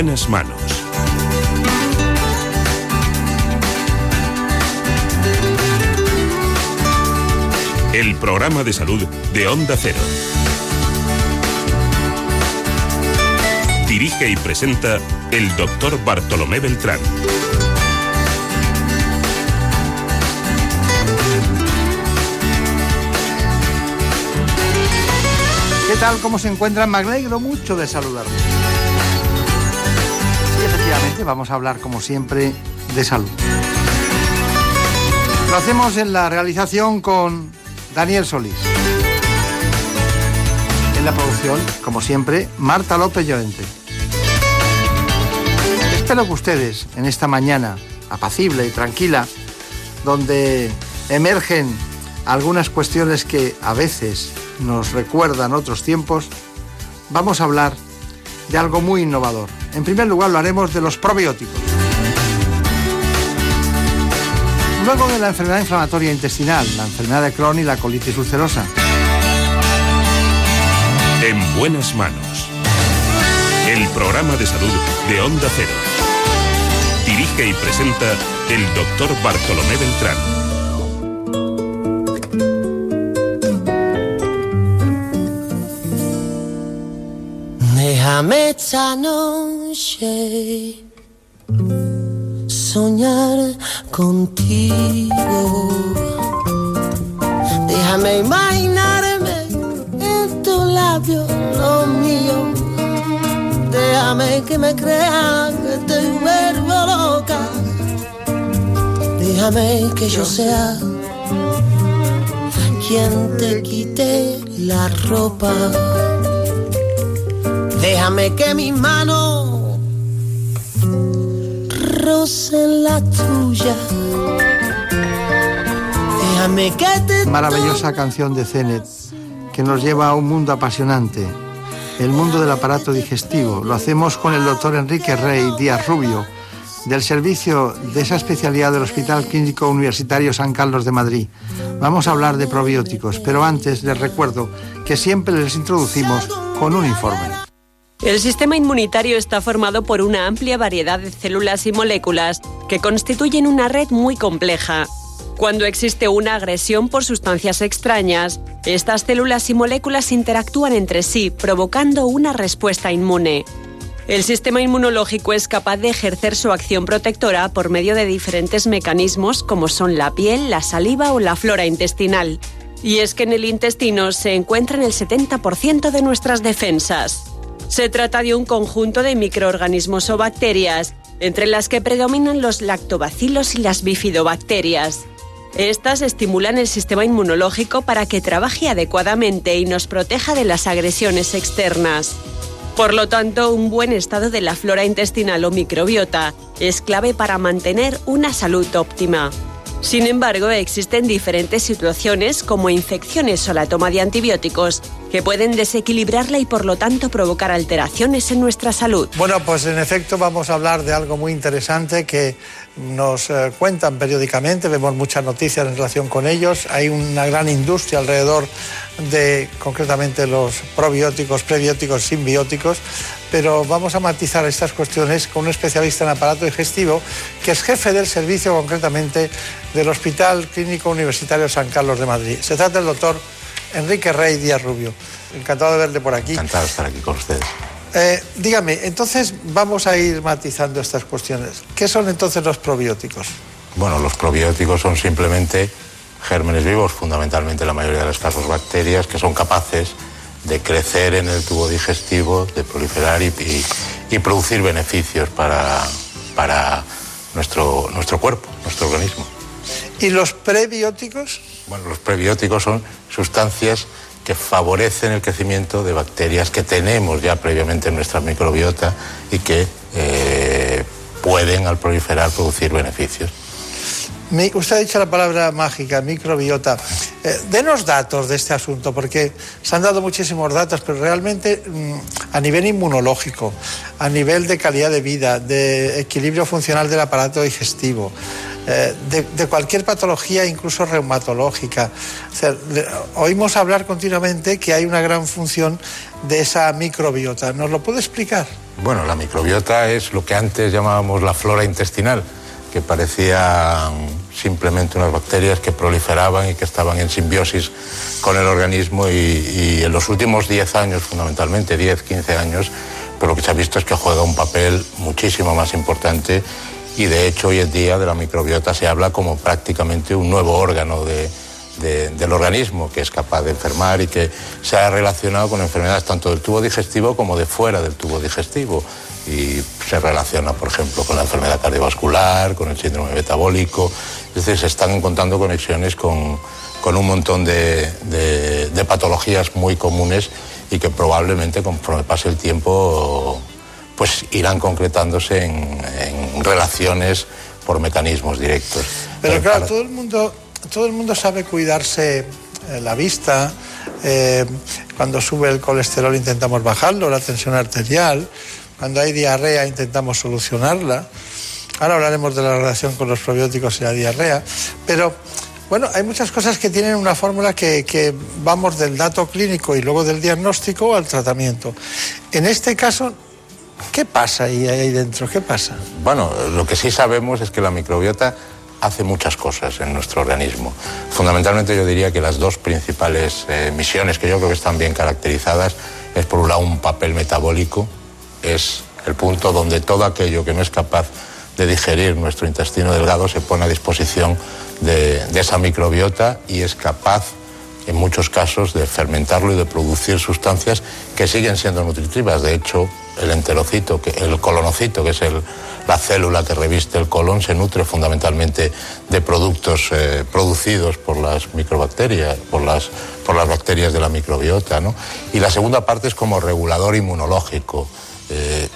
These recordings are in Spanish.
buenas manos. El programa de salud de Onda Cero. Dirige y presenta el doctor Bartolomé Beltrán. ¿Qué tal? ¿Cómo se encuentran? Me mucho de saludarlos. Vamos a hablar como siempre de salud. Lo hacemos en la realización con Daniel Solís. En la producción, como siempre, Marta López Llorente. Espero que ustedes, en esta mañana apacible y tranquila, donde emergen algunas cuestiones que a veces nos recuerdan otros tiempos, vamos a hablar de algo muy innovador. En primer lugar, lo haremos de los probióticos. Luego de la enfermedad inflamatoria intestinal, la enfermedad de Crohn y la colitis ulcerosa. En buenas manos. El programa de salud de Onda Cero. Dirige y presenta el doctor Bartolomé Beltrán. Déjame noche soñar contigo. Déjame imaginarme en tu labio lo mío. Déjame que me crean que te vuelvo loca. Déjame que yo sea quien te quite la ropa. Déjame que mis manos rocen la tuya. Déjame que te Maravillosa canción de Zenet que nos lleva a un mundo apasionante, el mundo del aparato digestivo. Lo hacemos con el doctor Enrique Rey Díaz Rubio, del servicio de esa especialidad del Hospital Clínico Universitario San Carlos de Madrid. Vamos a hablar de probióticos, pero antes les recuerdo que siempre les introducimos con un informe. El sistema inmunitario está formado por una amplia variedad de células y moléculas que constituyen una red muy compleja. Cuando existe una agresión por sustancias extrañas, estas células y moléculas interactúan entre sí, provocando una respuesta inmune. El sistema inmunológico es capaz de ejercer su acción protectora por medio de diferentes mecanismos como son la piel, la saliva o la flora intestinal. Y es que en el intestino se encuentran el 70% de nuestras defensas. Se trata de un conjunto de microorganismos o bacterias, entre las que predominan los lactobacilos y las bifidobacterias. Estas estimulan el sistema inmunológico para que trabaje adecuadamente y nos proteja de las agresiones externas. Por lo tanto, un buen estado de la flora intestinal o microbiota es clave para mantener una salud óptima. Sin embargo, existen diferentes situaciones como infecciones o la toma de antibióticos que pueden desequilibrarla y por lo tanto provocar alteraciones en nuestra salud. Bueno, pues en efecto vamos a hablar de algo muy interesante que nos eh, cuentan periódicamente, vemos muchas noticias en relación con ellos, hay una gran industria alrededor de concretamente los probióticos, prebióticos, simbióticos, pero vamos a matizar estas cuestiones con un especialista en aparato digestivo que es jefe del servicio concretamente del Hospital Clínico Universitario San Carlos de Madrid. Se trata del doctor Enrique Rey Díaz Rubio. Encantado de verle por aquí. Encantado de estar aquí con ustedes. Eh, dígame, entonces vamos a ir matizando estas cuestiones. ¿Qué son entonces los probióticos? Bueno, los probióticos son simplemente gérmenes vivos, fundamentalmente la mayoría de los casos bacterias, que son capaces de crecer en el tubo digestivo, de proliferar y, y, y producir beneficios para, para nuestro, nuestro cuerpo, nuestro organismo. ¿Y los prebióticos? Bueno, los prebióticos son sustancias que favorecen el crecimiento de bacterias que tenemos ya previamente en nuestra microbiota y que eh, pueden al proliferar producir beneficios. Usted ha dicho la palabra mágica, microbiota. Eh, denos datos de este asunto, porque se han dado muchísimos datos, pero realmente mm, a nivel inmunológico, a nivel de calidad de vida, de equilibrio funcional del aparato digestivo, eh, de, cualquier patología, incluso reumatológica. oímos hablar continuamente que hay una gran función de esa microbiota. ¿Nos lo puede explicar? Bueno, la microbiota es lo que antes llamábamos la flora intestinal, que parecía simplemente unas bacterias que proliferaban y que estaban en simbiosis con el organismo y, en los últimos 10 años, fundamentalmente 10, 15 años, pero lo que se ha visto es que juega un papel muchísimo más importante y de hecho hoy en día de la microbiota se habla como prácticamente un nuevo órgano del organismo que es capaz de enfermar y que se ha relacionado con enfermedades tanto del tubo digestivo como de fuera del tubo digestivo y se relaciona, por ejemplo, con la enfermedad cardiovascular, con el síndrome metabólico. Es decir, se están encontrando conexiones con, un montón de, patologías muy comunes y que probablemente conforme pase el tiempo pues irán concretándose en, relaciones por mecanismos directos. Pero, claro, todo, el mundo, todo el mundo sabe cuidarse eh, la vista, eh, cuando sube el colesterol intentamos bajarlo, la tensión arterial, cuando hay diarrea intentamos solucionarla. Ahora hablaremos de la relación con los probióticos y la diarrea, pero bueno, hay muchas cosas que tienen una fórmula que, que, vamos del dato clínico y luego del diagnóstico al tratamiento. En este caso ¿Qué pasa ahí, ahí dentro? ¿Qué pasa? Bueno, lo que sí sabemos es que la microbiota hace muchas cosas en nuestro organismo. Fundamentalmente yo diría que las dos principales eh, misiones que yo creo que están bien caracterizadas es por un lado un papel metabólico, es el punto donde todo aquello que no es capaz de digerir nuestro intestino delgado se pone a disposición de, esa microbiota y es capaz en muchos casos de fermentarlo y de producir sustancias que siguen siendo nutritivas. De hecho, el enterocito, el colonocito, que es la célula que reviste el colon, se nutre fundamentalmente de productos eh, producidos por las microbacterias, por las, por las bacterias de la microbiota. Y la segunda parte es como regulador inmunológico. Eh,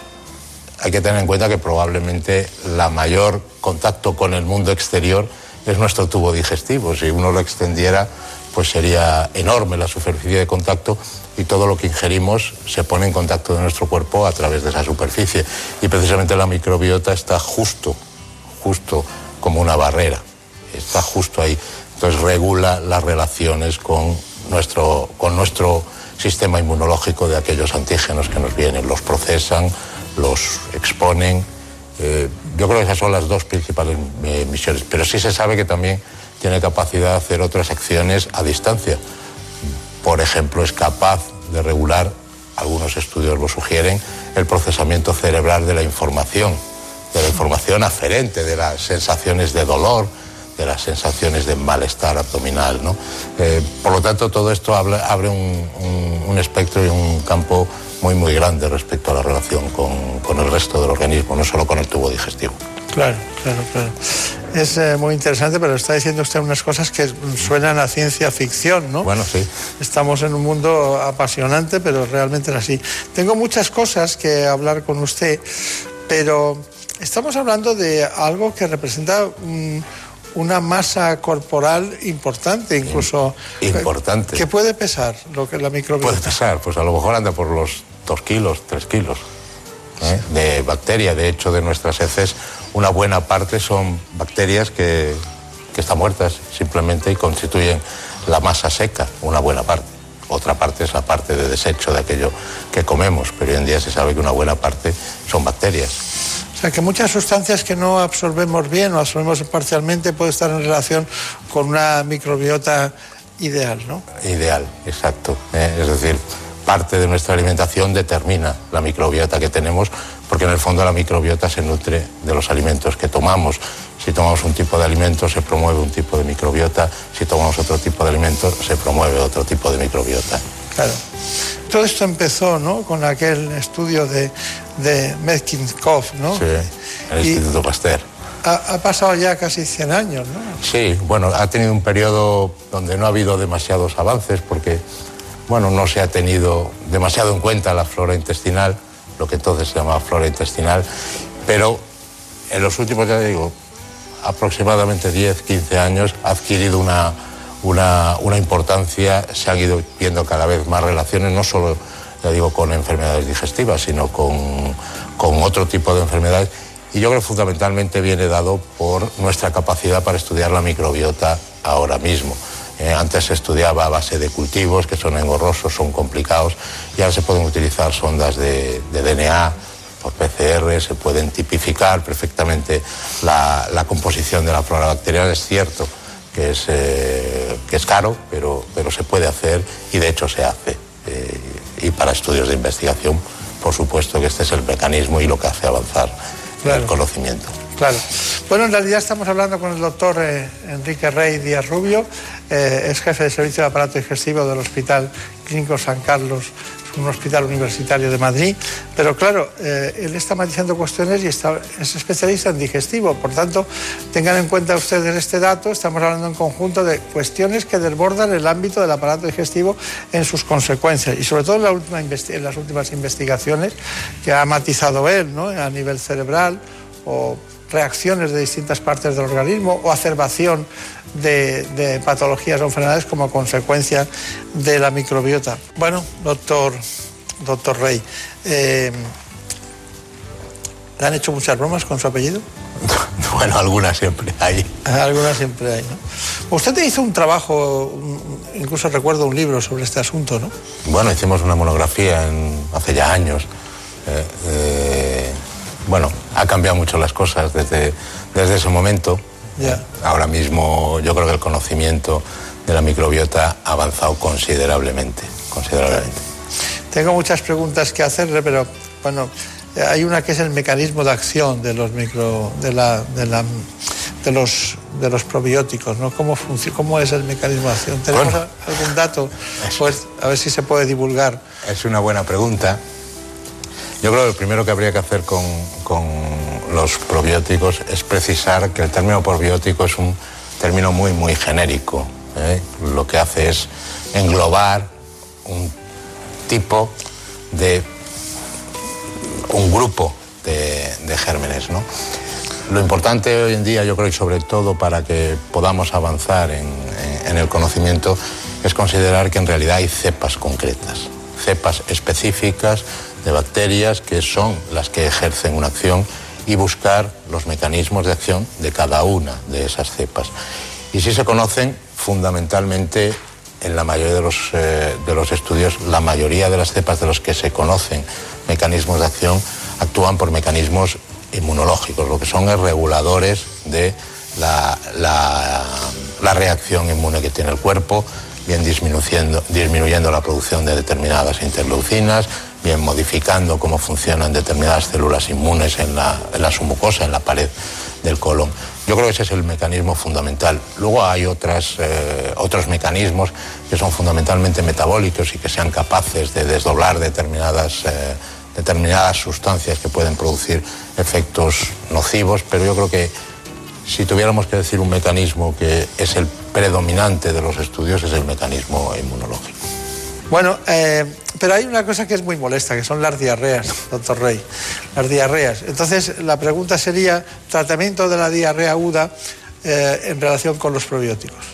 hay que tener en cuenta que probablemente la mayor contacto con el mundo exterior es nuestro tubo digestivo. Si uno lo extendiera, pues sería enorme la superficie de contacto y todo lo que ingerimos se pone en contacto de nuestro cuerpo a través de esa superficie. Y precisamente la microbiota está justo, justo como una barrera, está justo ahí. Entonces regula las relaciones con nuestro, con nuestro sistema inmunológico de aquellos antígenos que nos vienen, los procesan, los exponen. Eh, yo creo que esas son las dos principales eh, misiones, pero sí se sabe que también tiene capacidad de hacer otras acciones a distancia. Por ejemplo, es capaz de regular, algunos estudios lo sugieren, el procesamiento cerebral de la información, de la información aferente, de las sensaciones de dolor, de las sensaciones de malestar abdominal. Eh, por lo tanto, todo esto abre un, espectro y un campo muy, muy grande respecto a la relación con, con el resto del organismo, no solo con el tubo digestivo. Claro, claro, claro. Es eh, muy interesante, pero está diciendo usted unas cosas que suenan a ciencia ficción, ¿no? Bueno, sí. Estamos en un mundo apasionante, pero realmente es así. Tengo muchas cosas que hablar con usted, pero estamos hablando de algo que representa una masa corporal importante, incluso. Importante. ¿Qué puede pesar lo que la microbiota? Puede pesar, pues a lo mejor anda por los dos kilos, tres kilos. ¿eh? de bacteria. De hecho, de nuestras heces, una buena parte son bacterias que, están muertas simplemente y constituyen la masa seca, una buena parte. Otra parte es la parte de desecho de aquello que comemos, pero hoy en día se sabe que una buena parte son bacterias. Sea, que muchas sustancias que no absorbemos bien o absorbemos parcialmente pueden estar en relación con una microbiota ideal, ¿no? Ideal, exacto. ¿eh? Es decir, parte de nuestra alimentación determina la microbiota que tenemos, porque en el fondo la microbiota se nutre de los alimentos que tomamos. Si tomamos un tipo de alimento se promueve un tipo de microbiota, si tomamos otro tipo de alimento se promueve otro tipo de microbiota. Claro. Todo esto empezó ¿no? con aquel estudio de, de Metcalfe, ¿no? Sí, el Instituto Pasteur. Ha, ha, pasado ya casi 100 años, ¿no? Sí, bueno, ha tenido un periodo donde no ha habido demasiados avances porque bueno, no se ha tenido demasiado en cuenta la flora intestinal, lo que entonces se llamaba flora intestinal, pero en los últimos, ya digo, aproximadamente 10, 15 años ha adquirido una, una, una importancia, se han ido viendo cada vez más relaciones, no solo, ya digo, con enfermedades digestivas, sino con, con otro tipo de enfermedades. Y yo creo que fundamentalmente viene dado por nuestra capacidad para estudiar la microbiota ahora mismo. Eh, antes se estudiaba a base de cultivos que son engorrosos, son complicados, y ahora se pueden utilizar sondas de, DNA por PCR, se pueden tipificar perfectamente la, composición de la flora bacteriana. Es cierto que es, eh, que es caro, pero, pero se puede hacer y de hecho se hace. Eh, y para estudios de investigación, por supuesto que este es el mecanismo y lo que hace avanzar claro. el conocimiento. Claro. Bueno, en realidad estamos hablando con el doctor eh, Enrique Rey Díaz Rubio, es jefe de servicio de aparato digestivo del Hospital Clínico San Carlos, un hospital universitario de Madrid, pero claro, eh, él está matizando cuestiones y está, es especialista en digestivo, por tanto, tengan en cuenta ustedes este dato, estamos hablando en conjunto de cuestiones que desbordan el ámbito del aparato digestivo en sus consecuencias y sobre todo en, la última en las últimas investigaciones que ha matizado él, ¿no? a nivel cerebral o reacciones de distintas partes del organismo o acerbación de, de, patologías o enfermedades como consecuencia de la microbiota. Bueno, doctor, doctor Rey, eh, ¿le han hecho muchas bromas con su apellido? Bueno, algunas siempre hay. Algunas siempre hay, ¿no? Usted te hizo un trabajo, incluso recuerdo un libro sobre este asunto, ¿no? Bueno, hicimos una monografía en, hace ya años. Eh, eh, bueno, ha cambiado mucho las cosas desde, desde ese momento. Yeah. Ahora mismo yo creo que el conocimiento de la microbiota ha avanzado considerablemente, considerablemente. Tengo muchas preguntas que hacerle, pero bueno, hay una que es el mecanismo de acción de los micro, de la, de la, de los, de los probióticos, ¿no? ¿Cómo, ¿Cómo es el mecanismo de acción? ¿Tenemos bueno, algún dato? Pues, a ver si se puede divulgar. Es una buena pregunta. Yo creo que lo primero que habría que hacer con, los probióticos es precisar que el término probiótico es un término muy, muy genérico. ¿eh? Lo que hace es englobar un tipo de. un grupo de, gérmenes. Lo importante hoy en día, yo creo, y sobre todo para que podamos avanzar en el conocimiento, es considerar que en realidad hay cepas concretas, cepas específicas de bacterias que son las que ejercen una acción y buscar los mecanismos de acción de cada una de esas cepas. Y si se conocen fundamentalmente en la mayoría de los, eh, de los estudios, la mayoría de las cepas de los que se conocen mecanismos de acción actúan por mecanismos inmunológicos, lo que son reguladores de la, la, la reacción inmune que tiene el cuerpo, bien disminuyendo, disminuyendo la producción de determinadas interleucinas, bien modificando cómo funcionan determinadas células inmunes en la, en la su mucosa, en la pared del colon. Yo creo que ese es el mecanismo fundamental. Luego hay otras, eh, otros mecanismos que son fundamentalmente metabólicos y que sean capaces de desdoblar determinadas, eh, determinadas sustancias que pueden producir efectos nocivos, pero yo creo que si tuviéramos que decir un mecanismo que es el predominante de los estudios, es el mecanismo inmunológico. Bueno, eh, pero hay una cosa que es muy molesta, que son las diarreas, doctor Rey. Las diarreas. Entonces, la pregunta sería, tratamiento de la diarrea aguda eh, en relación con los probióticos.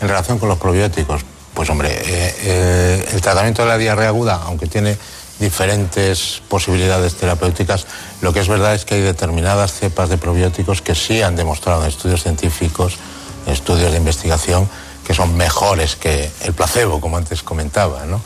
En relación con los probióticos, pues hombre, eh, eh, el tratamiento de la diarrea aguda, aunque tiene diferentes posibilidades terapéuticas, lo que es verdad es que hay determinadas cepas de probióticos que sí han demostrado en estudios científicos, en estudios de investigación, que son mejores que el placebo, como antes comentaba, ¿no?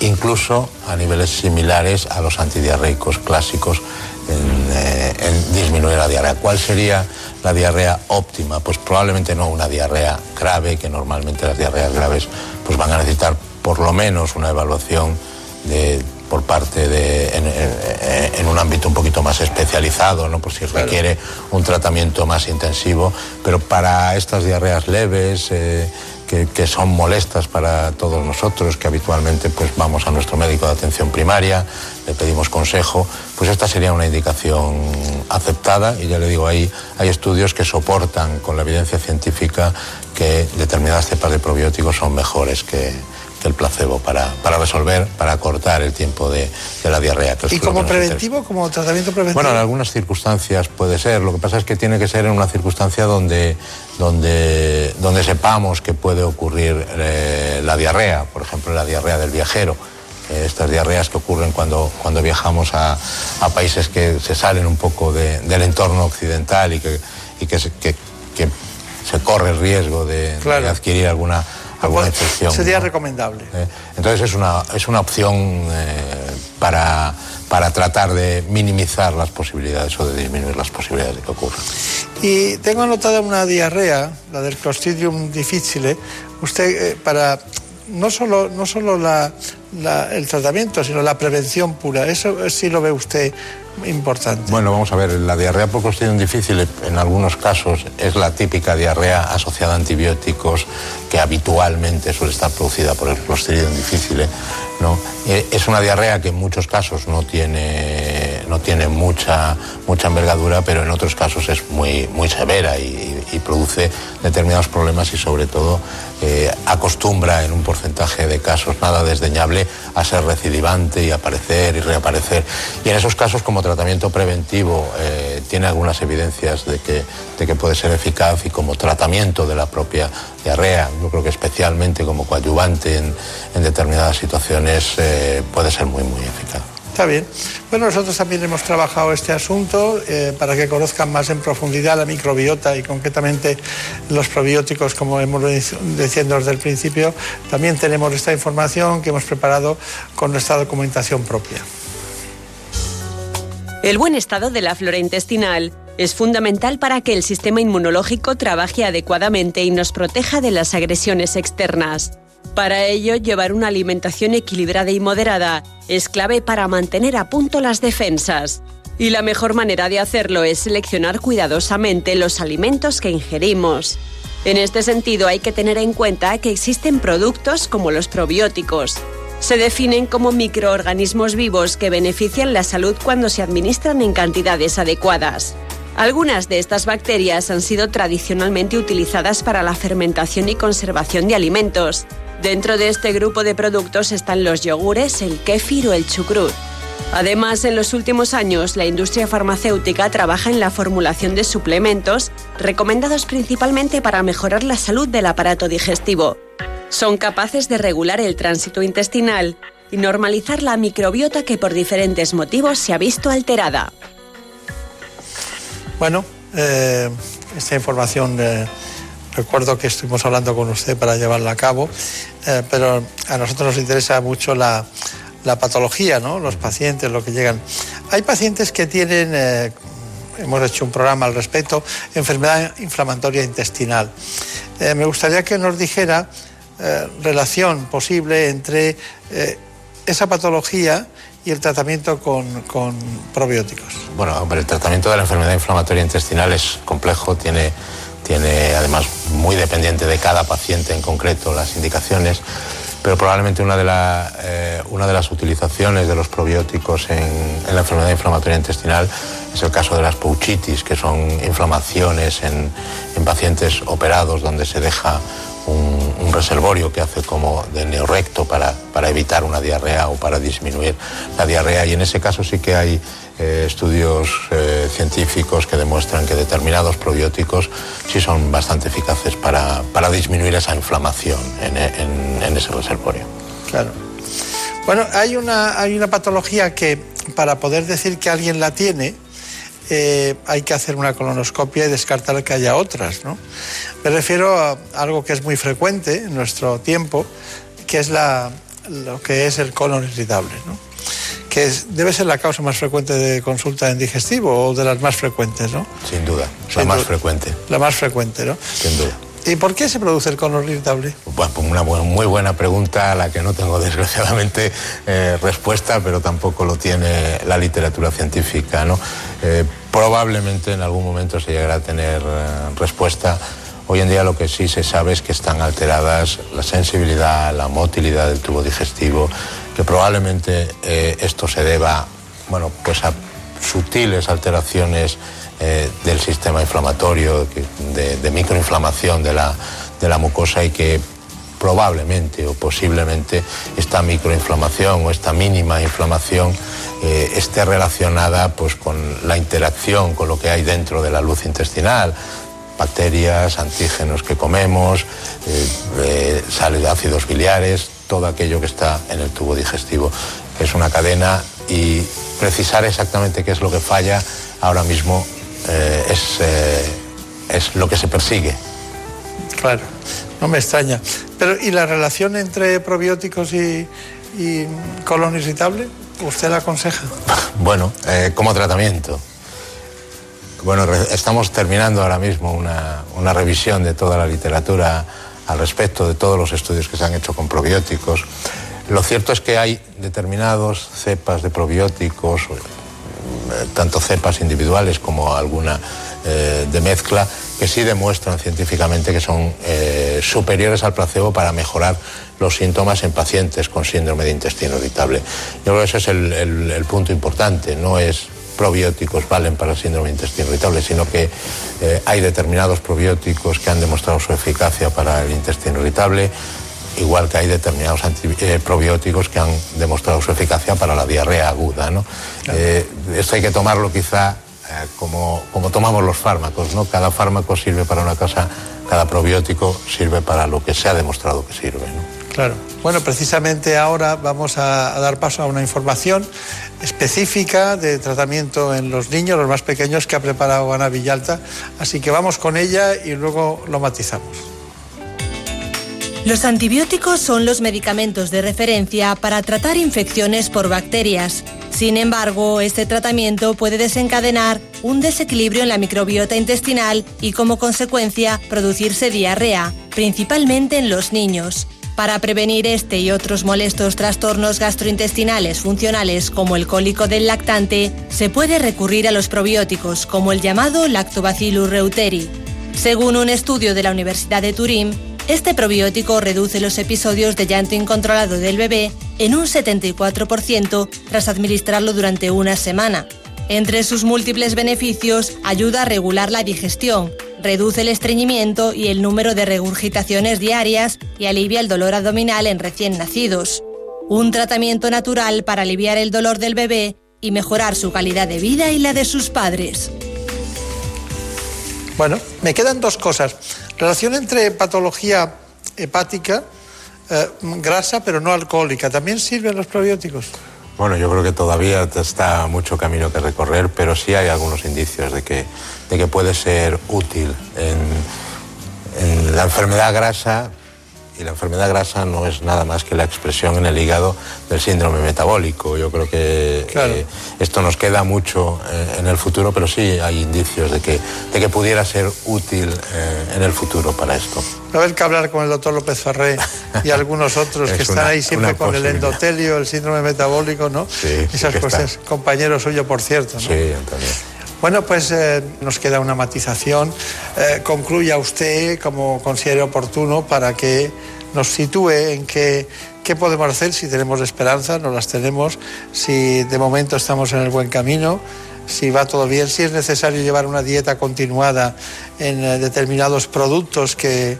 Incluso a niveles similares a los antidiarreicos clásicos en, eh, en, disminuir la diarrea. ¿Cuál sería la diarrea óptima? Pues probablemente no una diarrea grave, que normalmente las diarreas graves pues van a necesitar por lo menos una evaluación de, por parte de en, en, en, un ámbito un poquito más especializado, ¿no? por si claro. requiere un tratamiento más intensivo, pero para estas diarreas leves eh, que, que, son molestas para todos nosotros, que habitualmente pues vamos a nuestro médico de atención primaria, le pedimos consejo, pues esta sería una indicación aceptada y ya le digo, ahí hay estudios que soportan con la evidencia científica que determinadas cepas de probióticos son mejores que, que el placebo para, para, resolver, para cortar el tiempo de, de la diarrea. Que ¿Y como preventivo, como tratamiento preventivo? Bueno, en algunas circunstancias puede ser. Lo que pasa es que tiene que ser en una circunstancia donde, donde, donde sepamos que puede ocurrir eh, la diarrea, por ejemplo la diarrea del viajero. Eh, estas diarreas que ocurren cuando, cuando viajamos a, países que se salen un poco del entorno occidental y que, y que, se, que, se corre el riesgo de, adquirir alguna, alguna infección. Sería recomendable. Eh, entonces es una, es una opción para, para tratar de minimizar las posibilidades o de disminuir las posibilidades de que ocurra. Y tengo anotada una diarrea, la del Clostridium difficile. Usted, eh, para no solo, no solo el tratamiento, sino la prevención pura, eso sí lo ve usted importante. Bueno, vamos a ver, la diarrea por Clostridium difficile en algunos casos es la típica diarrea asociada a antibióticos que habitualmente suele estar producida por el Clostridium difficile. ¿no? Eh, es una diarrea que en muchos casos no tiene no tiene mucha, mucha envergadura, pero en otros casos es muy, muy severa y, produce determinados problemas y sobre todo eh, acostumbra en un porcentaje de casos nada desdeñable a ser recidivante y aparecer y reaparecer. Y en esos casos como tratamiento preventivo eh, tiene algunas evidencias de que, de que puede ser eficaz y como tratamiento de la propia diarrea, yo creo que especialmente como coadyuvante en, determinadas situaciones eh, puede ser muy, muy eficaz. Está bien. Bueno, nosotros también hemos trabajado este asunto eh, para que conozcan más en profundidad la microbiota y concretamente los probióticos, como hemos diciendo desde el principio. También tenemos esta información que hemos preparado con nuestra documentación propia. El buen estado de la flora intestinal es fundamental para que el sistema inmunológico trabaje adecuadamente y nos proteja de las agresiones externas. Para ello, llevar una alimentación equilibrada y moderada es clave para mantener a punto las defensas. Y la mejor manera de hacerlo es seleccionar cuidadosamente los alimentos que ingerimos. En este sentido hay que tener en cuenta que existen productos como los probióticos. Se definen como microorganismos vivos que benefician la salud cuando se administran en cantidades adecuadas. Algunas de estas bacterias han sido tradicionalmente utilizadas para la fermentación y conservación de alimentos, Dentro de este grupo de productos están los yogures, el kéfir o el chucrut. Además, en los últimos años, la industria farmacéutica trabaja en la formulación de suplementos recomendados principalmente para mejorar la salud del aparato digestivo. Son capaces de regular el tránsito intestinal y normalizar la microbiota que por diferentes motivos se ha visto alterada. Bueno, eh, esta información... Eh, recuerdo que estuvimos hablando con usted para llevarla a cabo, eh, pero a nosotros nos interesa mucho la, patología, ¿no? los pacientes, lo que llegan. Hay pacientes que tienen, hemos hecho un programa al respecto, enfermedad inflamatoria intestinal. Me gustaría que nos dijera relación posible entre esa patología y el tratamiento con, con, probióticos. Bueno, el tratamiento de la enfermedad inflamatoria intestinal es complejo, tiene tiene además muy dependiente de cada paciente en concreto las indicaciones, pero probablemente una de, eh, una de las utilizaciones de los probióticos en, la enfermedad inflamatoria intestinal es el caso de las pouchitis, que son inflamaciones en, pacientes operados donde se deja un, un, reservorio que hace como de neorrecto para, para evitar una diarrea o para disminuir la diarrea y en ese caso sí que hay eh, estudios eh, científicos que demuestran que determinados probióticos sí son bastante eficaces para, disminuir esa inflamación en, ese reservorio. Claro. Bueno, hay una, hay una patología que para poder decir que alguien la tiene, eh, hay que hacer una colonoscopia y descartar que haya otras. ¿no? Me refiero a algo que es muy frecuente en nuestro tiempo, que es la, lo que es el colon irritable. ¿no? que debe ser la causa más frecuente de consulta en digestivo o de las más frecuentes, ¿no? Sin duda, la más frecuente. La más frecuente, ¿no? Sin duda. ¿Y por qué se produce el colon irritable? Bueno, pues una muy buena pregunta a la que no tengo desgraciadamente eh, respuesta, pero tampoco lo tiene la literatura científica, ¿no? Eh, probablemente en algún momento se llegará a tener eh, respuesta. Hoy en día lo que sí se sabe es que están alteradas la sensibilidad, la motilidad del tubo digestivo, que probablemente esto se deba bueno, pues a sutiles alteraciones eh, del sistema inflamatorio, de, microinflamación de la, de la mucosa y que probablemente o posiblemente esta microinflamación o esta mínima inflamación eh, esté relacionada pues, con la interacción con lo que hay dentro de la luz intestinal, bacterias, antígenos que comemos, eh, sale de ácidos biliares, todo aquello que está en el tubo digestivo. Es una cadena y precisar exactamente qué es lo que falla ahora mismo es, es lo que se persigue. Claro, no me extraña. Pero, ¿y la relación entre probióticos y, y colon irritable? ¿Usted la aconseja? Bueno, eh, como tratamiento. Bueno, estamos terminando ahora mismo una, una, revisión de toda la literatura al respecto, de todos los estudios que se han hecho con probióticos. Lo cierto es que hay determinados cepas de probióticos, eh, tanto cepas individuales como alguna eh, de mezcla, que sí demuestran científicamente que son eh, superiores al placebo para mejorar los síntomas en pacientes con síndrome de intestino irritable. Yo creo que ese es el, punto importante, no es probióticos valen para el síndrome de intestino irritable, sino que eh, hay determinados probióticos que han demostrado su eficacia para el intestino irritable, igual que hay determinados eh, probióticos que han demostrado su eficacia para la diarrea aguda. esto hay que tomarlo quizá eh, como, como tomamos los fármacos, ¿no? Cada fármaco sirve para una cosa, cada probiótico sirve para lo que se ha demostrado que sirve, Claro. Bueno, precisamente ahora vamos a, dar paso a una información específica de tratamiento en los niños, los más pequeños, que ha preparado Ana Villalta. Así que vamos con ella y luego lo matizamos. Los antibióticos son los medicamentos de referencia para tratar infecciones por bacterias. Sin embargo, este tratamiento puede desencadenar un desequilibrio en la microbiota intestinal y como consecuencia producirse diarrea, principalmente en los niños. Para prevenir este y otros molestos trastornos gastrointestinales funcionales como el cólico del lactante, se puede recurrir a los probióticos como el llamado Lactobacillus reuteri. Según un estudio de la Universidad de Turín, este probiótico reduce los episodios de llanto incontrolado del bebé en un 74% tras administrarlo durante una semana. Entre sus múltiples beneficios, ayuda a regular la digestión, reduce el estreñimiento y el número de regurgitaciones diarias y alivia el dolor abdominal en recién nacidos. Un tratamiento natural para aliviar el dolor del bebé y mejorar su calidad de vida y la de sus padres. Bueno, me quedan dos cosas. Relación entre patología hepática, eh, grasa, pero no alcohólica. ¿También sirven los probióticos? Bueno, yo creo que todavía está mucho camino que recorrer, pero sí hay algunos indicios de que, de que puede ser útil en, en la enfermedad grasa y la enfermedad grasa no es nada más que la expresión en el hígado del síndrome metabólico. Yo creo que eh, esto nos queda mucho eh, en el futuro, pero sí hay indicios de que, de que pudiera ser útil eh, en el futuro para esto. A haber que hablar con el doctor López Ferré y algunos otros que están ahí siempre con el endotelio, el síndrome metabólico, ¿no? Sí. Esas cosas, compañero suyo, por cierto. ¿no? Sí, Antonio. Bueno, pues nos queda una matización. concluya usted como considere oportuno para que nos sitúe en qué, qué podemos hacer si tenemos esperanza, no las tenemos, si de momento estamos en el buen camino, si va todo bien, si es necesario llevar una dieta continuada en eh, determinados productos que...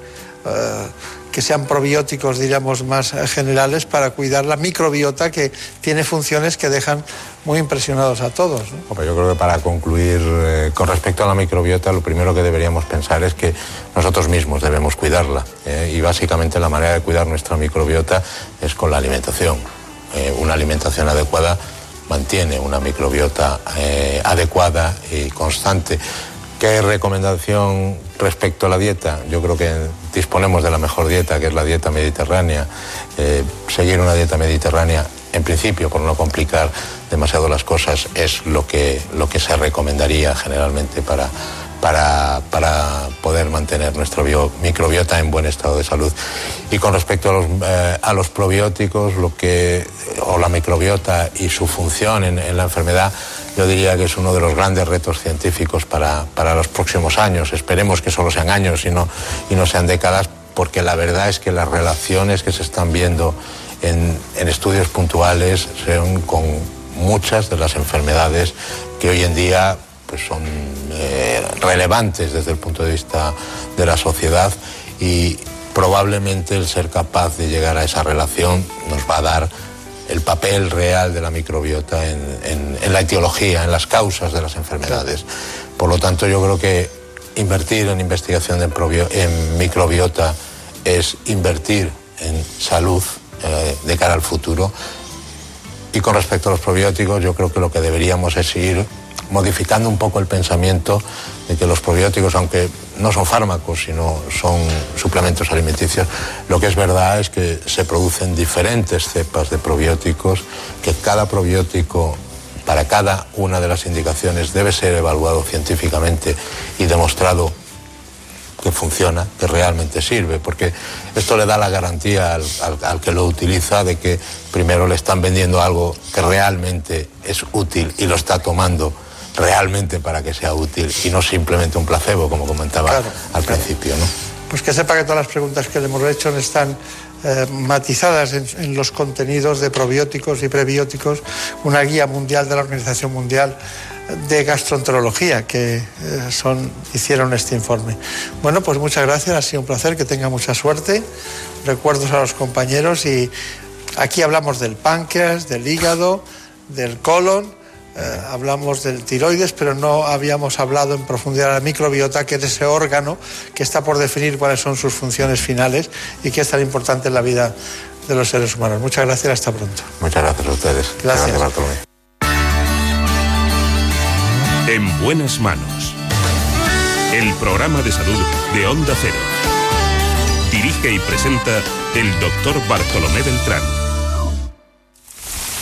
Eh, que sean probióticos, diríamos, más generales para cuidar la microbiota que tiene funciones que dejan muy impresionados a todos. yo creo que para concluir, eh, con respecto a la microbiota, lo primero que deberíamos pensar es que nosotros mismos debemos cuidarla. Eh, y básicamente la manera de cuidar nuestra microbiota es con la alimentación. Eh, una alimentación adecuada mantiene una microbiota adecuada y constante. ¿Qué recomendación respecto a la dieta? Yo creo que disponemos de la mejor dieta, que es la dieta mediterránea. Eh, seguir una dieta mediterránea, en principio, por no complicar demasiado las cosas, es lo que, lo que se recomendaría generalmente para, para, para poder mantener nuestro microbiota en buen estado de salud. Y con respecto a los, eh, a los probióticos, lo que, o la microbiota y su función en, la enfermedad, yo diría que es uno de los grandes retos científicos para, para los próximos años. Esperemos que solo sean años y no, y no sean décadas, porque la verdad es que las relaciones que se están viendo en, en estudios puntuales son con muchas de las enfermedades que hoy en día pues son eh, relevantes desde el punto de vista de la sociedad y probablemente el ser capaz de llegar a esa relación nos va a dar el papel real de la microbiota en, la etiología, en las causas de las enfermedades. Por lo tanto, yo creo que invertir en investigación en microbiota es invertir en salud eh, de cara al futuro. Y con respecto a los probióticos, yo creo que lo que deberíamos es ir modificando un poco el pensamiento de que los probióticos, aunque no son fármacos, sino son suplementos alimenticios, lo que es verdad es que se producen diferentes cepas de probióticos, que cada probiótico para cada una de las indicaciones debe ser evaluado científicamente y demostrado que funciona, que realmente sirve, porque esto le da la garantía al, que lo utiliza de que primero le están vendiendo algo que realmente es útil y lo está tomando realmente para que sea útil y no simplemente un placebo, como comentaba al principio. ¿no? Pues que sepa que todas las preguntas que le hemos hecho están eh, matizadas en, los contenidos de probióticos y prebióticos, una guía mundial de la Organización Mundial de Gastroenterología que eh, son, hicieron este informe. Bueno, pues muchas gracias, ha sido un placer, que tenga mucha suerte. Recuerdos a los compañeros y aquí hablamos del páncreas, del hígado, del colon eh, hablamos del tiroides, pero no habíamos hablado en profundidad de la microbiota, que es ese órgano que está por definir cuáles son sus funciones finales y que es tan importante en la vida de los seres humanos. Muchas gracias, hasta pronto. Muchas gracias a ustedes. Gracias. En buenas manos. El programa de salud de Onda Cero. Dirige y presenta el doctor Bartolomé Beltrán.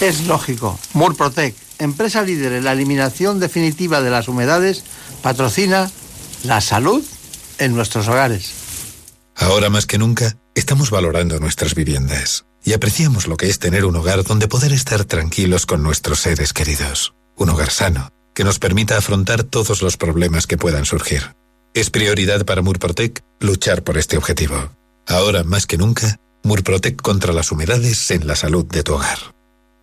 Es lógico. Murprotec empresa líder en la eliminación definitiva de las humedades, patrocina la salud en nuestros hogares. Ahora más que nunca, estamos valorando nuestras viviendas y apreciamos lo que es tener un hogar donde poder estar tranquilos con nuestros seres queridos. Un hogar sano, que nos permita afrontar todos los problemas que puedan surgir. Es prioridad para Murprotec luchar por este objetivo. Ahora más que nunca, Murprotec contra las humedades en la salud de tu hogar.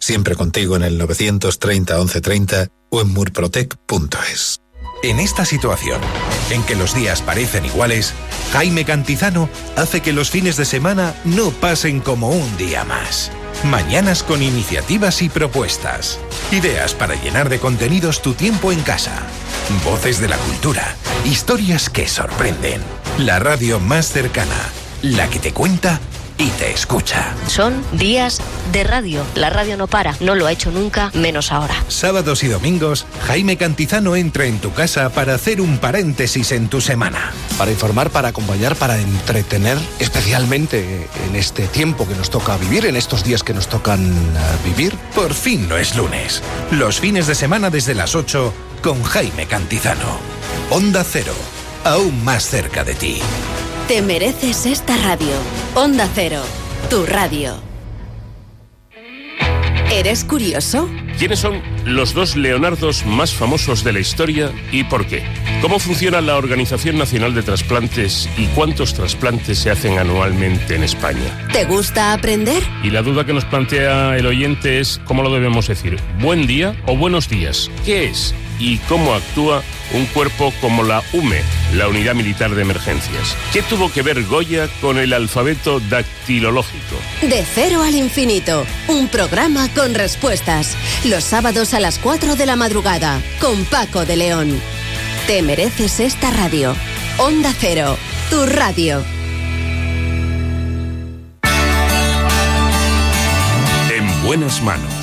Siempre contigo en el 930 1130 o en murprotec.es. En esta situación, en que los días parecen iguales, Jaime Cantizano hace que los fines de semana no pasen como un día más. Mañanas con iniciativas y propuestas. Ideas para llenar de contenidos tu tiempo en casa. Voces de la cultura. Historias que sorprenden. La radio más cercana. La que te cuenta y te escucha. Son días de radio. La radio no para, no lo ha hecho nunca, menos ahora. Sábados y domingos, Jaime Cantizano entra en tu casa para hacer un paréntesis en tu semana. Para informar, para acompañar, para entretener, especialmente en este tiempo que nos toca vivir, en estos días que nos tocan eh, vivir. Por fin no es lunes. Los fines de semana desde las 8 con Jaime Cantizano. Onda Cero, aún más cerca de ti. Te mereces esta radio. Onda Cero, tu radio. ¿Eres curioso? ¿Quiénes son los dos Leonardos más famosos de la historia y por qué? ¿Cómo funciona la Organización Nacional de Trasplantes y cuántos trasplantes se hacen anualmente en España? ¿Te gusta aprender? Y la duda que nos plantea el oyente es, ¿cómo lo debemos decir? ¿Buen día o buenos días? ¿Qué es y cómo actúa un cuerpo como la UME, la Unidad Militar de Emergencias. ¿Qué tuvo que ver Goya con el alfabeto dactilológico? De cero al infinito, un programa con respuestas. Los sábados a las 4 de la madrugada, con Paco de León. Te mereces esta radio. Onda Cero, tu radio. En buenas manos.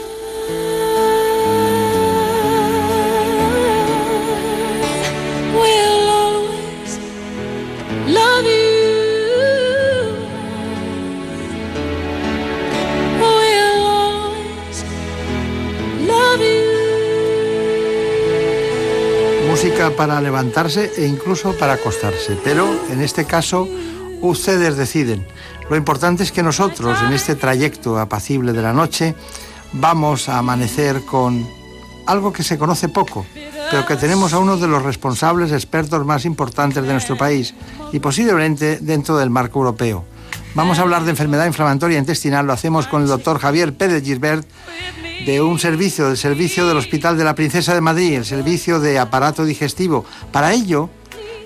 Para levantarse e incluso para acostarse, pero en este caso ustedes deciden. Lo importante es que nosotros, en este trayecto apacible de la noche, vamos a amanecer con algo que se conoce poco, pero que tenemos a uno de los responsables expertos más importantes de nuestro país y posiblemente dentro del marco europeo. Vamos a hablar de enfermedad inflamatoria intestinal, lo hacemos con el doctor Javier Pérez Gisbert de un servicio, del servicio del Hospital de la Princesa de Madrid, el servicio de aparato digestivo. Para ello,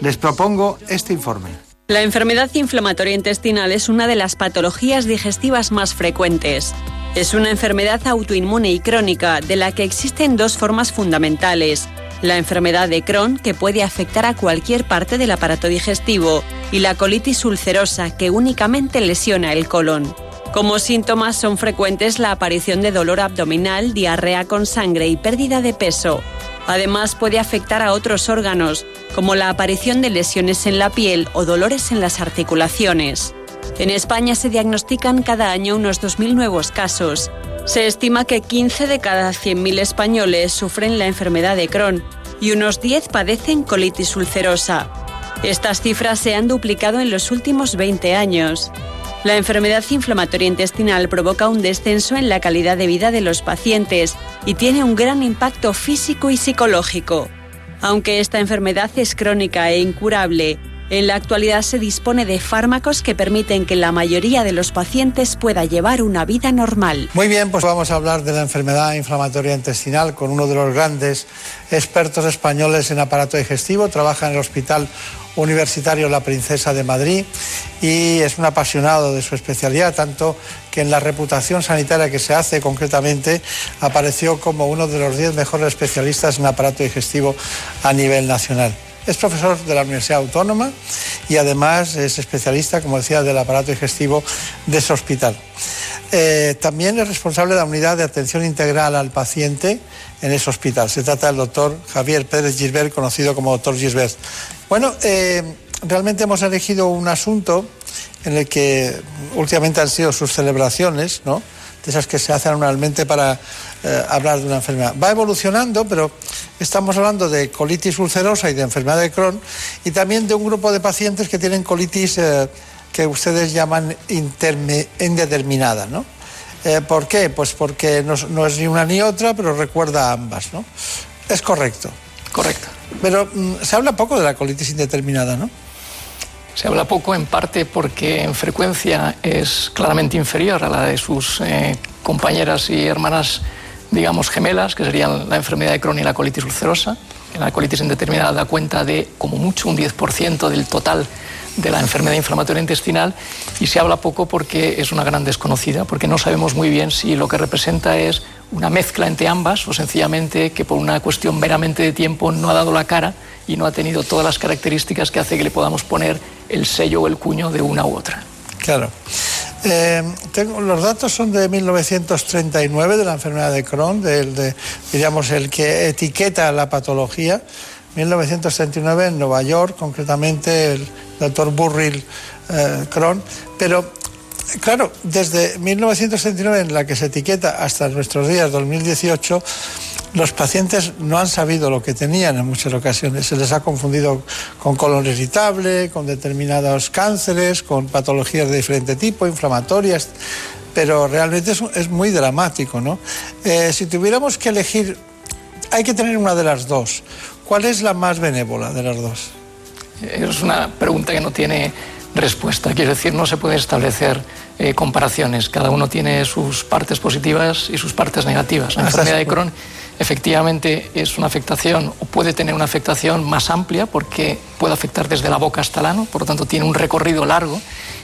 les propongo este informe. La enfermedad inflamatoria intestinal es una de las patologías digestivas más frecuentes. Es una enfermedad autoinmune y crónica de la que existen dos formas fundamentales. La enfermedad de Crohn, que puede afectar a cualquier parte del aparato digestivo, y la colitis ulcerosa, que únicamente lesiona el colon. Como síntomas son frecuentes la aparición de dolor abdominal, diarrea con sangre y pérdida de peso. Además puede afectar a otros órganos, como la aparición de lesiones en la piel o dolores en las articulaciones. En España se diagnostican cada año unos 2.000 nuevos casos. Se estima que 15 de cada 100.000 españoles sufren la enfermedad de Crohn y unos 10 padecen colitis ulcerosa. Estas cifras se han duplicado en los últimos 20 años. La enfermedad inflamatoria intestinal provoca un descenso en la calidad de vida de los pacientes y tiene un gran impacto físico y psicológico. Aunque esta enfermedad es crónica e incurable, en la actualidad se dispone de fármacos que permiten que la mayoría de los pacientes pueda llevar una vida normal. Muy bien, pues vamos a hablar de la enfermedad inflamatoria intestinal con uno de los grandes expertos españoles en aparato digestivo. Trabaja en el Hospital Universitario La Princesa de Madrid y es un apasionado de su especialidad, tanto que en la reputación sanitaria que se hace concretamente apareció como uno de los 10 mejores especialistas en aparato digestivo a nivel nacional. Es profesor de la Universidad Autónoma y además es especialista, como decía, del aparato digestivo de ese hospital. Eh, también es responsable de la unidad de atención integral al paciente en ese hospital. Se trata del doctor Javier Pérez Gisbert, conocido como doctor Gisbert. Bueno, eh, realmente hemos elegido un asunto en el que últimamente han sido sus celebraciones, ¿no? de esas que se hacen anualmente para eh, hablar de una enfermedad. Va evolucionando, pero estamos hablando de colitis ulcerosa y de enfermedad de Crohn y también de un grupo de pacientes que tienen colitis eh, que ustedes llaman indeterminada. ¿no? Eh, ¿Por qué? Pues porque no, es ni una ni otra, pero recuerda a ambas. ¿no? Es correcto. Correcto. Pero mm, se habla poco de la colitis indeterminada, ¿no? Se habla poco en parte porque en frecuencia es claramente inferior a la de sus eh, compañeras y hermanas, digamos, gemelas, que serían la enfermedad de Crohn y la colitis ulcerosa. La colitis indeterminada da cuenta de como mucho un 10% del total de la enfermedad inflamatoria intestinal y se habla poco porque es una gran desconocida, porque no sabemos muy bien si lo que representa es una mezcla entre ambas o sencillamente que por una cuestión meramente de tiempo no ha dado la cara y no ha tenido todas las características que hace que le podamos poner el sello o el cuño de una u otra. Claro. Eh, los datos son de 1939 de la enfermedad de Crohn, de, diríamos el que etiqueta la patología. 1939 en Nueva York, concretamente el doctor Burrill eh, Crohn. Pero claro, desde 1939 en la que se etiqueta hasta nuestros días, 2018, los pacientes no han sabido lo que tenían en muchas ocasiones. Se les ha confundido con colon irritable, con determinados cánceres, con patologías de diferente tipo, inflamatorias, pero realmente es, muy dramático. ¿no? Eh, si tuviéramos que elegir, hay que tener una de las dos. ¿Cuál es la más benévola de las dos? Es una pregunta que no tiene respuesta. Quiero decir, no se puede establecer eh, comparaciones. Cada uno tiene sus partes positivas y sus partes negativas. La enfermedad de Crohn efectivamente es una afectación o puede tener una afectación más amplia porque puede afectar desde la boca hasta el ano, por lo tanto tiene un recorrido largo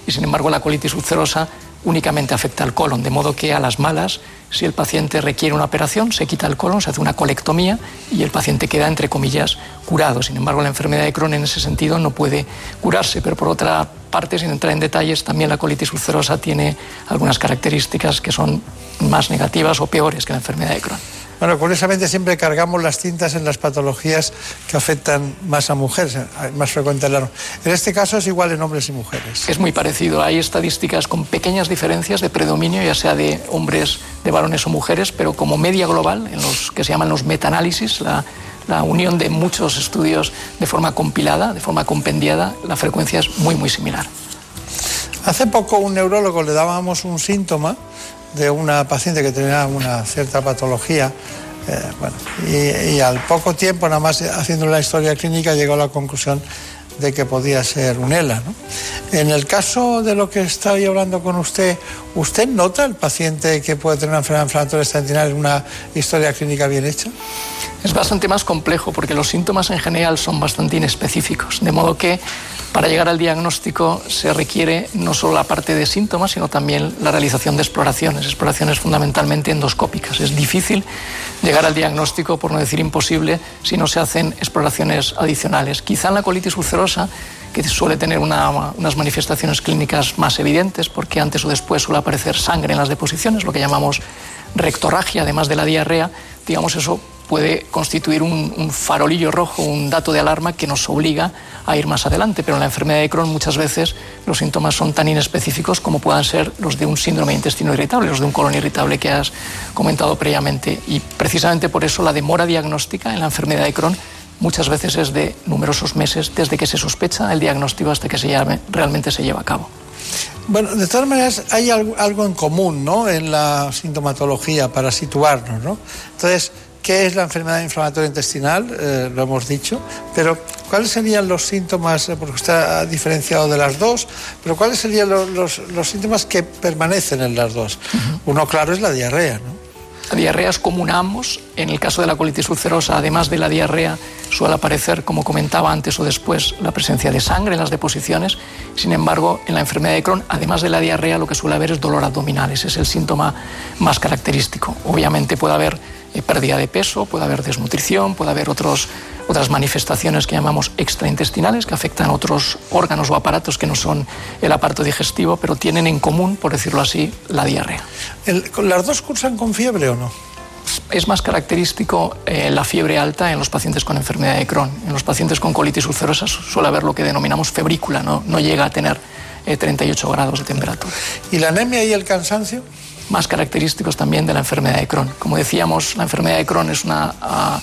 y sin embargo la colitis ulcerosa únicamente afecta al colon, de modo que a las malas, si el paciente requiere una operación, se quita el colon, se hace una colectomía y el paciente queda, entre comillas, curado. Sin embargo, la enfermedad de Crohn en ese sentido no puede curarse, pero por otra parte, sin entrar en detalles, también la colitis ulcerosa tiene algunas características que son más negativas o peores que la enfermedad de Crohn. Bueno, curiosamente siempre cargamos las tintas en las patologías que afectan más a mujeres, más frecuente En este caso es igual en hombres y mujeres. Es muy parecido. Hay estadísticas con pequeñas diferencias de predominio, ya sea de hombres, de varones o mujeres, pero como media global, en los que se llaman los metaanálisis, la, la unión de muchos estudios de forma compilada, de forma compendiada, la frecuencia es muy, muy similar. Hace poco un neurólogo le dábamos un síntoma de una paciente que tenía una cierta patología. Eh, y, al poco tiempo, nada más haciendo la historia clínica, llegó a la conclusión de que podía ser un ELA. En el caso de lo que estoy hablando con usted, ¿usted nota el paciente que puede tener una enfermedad inflamatoria una historia clínica bien hecha? Es bastante más complejo porque los síntomas en general son bastante inespecíficos, de modo que Para llegar al diagnóstico se requiere no solo la parte de síntomas, sino también la realización de exploraciones, exploraciones fundamentalmente endoscópicas. Es difícil llegar al diagnóstico, por no decir imposible, si no se hacen exploraciones adicionales. Quizá en la colitis ulcerosa, que suele tener unas manifestaciones clínicas más evidentes, porque antes o después suele aparecer sangre en las deposiciones, lo que llamamos rectorragia, además de la diarrea, digamos eso puede constituir un, farolillo rojo, un dato de alarma que nos obliga a ir más adelante. Pero en la enfermedad de Crohn muchas veces los síntomas son tan inespecíficos como puedan ser los de un síndrome de intestino irritable, los de un colon irritable que has comentado previamente. Y precisamente por eso la demora diagnóstica en la enfermedad de Crohn muchas veces es de numerosos meses desde que se sospecha el diagnóstico hasta que se llame, realmente se lleva a cabo. Bueno, de todas maneras hay algo, en común ¿no? en la sintomatología para situarnos. ¿no? Entonces, ¿Qué es la enfermedad inflamatoria intestinal? Eh, lo hemos dicho. Pero, ¿cuáles serían los síntomas? Eh, porque usted ha diferenciado de las dos, pero ¿cuáles serían los, síntomas que permanecen en las dos? Uno, claro, es la diarrea, ¿no? La diarrea es común a ambos. En el caso de la colitis ulcerosa, además de la diarrea, suele aparecer, como comentaba antes o después, la presencia de sangre en las deposiciones. Sin embargo, en la enfermedad de Crohn, además de la diarrea, lo que suele haber es dolor abdominal. Ese es el síntoma más característico. Obviamente puede haber eh, pérdida de peso, puede haber desnutrición, puede haber otros, otras manifestaciones que llamamos extraintestinales que afectan a otros órganos o aparatos que no son el aparato digestivo, pero tienen en común, por decirlo así, la diarrea. ¿Las dos cursan con fiebre o no? Es más característico eh, la fiebre alta en los pacientes con enfermedad de Crohn. En los pacientes con colitis ulcerosa suele haber lo que denominamos febrícula, no, no llega a tener 38 eh, grados de temperatura. ¿Y la anemia y el cansancio? Más característicos también de la enfermedad de Crohn. Como decíamos, la enfermedad de Crohn es una ah,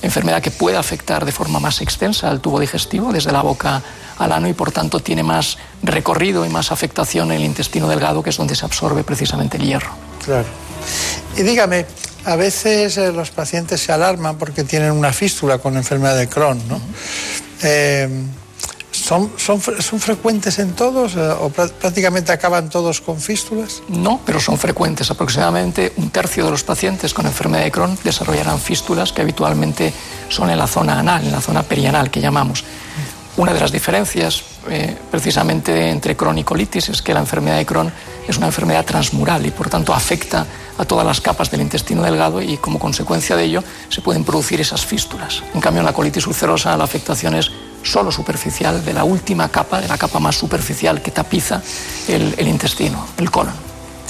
enfermedad que puede afectar de forma más extensa al tubo digestivo, desde la boca al ano, y por tanto tiene más recorrido y más afectación en el intestino delgado, que es donde se absorbe precisamente el hierro. Claro. Y dígame, a veces eh, los pacientes se alarman porque tienen una fístula con enfermedad de Crohn, ¿no? ¿Son, son, son frecuentes en todos eh, o prácticamente acaban todos con fístulas? No, pero son frecuentes. Aproximadamente un tercio de los pacientes con enfermedad de Crohn desarrollarán fístulas que habitualmente son en la zona anal, en la zona perianal que llamamos. Una de las diferencias eh, precisamente entre Crohn y colitis es que la enfermedad de Crohn es una enfermedad transmural y por tanto afecta a todas las capas del intestino delgado y como consecuencia de ello se pueden producir esas fístulas. En cambio en la colitis ulcerosa la afectación es solo superficial, de la última capa, de la capa más superficial que tapiza el, intestino, el colon.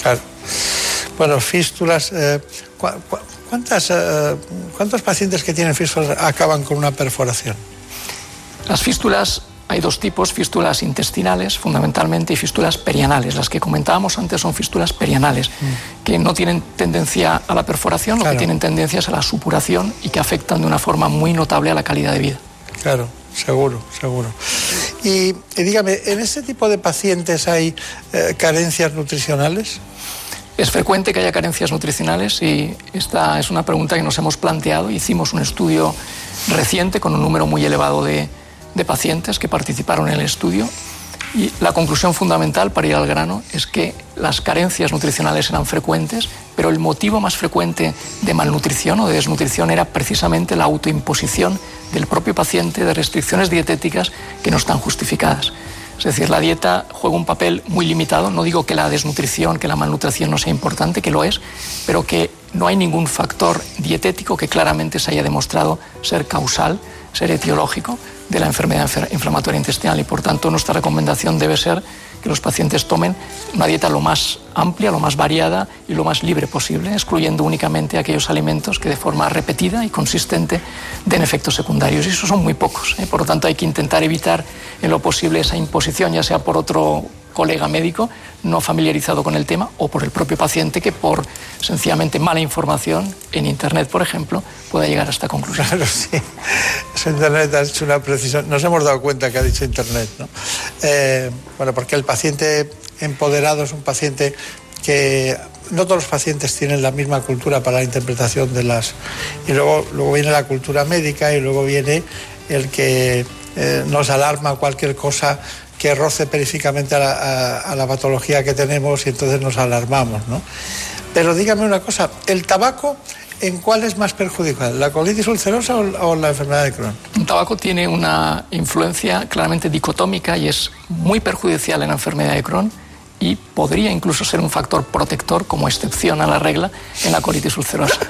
Claro. Bueno, fístulas. Eh, cuántas, eh, ¿Cuántos pacientes que tienen fístulas acaban con una perforación? Las fístulas hay dos tipos, fístulas intestinales fundamentalmente y fístulas perianales. Las que comentábamos antes son fístulas perianales, mm. que no tienen tendencia a la perforación, lo que tienen tendencia es a la supuración y que afectan de una forma muy notable a la calidad de vida. Claro. Seguro, seguro. Y, dígame, ¿en este tipo de pacientes hay eh, carencias nutricionales? Es frecuente que haya carencias nutricionales y esta es una pregunta que nos hemos planteado. Hicimos un estudio reciente con un número muy elevado de, de pacientes que participaron en el estudio y la conclusión fundamental para ir al grano es que las carencias nutricionales eran frecuentes, pero el motivo más frecuente de malnutrición o de desnutrición era precisamente la autoimposición del propio paciente de restricciones dietéticas que no están justificadas. Es decir, la dieta juega un papel muy limitado. No digo que la desnutrición, que la malnutrición no sea importante, que lo es, pero que no hay ningún factor dietético que claramente se haya demostrado ser causal, ser etiológico de la enfermedad inflamatoria intestinal y por tanto nuestra recomendación debe ser que los pacientes tomen una dieta lo más amplia, lo más variada y lo más libre posible, excluyendo únicamente aquellos alimentos que de forma repetida y consistente den efectos secundarios. Y esos son muy pocos. ¿eh? Por lo tanto, hay que intentar evitar en lo posible esa imposición, ya sea por otro colega médico no familiarizado con el tema o por el propio paciente que por sencillamente mala información en Internet, por ejemplo, pueda llegar a esta conclusión. Claro, sí. Internet ha hecho una precisión. Nos hemos dado cuenta que ha dicho Internet, ¿no? Eh, bueno, porque el paciente empoderado es un paciente que no todos los pacientes tienen la misma cultura para la interpretación de las... Y luego, luego viene la cultura médica y luego viene el que eh, nos alarma cualquier cosa que roce periféricamente a la, patología que tenemos y entonces nos alarmamos. ¿no? Pero dígame una cosa, ¿el tabaco en cuál es más perjudicial, la colitis ulcerosa o, la enfermedad de Crohn? El tabaco tiene una influencia claramente dicotómica y es muy perjudicial en la enfermedad de Crohn y podría incluso ser un factor protector como excepción a la regla en la colitis ulcerosa.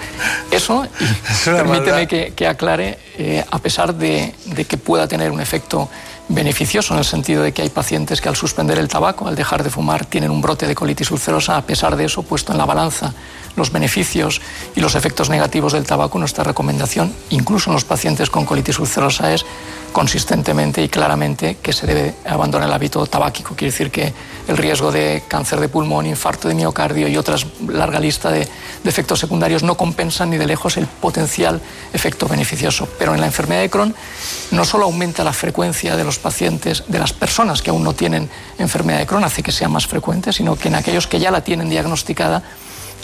Eso, y permíteme que, aclare, eh, a pesar de, de que pueda tener un efecto beneficioso en el sentido de que hay pacientes que al suspender el tabaco, al dejar de fumar, tienen un brote de colitis ulcerosa. A pesar de eso, puesto en la balanza los beneficios y los efectos negativos del tabaco, nuestra recomendación, incluso en los pacientes con colitis ulcerosa, es consistentemente y claramente que se debe abandonar el hábito tabáquico. Quiere decir que el riesgo de cáncer de pulmón, infarto de miocardio y otras larga lista de, de efectos secundarios no compensan ni de lejos el potencial efecto beneficioso. Pero en la enfermedad de Crohn no solo aumenta la frecuencia de los pacientes, de las personas que aún no tienen enfermedad de Crohn, hace que sea más frecuente, sino que en aquellos que ya la tienen diagnosticada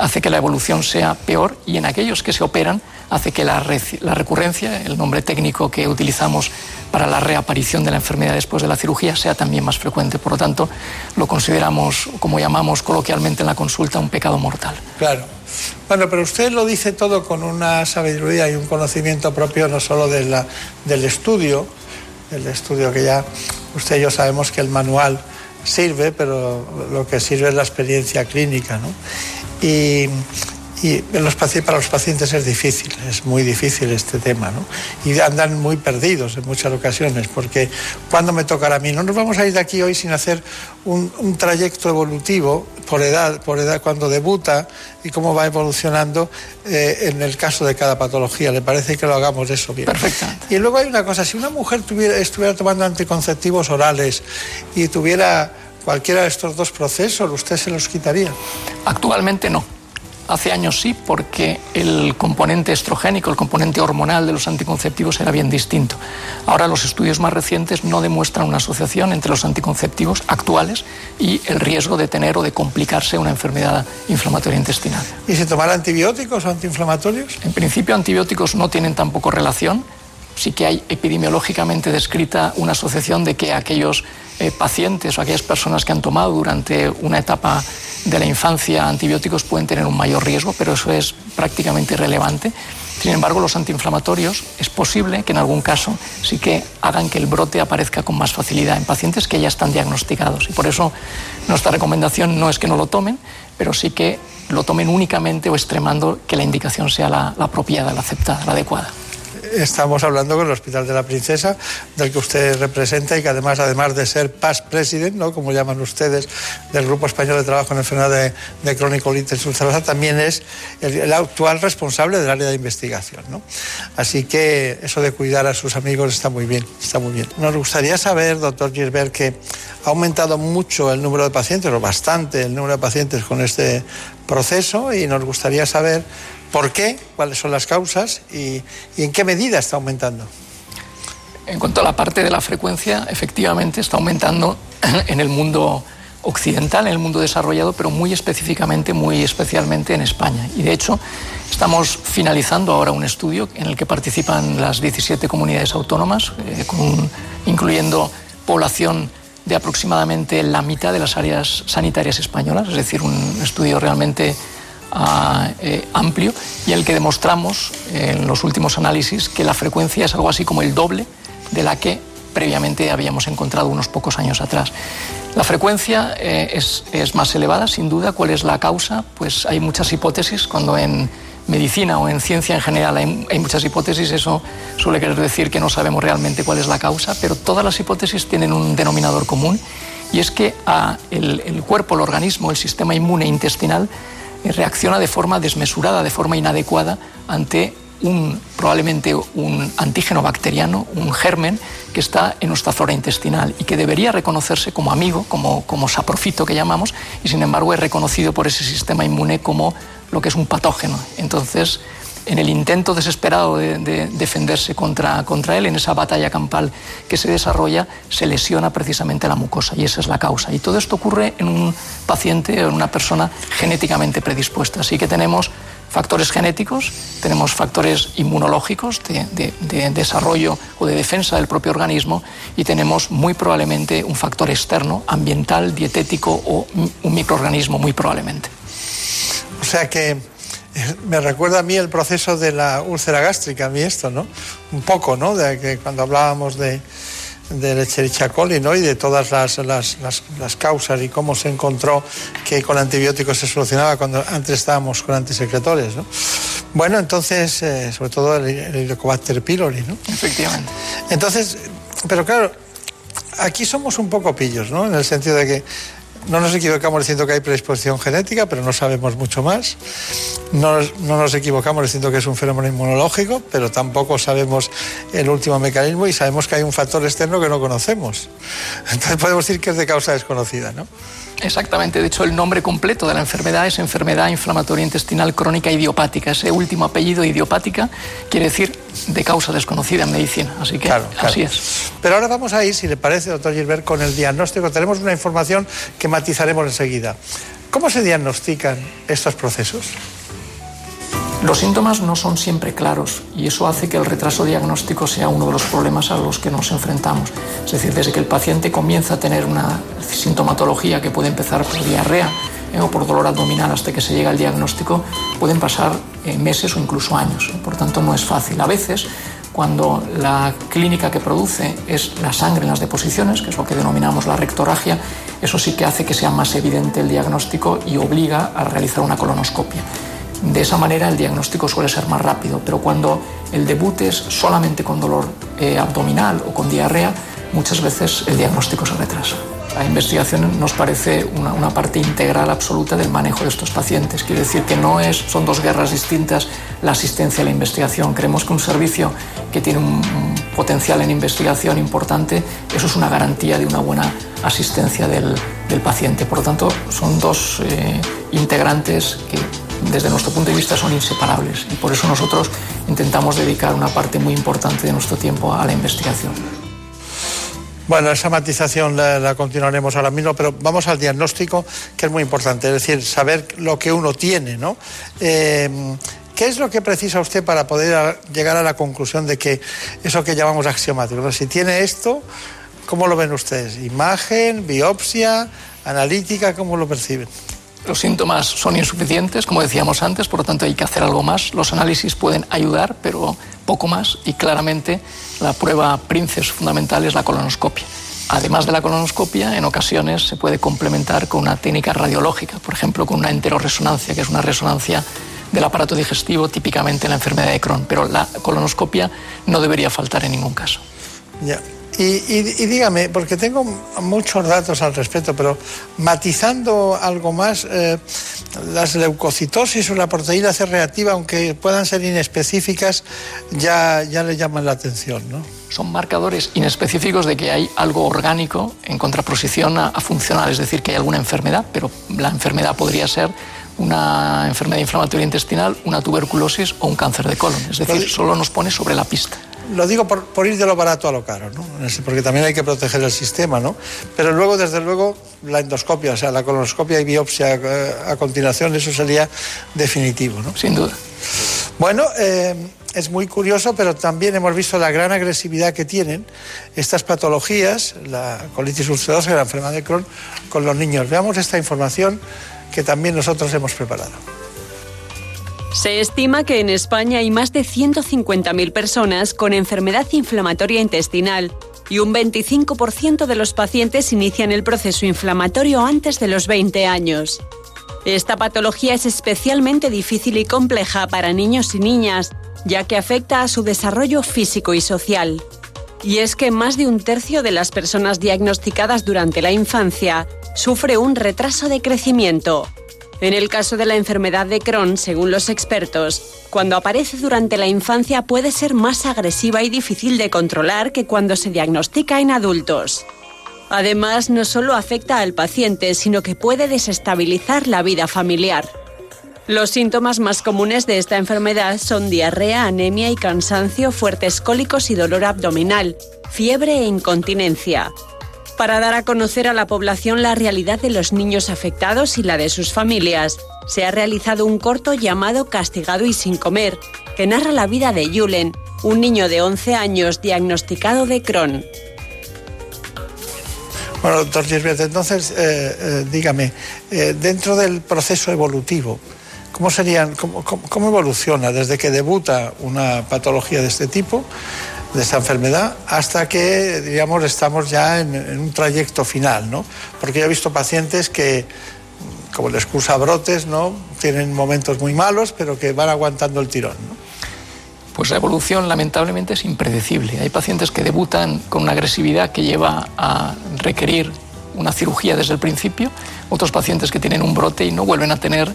hace que la evolución sea peor y en aquellos que se operan hace que la, recurrencia, el nombre técnico que utilizamos para la reaparición de la enfermedad después de la cirugía, sea también más frecuente. Por lo tanto, lo consideramos, como llamamos coloquialmente en la consulta, un pecado mortal. Claro. Bueno, pero usted lo dice todo con una sabiduría y un conocimiento propio no solo del estudio, el estudio que ya usted y yo sabemos que el manual sirve, pero lo que sirve es la experiencia clínica, ¿no? Y, los, para los pacientes es difícil, es muy difícil este tema, ¿no? Y andan muy perdidos en muchas ocasiones, porque cuando me tocará a mí? No nos vamos a ir de aquí hoy sin hacer un, trayecto evolutivo por edad, por edad cuando debuta y cómo va evolucionando eh, en el caso de cada patología. ¿Le parece que lo hagamos eso bien? Perfecto. Y luego hay una cosa, si una mujer tuviera, estuviera tomando anticonceptivos orales y tuviera cualquiera de estos dos procesos, ¿usted se los quitaría? Actualmente no. Hace años sí, porque el componente estrogénico, el componente hormonal de los anticonceptivos era bien distinto. Ahora los estudios más recientes no demuestran una asociación entre los anticonceptivos actuales y el riesgo de tener o de complicarse una enfermedad inflamatoria intestinal. ¿Y si tomar antibióticos o antiinflamatorios? En principio antibióticos no tienen tampoco relación. Sí que hay epidemiológicamente descrita una asociación de que aquellos eh, pacientes o aquellas personas que han tomado durante una etapa de la infancia antibióticos pueden tener un mayor riesgo, pero eso es prácticamente irrelevante. Sin embargo, los antiinflamatorios es posible que en algún caso sí que hagan que el brote aparezca con más facilidad en pacientes que ya están diagnosticados. Y por eso nuestra recomendación no es que no lo tomen, pero sí que lo tomen únicamente o extremando que la indicación sea la apropiada, la aceptada, la adecuada estamos hablando con el Hospital de la Princesa, del que usted representa y que además, además de ser past president, ¿no? como llaman ustedes, del Grupo Español de Trabajo en Enfermedad de, de Crónico-Litis ulcerosa, también es el, actual responsable del área de investigación. ¿no? Así que eso de cuidar a sus amigos está muy bien, está muy bien. Nos gustaría saber, doctor Gilbert, que ha aumentado mucho el número de pacientes, o bastante el número de pacientes con este proceso, y nos gustaría saber ¿Por qué? ¿Cuáles son las causas? ¿Y, en qué medida está aumentando? En cuanto a la parte de la frecuencia, efectivamente está aumentando en el mundo occidental, en el mundo desarrollado, pero muy específicamente, muy especialmente en España. Y de hecho, estamos finalizando ahora un estudio en el que participan las 17 comunidades autónomas, eh, incluyendo población de aproximadamente la mitad de las áreas sanitarias españolas, es decir, un estudio realmente eh, amplio y el que demostramos en los últimos análisis que la frecuencia es algo así como el doble de la que previamente habíamos encontrado unos pocos años atrás. La frecuencia eh, es, más elevada, sin duda. ¿Cuál es la causa? Pues hay muchas hipótesis. Cuando en medicina o en ciencia en general hay, muchas hipótesis, eso suele querer decir que no sabemos realmente cuál es la causa, pero todas las hipótesis tienen un denominador común y es que a el, el cuerpo, el organismo, el sistema inmune intestinal reacciona de forma desmesurada, de forma inadecuada ante un, probablemente un antígeno bacteriano, un germen que está en nuestra flora intestinal y que debería reconocerse como amigo, como, como saprofito que llamamos, y sin embargo es reconocido por ese sistema inmune como lo que es un patógeno. Entonces, en el intento desesperado de, defenderse contra, contra, él, en esa batalla campal que se desarrolla, se lesiona precisamente la mucosa y esa es la causa. Y todo esto ocurre en un paciente o en una persona genéticamente predispuesta. Así que tenemos factores genéticos, tenemos factores inmunológicos de, de, desarrollo o de defensa del propio organismo y tenemos muy probablemente un factor externo, ambiental, dietético o un microorganismo muy probablemente. O sea que me recuerda a mí el proceso de la úlcera gástrica, a mí esto, ¿no? Un poco, ¿no? De que cuando hablábamos de, del Escherichia coli ¿no? y de todas las, las, las, causas y cómo se encontró que con antibióticos se solucionaba cuando antes estábamos con antisecretores. ¿no? Bueno, entonces, eh, sobre todo el, el Helicobacter pylori. ¿no? Efectivamente. Entonces, pero claro, aquí somos un poco pillos, ¿no? En el sentido de que no nos equivocamos diciendo que hay predisposición genética, pero no sabemos mucho más. No, nos equivocamos diciendo que es un fenómeno inmunológico, pero tampoco sabemos el último mecanismo y sabemos que hay un factor externo que no conocemos. Entonces podemos decir que es de causa desconocida, ¿no? Exactamente, de hecho el nombre completo de la enfermedad es enfermedad inflamatoria intestinal crónica idiopática. Ese último apellido idiopática quiere decir de causa desconocida en medicina, así que así es. Pero ahora vamos a ir, si le parece, doctor Gilbert, con el diagnóstico. Tenemos una información que matizaremos enseguida. ¿Cómo se diagnostican estos procesos? Los síntomas no son siempre claros y eso hace que el retraso diagnóstico sea uno de los problemas a los que nos enfrentamos. Es decir, desde que el paciente comienza a tener una sintomatología que puede empezar por diarrea eh, o por dolor abdominal hasta que se llega al diagnóstico, pueden pasar eh, meses o incluso años. Por tanto, no es fácil. A veces, cuando la clínica que produce es la sangre en las deposiciones, que es lo que denominamos la rectorragia, eso sí que hace que sea más evidente el diagnóstico y obliga a realizar una colonoscopia. De esa manera el diagnóstico suele ser más rápido, pero cuando el debut es solamente con dolor eh, abdominal o con diarrea, muchas veces el diagnóstico se retrasa. La investigación nos parece una, parte integral absoluta del manejo de estos pacientes. Quiere decir que no es, son dos guerras distintas la asistencia y la investigación. Creemos que un servicio que tiene un, potencial en investigación importante, eso es una garantía de una buena asistencia del, paciente. Por lo tanto, son dos eh, integrantes que desde nuestro punto de vista son inseparables y por eso nosotros intentamos dedicar una parte muy importante de nuestro tiempo a la investigación. Bueno, esa matización la, continuaremos ahora mismo, pero vamos al diagnóstico, que es muy importante, es decir, saber lo que uno tiene, ¿no? Eh, ¿Qué es lo que precisa usted para poder llegar a la conclusión de que eso que llamamos axiomático? Si tiene esto, ¿cómo lo ven ustedes? ¿Imagen, biopsia, analítica, cómo lo perciben? Los síntomas son insuficientes, como decíamos antes, por lo tanto hay que hacer algo más. Los análisis pueden ayudar, pero poco más y claramente la prueba princes fundamental es la colonoscopia. Además de la colonoscopia, en ocasiones se puede complementar con una técnica radiológica, por ejemplo, con una enteroresonancia, que es una resonancia del aparato digestivo, típicamente en la enfermedad de Crohn. Pero la colonoscopia no debería faltar en ningún caso. Y, dígame, porque tengo muchos datos al respecto, pero matizando algo más, eh, las leucocitosis o la proteína C reactiva, aunque puedan ser inespecíficas, ya, ya le llaman la atención, ¿no? Son marcadores inespecíficos de que hay algo orgánico en contraposición a, funcional, es decir, que hay alguna enfermedad, pero la enfermedad podría ser una enfermedad inflamatoria intestinal, una tuberculosis o un cáncer de colon. Es decir, solo nos pone sobre la pista lo digo por, ir de lo barato a lo caro, ¿no? porque también hay que proteger el sistema, ¿no? Pero luego, desde luego, la endoscopia, o sea, la colonoscopia y biopsia eh, a, continuación, eso sería definitivo, ¿no? Sin duda. Bueno, eh, es muy curioso, pero también hemos visto la gran agresividad que tienen estas patologías, la colitis ulcerosa y la enfermedad de Crohn, con los niños. Veamos esta información que también nosotros hemos preparado. Se estima que en España hay más de 150.000 personas con enfermedad inflamatoria intestinal y un 25% de los pacientes inician el proceso inflamatorio antes de los 20 años. Esta patología es especialmente difícil y compleja para niños y niñas, ya que afecta a su desarrollo físico y social. Y es que más de un tercio de las personas diagnosticadas durante la infancia sufre un retraso de crecimiento, en el caso de la enfermedad de Crohn, según los expertos, cuando aparece durante la infancia puede ser más agresiva y difícil de controlar que cuando se diagnostica en adultos. Además, no solo afecta al paciente, sino que puede desestabilizar la vida familiar. Los síntomas más comunes de esta enfermedad son diarrea, anemia y cansancio, fuertes cólicos y dolor abdominal, fiebre e incontinencia para dar a conocer a la población la realidad de los niños afectados y la de sus familias. Se ha realizado un corto llamado Castigado y sin comer, que narra la vida de Julen, un niño de 11 años diagnosticado de Crohn. Bueno, doctor Gisbert, entonces, eh, eh, dígame, eh, dentro del proceso evolutivo, ¿cómo, serían, cómo, cómo, evoluciona desde que debuta una patología de este tipo, de esta enfermedad, hasta que, digamos, estamos ya en, un trayecto final, ¿no? Porque yo he visto pacientes que como les cursa brotes, ¿no? Tienen momentos muy malos, pero que van aguantando el tirón, ¿no? Pues la evolución lamentablemente es impredecible. Hay pacientes que debutan con una agresividad que lleva a requerir una cirugía desde el principio, otros pacientes que tienen un brote y no vuelven a tener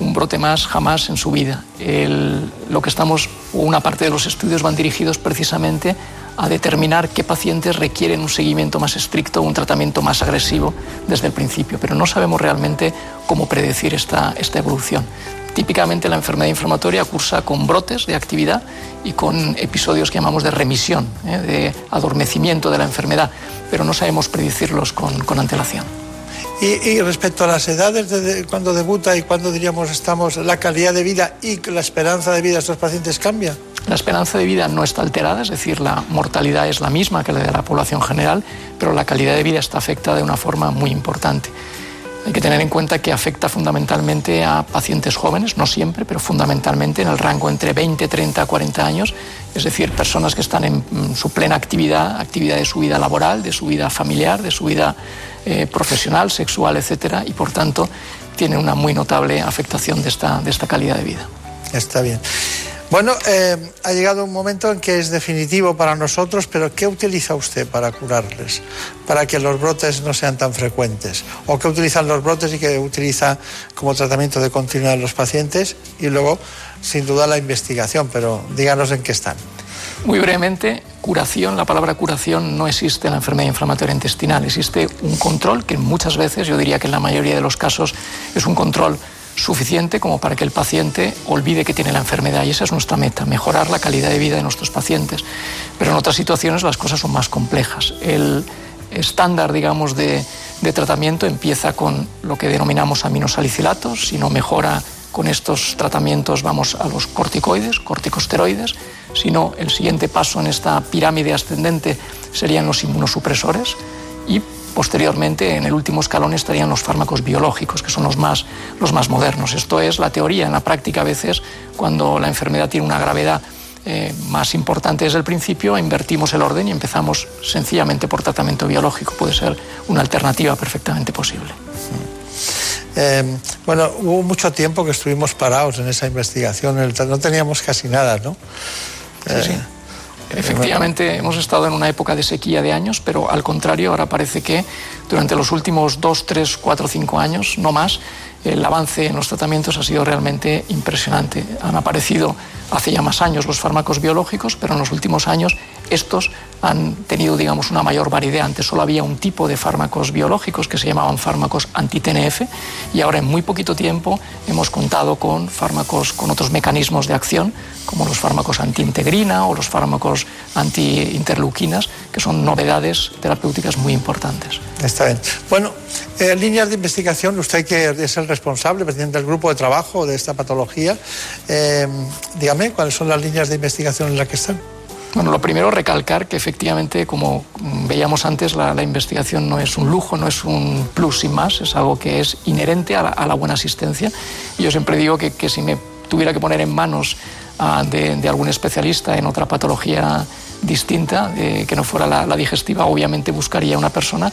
un brote más jamás en su vida. lo que estamos, una parte de los estudios van dirigidos precisamente a determinar qué pacientes requieren un seguimiento más estricto, un tratamiento más agresivo desde el principio, pero no sabemos realmente cómo predecir esta, esta evolución. Típicamente la enfermedad inflamatoria cursa con brotes de actividad y con episodios que llamamos de remisión, ¿eh? de adormecimiento de la enfermedad, pero no sabemos predecirlos con, con antelación. Y, respecto a las edades de, cuando debuta y cuando diríamos estamos, la calidad de vida y la esperanza de vida de estos pacientes cambia. La esperanza de vida no está alterada, es decir, la mortalidad es la misma que la de la población general, pero la calidad de vida está afectada de una forma muy importante. Hay que tener en cuenta que afecta fundamentalmente a pacientes jóvenes, no siempre, pero fundamentalmente en el rango entre 20, 30, 40 años, es decir, personas que están en mm, su plena actividad, actividad de su vida laboral, de su vida familiar, de su vida eh, profesional, sexual, etcétera, y por tanto tienen una muy notable afectación de esta, de esta calidad de vida. Está bien. Bueno, eh, ha llegado un momento en que es definitivo para nosotros, pero ¿qué utiliza usted para curarles? Para que los brotes no sean tan frecuentes. ¿O qué utilizan los brotes y qué utiliza como tratamiento de continuidad los pacientes? Y luego, sin duda, la investigación, pero díganos en qué están. Muy brevemente, curación, la palabra curación no existe en la enfermedad inflamatoria intestinal, existe un control que muchas veces, yo diría que en la mayoría de los casos, es un control suficiente como para que el paciente olvide que tiene la enfermedad y esa es nuestra meta, mejorar la calidad de vida de nuestros pacientes. Pero en otras situaciones las cosas son más complejas. El estándar, digamos, de, tratamiento empieza con lo que denominamos aminosalicilatos, si no mejora con estos tratamientos vamos a los corticoides, corticosteroides, si no el siguiente paso en esta pirámide ascendente serían los inmunosupresores Posteriormente, en el último escalón estarían los fármacos biológicos, que son los más, los más modernos. Esto es la teoría. En la práctica, a veces, cuando la enfermedad tiene una gravedad eh, más importante desde el principio, invertimos el orden y empezamos sencillamente por tratamiento biológico. Puede ser una alternativa perfectamente posible. Eh, bueno, hubo mucho tiempo que estuvimos parados en esa investigación, no teníamos casi nada, ¿no? Sí, sí. Efectivamente, hemos estado en una época de sequía de años, pero al contrario, ahora parece que durante los últimos dos, tres, cuatro, cinco años, no más, el avance en los tratamientos ha sido realmente impresionante. Han aparecido hace ya más años los fármacos biológicos, pero en los últimos años estos han tenido, digamos, una mayor variedad. Antes solo había un tipo de fármacos biológicos que se llamaban fármacos anti-TNF y ahora en muy poquito tiempo hemos contado con fármacos con otros mecanismos de acción, como los fármacos anti-integrina o los fármacos anti-interleuquinas, que son novedades terapéuticas muy importantes. Está bien. Bueno, eh, líneas de investigación, usted que es el responsable, presidente del grupo de trabajo de esta patología, eh, dígame cuáles son las líneas de investigación en las que están. Bueno, lo primero, recalcar que efectivamente, como veíamos antes, la, investigación no es un lujo, no es un plus sin más, es algo que es inherente a la, buena asistencia. Y yo siempre digo que, si me tuviera que poner en manos ah, de, algún especialista en otra patología distinta, que no fuera la, digestiva, obviamente buscaría una persona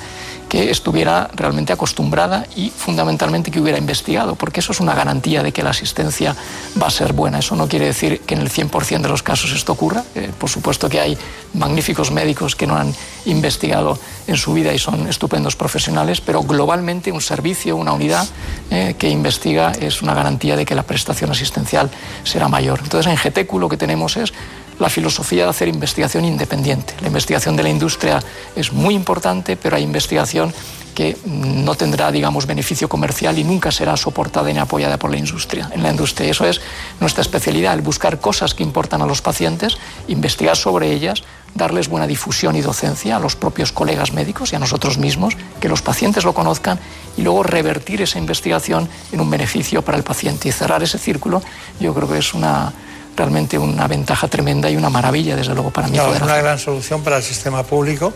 que estuviera realmente acostumbrada y fundamentalmente que hubiera investigado, porque eso es una garantía de que la asistencia va a ser buena. Eso no quiere decir que en el 100% de los casos esto ocurra. Eh, por supuesto que hay magníficos médicos que no han investigado en su vida y son estupendos profesionales, pero globalmente un servicio, una unidad eh, que investiga es una garantía de que la prestación asistencial será mayor. Entonces en GTQ lo que tenemos es la filosofía de hacer investigación independiente. La investigación de la industria es muy importante, pero hay investigación que no tendrá, digamos, beneficio comercial y nunca será soportada ni apoyada por la industria. En la industria, eso es nuestra especialidad, el buscar cosas que importan a los pacientes, investigar sobre ellas, darles buena difusión y docencia a los propios colegas médicos y a nosotros mismos, que los pacientes lo conozcan y luego revertir esa investigación en un beneficio para el paciente y cerrar ese círculo, yo creo que es una realmente una ventaja tremenda y una maravilla, desde luego, para mí. No, es una gran solución para el sistema público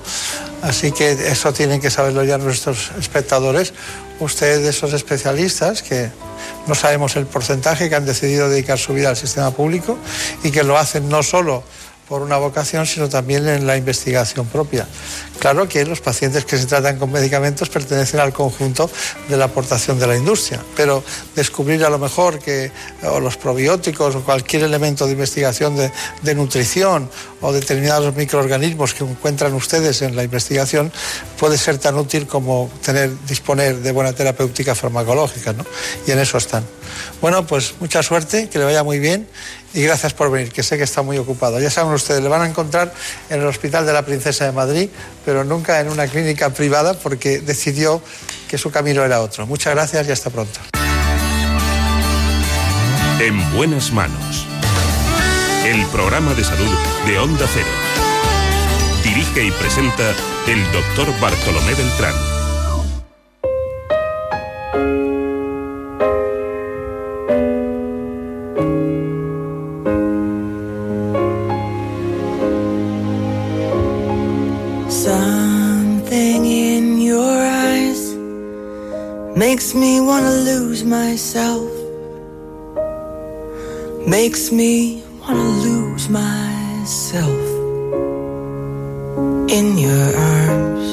Así que eso tienen que saberlo ya nuestros espectadores. Ustedes, esos especialistas que no sabemos el porcentaje que han decidido dedicar su vida al sistema público y que lo hacen no solo por una vocación, sino también en la investigación propia. Claro que los pacientes que se tratan con medicamentos pertenecen al conjunto de la aportación de la industria, pero descubrir a lo mejor que los probióticos o cualquier elemento de investigación de, de, nutrición o determinados microorganismos que encuentran ustedes en la investigación puede ser tan útil como tener, disponer de buena terapéutica farmacológica, ¿no? Y en eso están. Bueno, pues mucha suerte, que le vaya muy bien y gracias por venir, que sé que está muy ocupado. Ya saben ustedes, le van a encontrar en el Hospital de la Princesa de Madrid, pero nunca en una clínica privada porque decidió que su camino era otro. Muchas gracias y hasta pronto. En buenas manos. El programa de salud de Onda Cero. Dirige y presenta el doctor Bartolomé Beltrán. Makes me wanna lose myself. Makes me wanna lose myself in your arms.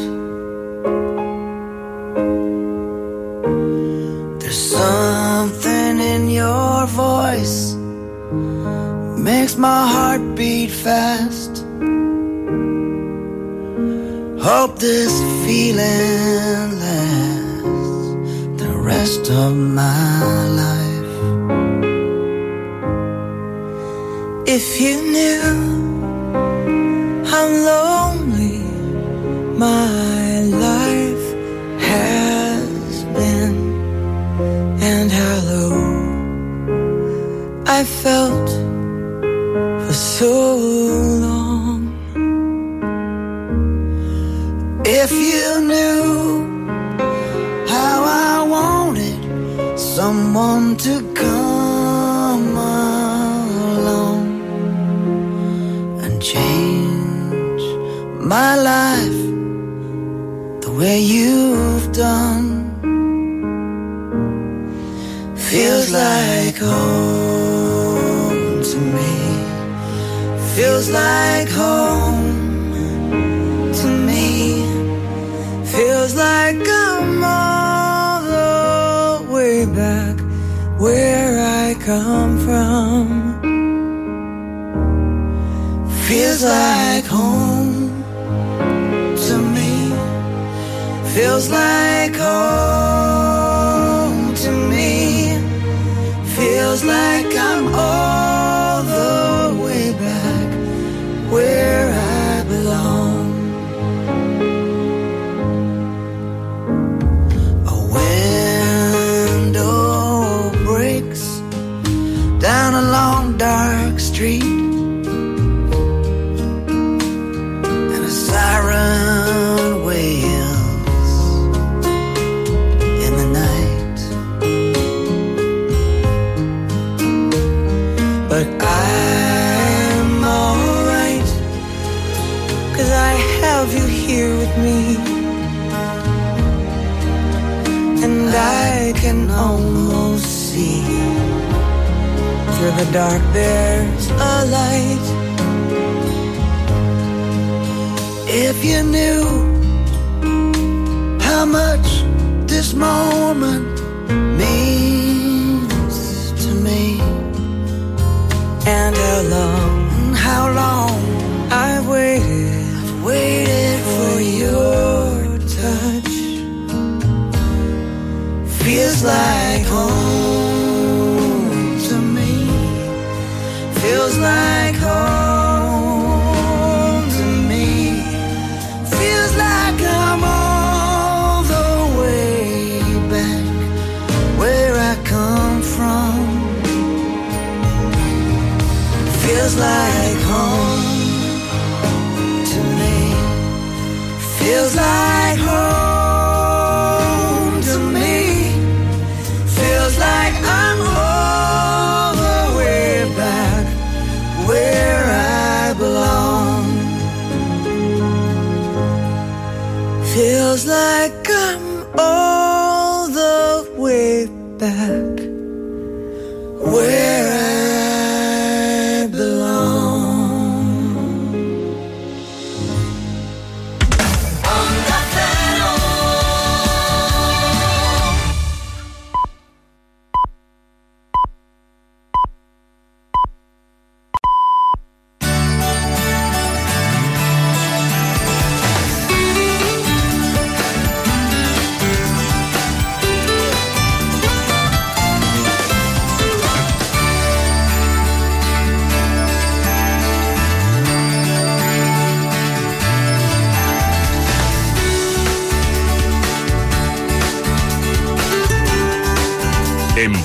There's something in your voice makes my heart beat fast. Hope this feeling lasts rest of my life. If you knew how lonely my life has been and how low I felt you've done. Feels like home to me. Feels like home to me. Feels like I'm all the way back where I come from. Feels like Feels like dark, there's a light. If you knew how much this moment means to me, and how long,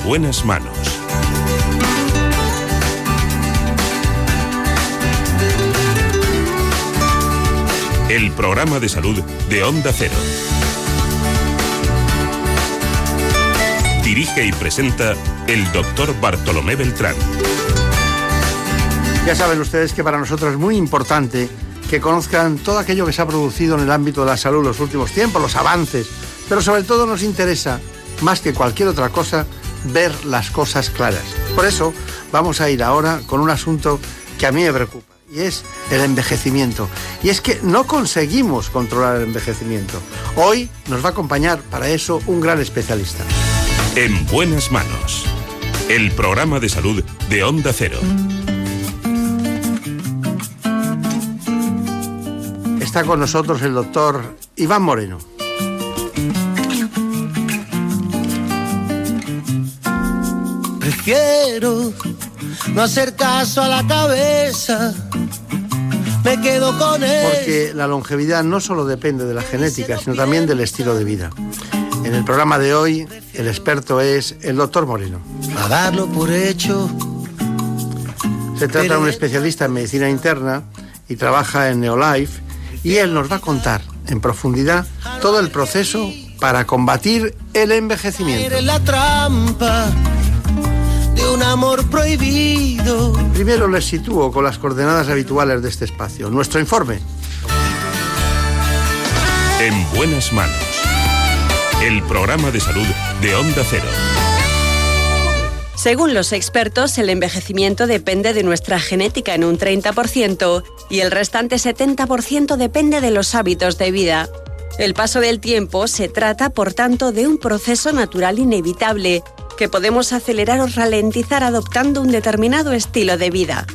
buenas manos. El programa de salud de Onda Cero. Dirige y presenta el doctor Bartolomé Beltrán. Ya saben ustedes que para nosotros es muy importante que conozcan todo aquello que se ha producido en el ámbito de la salud en los últimos tiempos, los avances, pero sobre todo nos interesa, más que cualquier otra cosa, ver las cosas claras. Por eso vamos a ir ahora con un asunto que a mí me preocupa, y es el envejecimiento. Y es que no conseguimos controlar el envejecimiento. Hoy nos va a acompañar para eso un gran especialista. En buenas manos. El programa de salud de Onda Cero. Está con nosotros el doctor Iván Moreno. Prefiero no hacer caso a la cabeza. Me quedo con él. Porque la longevidad no solo depende de la genética, sino también del estilo de vida. En el programa de hoy, el experto es el doctor Moreno. A darlo por hecho. Se trata de un especialista en medicina interna y trabaja en Neolife y él nos va a contar en profundidad todo el proceso para combatir el envejecimiento. La trampa de un amor prohibido. Primero les sitúo con las coordenadas habituales de este espacio. Nuestro informe. En buenas manos. El programa de salud de Onda Cero. Según los expertos, el envejecimiento depende de nuestra genética en un 30% y el restante 70% depende de los hábitos de vida. El paso del tiempo se trata, por tanto, de un proceso natural inevitable que podemos acelerar o ralentizar adoptando un determinado estilo de vida.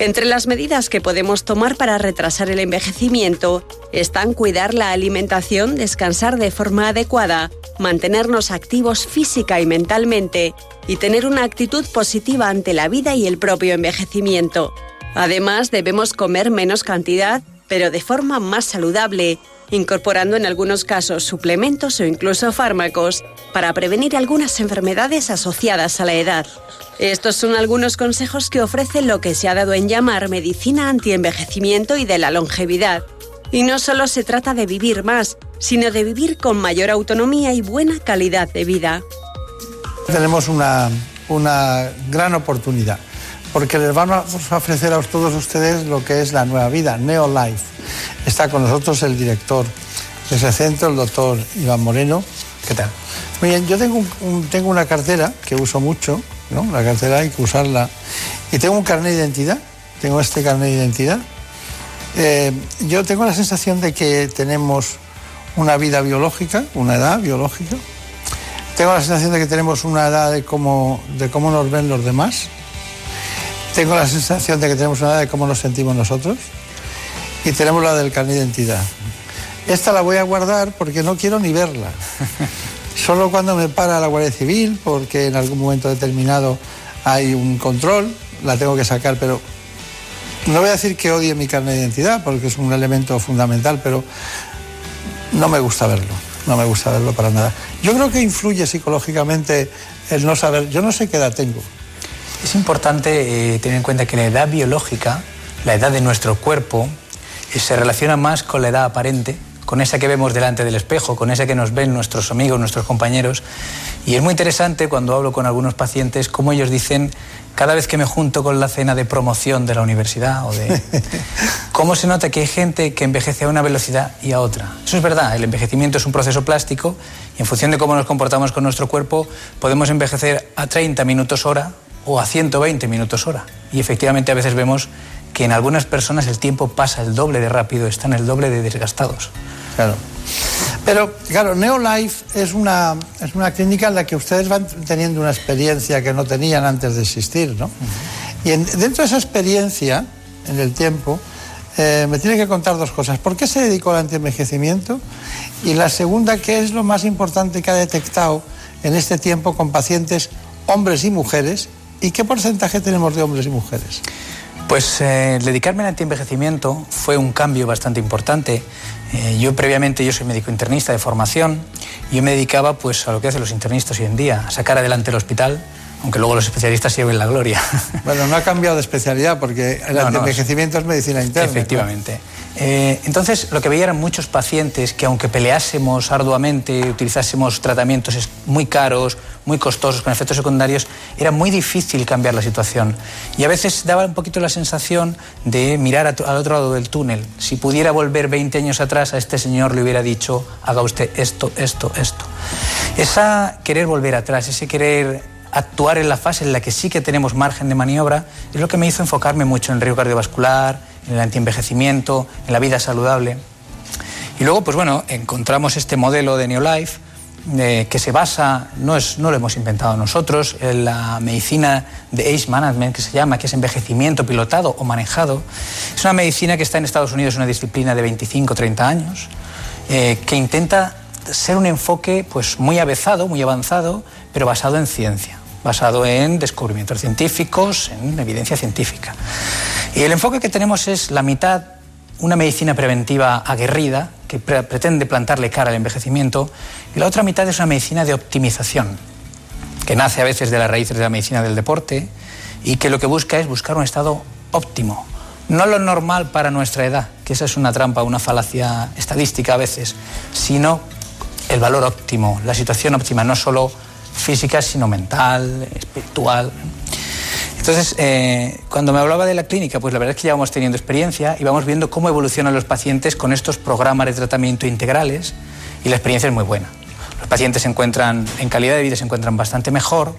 Entre las medidas que podemos tomar para retrasar el envejecimiento están cuidar la alimentación, descansar de forma adecuada, mantenernos activos física y mentalmente y tener una actitud positiva ante la vida y el propio envejecimiento. Además, debemos comer menos cantidad, pero de forma más saludable, incorporando en algunos casos suplementos o incluso fármacos para prevenir algunas enfermedades asociadas a la edad. Estos son algunos consejos que ofrece lo que se ha dado en llamar medicina antienvejecimiento y de la longevidad. Y no solo se trata de vivir más, sino de vivir con mayor autonomía y buena calidad de vida. Tenemos una, una gran oportunidad porque les vamos a ofrecer a todos ustedes lo que es la nueva vida, Neolife. Está con nosotros el director de ese centro, el doctor Iván Moreno. ¿Qué tal? Muy bien, yo tengo, un- tengo una cartera que uso mucho, ¿no? La cartera hay que usarla. Y tengo un carnet de identidad, tengo este carnet de identidad. Eh, yo tengo la sensación de que tenemos una vida biológica, una edad biológica. Tengo la sensación de que tenemos una edad de cómo nos ven los demás. Tengo la sensación de que tenemos una edad de cómo nos sentimos nosotros. Y tenemos la del carnet de identidad. Esta la voy a guardar porque no quiero ni verla. Solo cuando me para la Guardia Civil, porque en algún momento determinado hay un control, la tengo que sacar, pero no voy a decir que odie mi carnet de identidad, porque es un elemento fundamental, pero no me gusta verlo, no me gusta verlo para nada. Yo creo que influye psicológicamente el no saber, yo no sé qué edad tengo. Es importante eh, tener en cuenta que la edad biológica, la edad de nuestro cuerpo, eh, se relaciona más con la edad aparente, con esa que vemos delante del espejo, con esa que nos ven nuestros amigos, nuestros compañeros. Y es muy interesante cuando hablo con algunos pacientes cómo ellos dicen, cada vez que me junto con la cena de promoción de la universidad o de... cómo se nota que hay gente que envejece a una velocidad y a otra. Eso es verdad, el envejecimiento es un proceso plástico y en función de cómo nos comportamos con nuestro cuerpo podemos envejecer a 30 minutos hora o a 120 minutos hora. Y efectivamente a veces vemos que en algunas personas el tiempo pasa el doble de rápido, están el doble de desgastados. Claro. Pero, claro, Neolife es una, es una clínica en la que ustedes van teniendo una experiencia que no tenían antes de existir, ¿no? Y en- dentro de esa experiencia, en el tiempo, eh, me tiene que contar dos cosas. ¿Por qué se dedicó al antienvejecimiento? Y la segunda, ¿qué es lo más importante que ha detectado en este tiempo con pacientes hombres y mujeres? ¿Y qué porcentaje tenemos de hombres y mujeres? Pues eh, dedicarme al antienvejecimiento fue un cambio bastante importante. Eh, yo previamente yo soy médico internista de formación Yo me dedicaba pues a lo que hacen los internistas hoy en día, sacar adelante el hospital, aunque luego los especialistas lleven la gloria. Bueno, no ha cambiado de especialidad porque el No, no, envejecimiento es medicina interna. Efectivamente. Eh, entonces, lo que veía eran muchos pacientes que, aunque peleásemos arduamente, utilizásemos tratamientos muy caros, muy costosos, con efectos secundarios, era muy difícil cambiar la situación. Y a veces daba un poquito la sensación de mirar al otro lado del túnel. Si pudiera volver 20 años atrás, a este señor le hubiera dicho, haga usted esto, esto, esto. Esa querer volver atrás, ese querer actuar en la fase en la que sí que tenemos margen de maniobra, es lo que me hizo enfocarme mucho en el riesgo cardiovascular, en el antienvejecimiento, en la vida saludable. Y luego, pues bueno, encontramos este modelo de Neolife eh, que se basa, no, es, no lo hemos inventado nosotros, en la medicina de age management, que se llama, que es envejecimiento pilotado o manejado. Es una medicina que está en Estados Unidos, una disciplina de 25 30 años, eh, que intenta ser un enfoque pues, muy avezado, muy avanzado, pero basado en ciencia, basado en descubrimientos científicos, en evidencia científica. Y el enfoque que tenemos es la mitad una medicina preventiva aguerrida que pre- pretende plantarle cara al envejecimiento y la otra mitad es una medicina de optimización que nace a veces de las raíces de la medicina del deporte y que lo que busca es buscar un estado óptimo, no lo normal para nuestra edad, que esa es una trampa, una falacia estadística a veces, sino el valor óptimo, la situación óptima, no solo física, sino mental, espiritual. Entonces, eh, cuando me hablaba de la clínica, pues la verdad es que ya vamos teniendo experiencia y vamos viendo cómo evolucionan los pacientes con estos programas de tratamiento integrales y la experiencia es muy buena. Los pacientes se encuentran, en calidad de vida se encuentran bastante mejor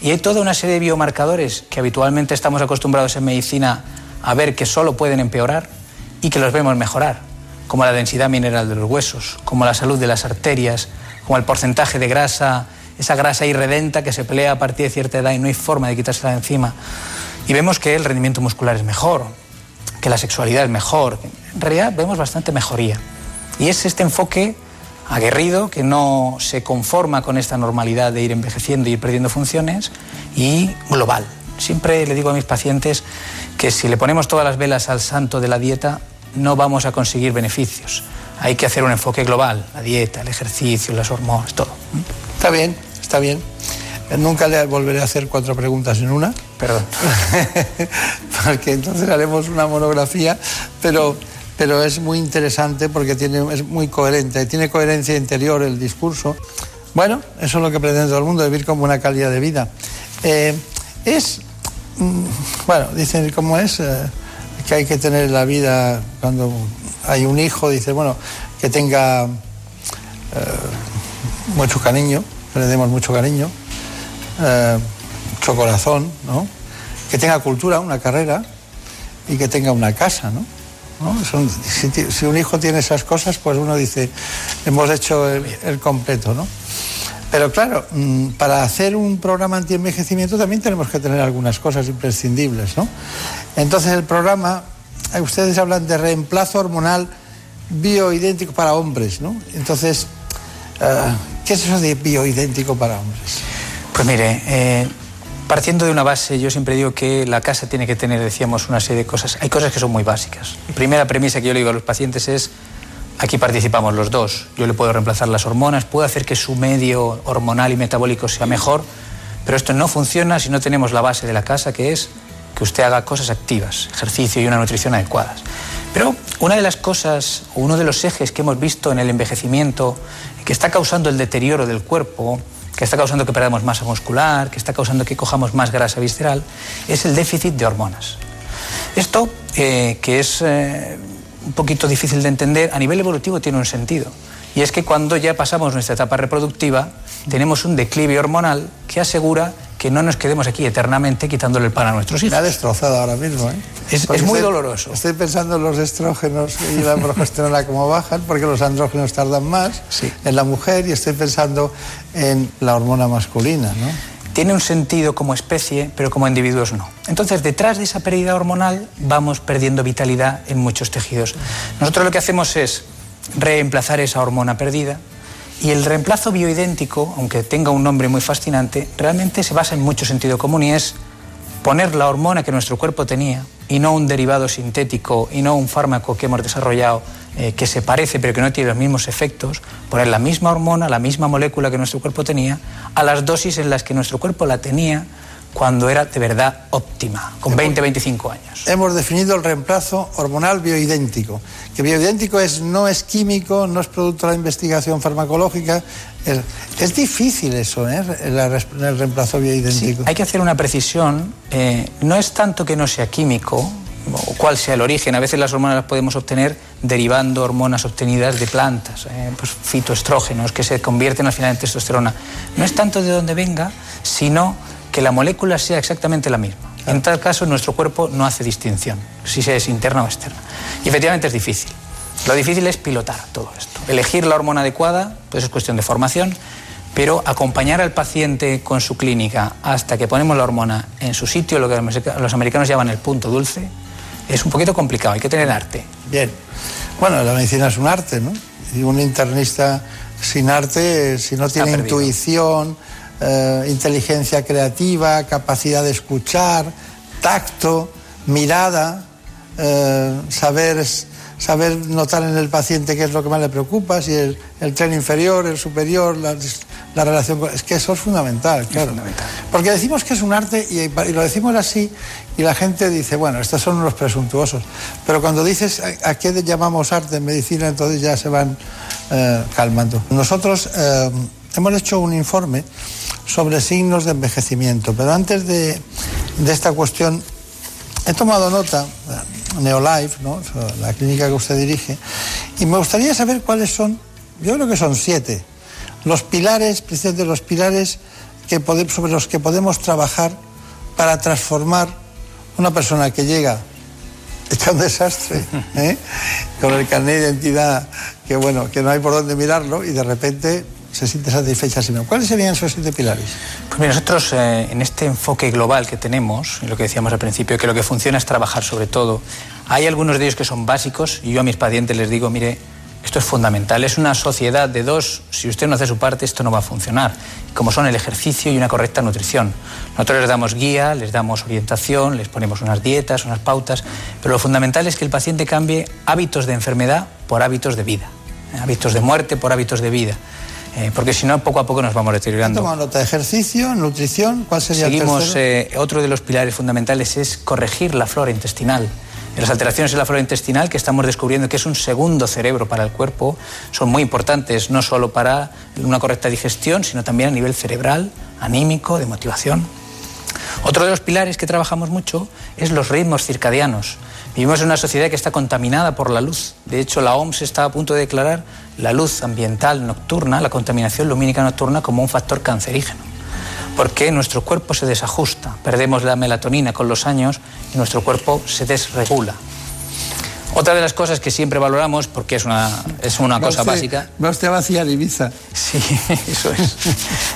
y hay toda una serie de biomarcadores que habitualmente estamos acostumbrados en medicina a ver que solo pueden empeorar y que los vemos mejorar, como la densidad mineral de los huesos, como la salud de las arterias, como el porcentaje de grasa, esa grasa irredenta que se pelea a partir de cierta edad y no hay forma de quitársela de encima. Y vemos que el rendimiento muscular es mejor, que la sexualidad es mejor. En realidad vemos bastante mejoría. Y es este enfoque aguerrido que no se conforma con esta normalidad de ir envejeciendo y ir perdiendo funciones y global. Siempre le digo a mis pacientes que si le ponemos todas las velas al santo de la dieta no vamos a conseguir beneficios. Hay que hacer un enfoque global, la dieta, el ejercicio, las hormonas, todo. Está bien, está bien. Nunca le volveré a hacer cuatro preguntas en una. Perdón. porque entonces haremos una monografía, pero, pero es muy interesante porque tiene, es muy coherente, tiene coherencia interior el discurso. Bueno, eso es lo que pretende todo el mundo, vivir como una calidad de vida. Eh, es, mm, bueno, dicen cómo es, Eh, que hay que tener la vida cuando hay un hijo, dice, bueno, que tenga eh, mucho cariño, le mucho cariño, eh, mucho corazón, ¿no? Que tenga cultura, una carrera y que tenga una casa, ¿no? Si, un hijo tiene esas cosas, pues uno dice, hemos hecho el, el completo, ¿no? Pero claro, mm, para hacer un programa anti-envejecimiento también tenemos que tener algunas cosas imprescindibles, ¿no? Entonces el programa, eh, ustedes hablan de reemplazo hormonal bioidéntico para hombres, ¿no? Entonces, eh, ¿qué es eso de bioidéntico para hombres? Pues mire, eh, partiendo de una base, yo siempre digo que la casa tiene que tener, decíamos, una serie de cosas. Hay cosas que son muy básicas. La primera premisa que yo le digo a los pacientes es, aquí participamos los dos. Yo le puedo reemplazar las hormonas, puedo hacer que su medio hormonal y metabólico sea mejor, pero esto no funciona si no tenemos la base de la casa, que es que usted haga cosas activas, ejercicio y una nutrición adecuadas. Pero una de las cosas, o uno de los ejes que hemos visto en el envejecimiento, que está causando el deterioro del cuerpo, que está causando que perdamos masa muscular, que está causando que cojamos más grasa visceral, es el déficit de hormonas. Esto, eh, que es eh, un poquito difícil de entender, a nivel evolutivo tiene un sentido. Y es que cuando ya pasamos nuestra etapa reproductiva, tenemos un declive hormonal que asegura que no nos quedemos aquí eternamente quitándole el pan a nuestros hijos. Me ha destrozado ahora mismo, ¿eh? Es- muy estoy- doloroso. Estoy pensando en los estrógenos y la progesterona como bajan, porque los andrógenos tardan más en la mujer, y estoy pensando en la hormona masculina, ¿no? Tiene un sentido como especie, pero como individuos no. Entonces, detrás de esa pérdida hormonal vamos perdiendo vitalidad en muchos tejidos. Nosotros lo que hacemos es reemplazar esa hormona perdida y el reemplazo bioidéntico, aunque tenga un nombre muy fascinante, realmente se basa en mucho sentido común y es poner la hormona que nuestro cuerpo tenía y no un derivado sintético y no un fármaco que hemos desarrollado eh, que se parece pero que no tiene los mismos efectos, poner la misma hormona, la misma molécula que nuestro cuerpo tenía, a las dosis en las que nuestro cuerpo la tenía cuando era de verdad óptima, con 20, 25 años. Hemos definido el reemplazo hormonal bioidéntico, que bioidéntico es, no es químico, no es producto de la investigación farmacológica. Es, es difícil eso, ¿eh? el reemplazo bioidéntico. Sí, hay que hacer una precisión. Eh, no es tanto que no sea químico, o cuál sea el origen. A veces las hormonas las podemos obtener derivando hormonas obtenidas de plantas, eh, pues fitoestrógenos, que se convierten al final en testosterona. No es tanto de dónde venga, sino que la molécula sea exactamente la misma. En tal caso, nuestro cuerpo no hace distinción, si se es interna o externa. Y efectivamente es difícil. Lo difícil es pilotar todo esto. Elegir la hormona adecuada, pues es cuestión de formación, pero acompañar al paciente con su clínica hasta que ponemos la hormona en su sitio, lo que los americanos llaman el punto dulce, es un poquito complicado, hay que tener arte. Bien. Bueno, la medicina es un arte, ¿no? Y un internista sin arte, si no tiene intuición, eh, inteligencia creativa, capacidad de escuchar, tacto, mirada, eh, saber, saber notar en el paciente qué es lo que más le preocupa, si el, el tren inferior, el superior, la, la relación Es que eso es fundamental, claro. Porque decimos que es un arte y, lo decimos así y la gente dice, bueno, estos son los presuntuosos. Pero cuando dices a, qué llamamos arte en medicina, entonces ya se van eh, calmando. Nosotros hemos hecho un informe sobre signos de envejecimiento. Pero antes de, esta cuestión, he tomado nota, Neolife, ¿no? la clínica que usted dirige, y me gustaría saber cuáles son, yo creo que son siete, los pilares, precisamente los pilares que sobre los que podemos trabajar para transformar una persona que llega hecha un desastre, ¿eh? con el carnet de identidad que bueno, que no hay por dónde mirarlo y de repente se siente satisfecha, sino cuáles serían esos siete pilares. Pues mira, nosotros eh, en este enfoque global que tenemos, y lo que decíamos al principio, que lo que funciona es trabajar sobre todo, hay algunos de ellos que son básicos y yo a mis pacientes les digo, mire, esto es fundamental, es una sociedad de dos, si usted no hace su parte esto no va a funcionar, como son el ejercicio y una correcta nutrición. Nosotros les damos guía, les damos orientación, les ponemos unas dietas, unas pautas, pero lo fundamental es que el paciente cambie hábitos de enfermedad por hábitos de vida, ¿eh? hábitos de muerte por hábitos de vida. Eh, porque si no, poco a poco nos vamos deteriorando. Toma nota, ejercicio, nutrición, ¿cuál sería Seguimos, eh, otro de los pilares fundamentales es corregir la flora intestinal. Las alteraciones en la flora intestinal que estamos descubriendo que es un segundo cerebro para el cuerpo son muy importantes, no solo para una correcta digestión, sino también a nivel cerebral, anímico, de motivación. Otro de los pilares que trabajamos mucho es los ritmos circadianos. Vivimos en una sociedad que está contaminada por la luz. De hecho, la OMS está a punto de declarar la luz ambiental nocturna, la contaminación lumínica nocturna, como un factor cancerígeno. Porque nuestro cuerpo se desajusta, perdemos la melatonina con los años y nuestro cuerpo se desregula. Otra de las cosas que siempre valoramos, porque es una, es una cosa básica. Va usted a vaciar Ibiza. Sí, eso es.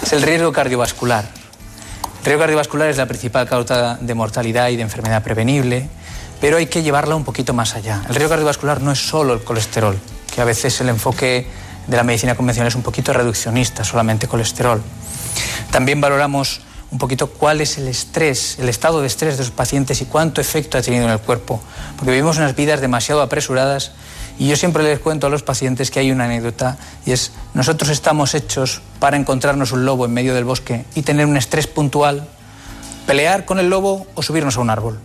es el riesgo cardiovascular. El riesgo cardiovascular es la principal causa de mortalidad y de enfermedad prevenible pero hay que llevarla un poquito más allá. El riesgo cardiovascular no es solo el colesterol, que a veces el enfoque de la medicina convencional es un poquito reduccionista, solamente colesterol. También valoramos un poquito cuál es el estrés, el estado de estrés de los pacientes y cuánto efecto ha tenido en el cuerpo, porque vivimos unas vidas demasiado apresuradas y yo siempre les cuento a los pacientes que hay una anécdota y es nosotros estamos hechos para encontrarnos un lobo en medio del bosque y tener un estrés puntual, pelear con el lobo o subirnos a un árbol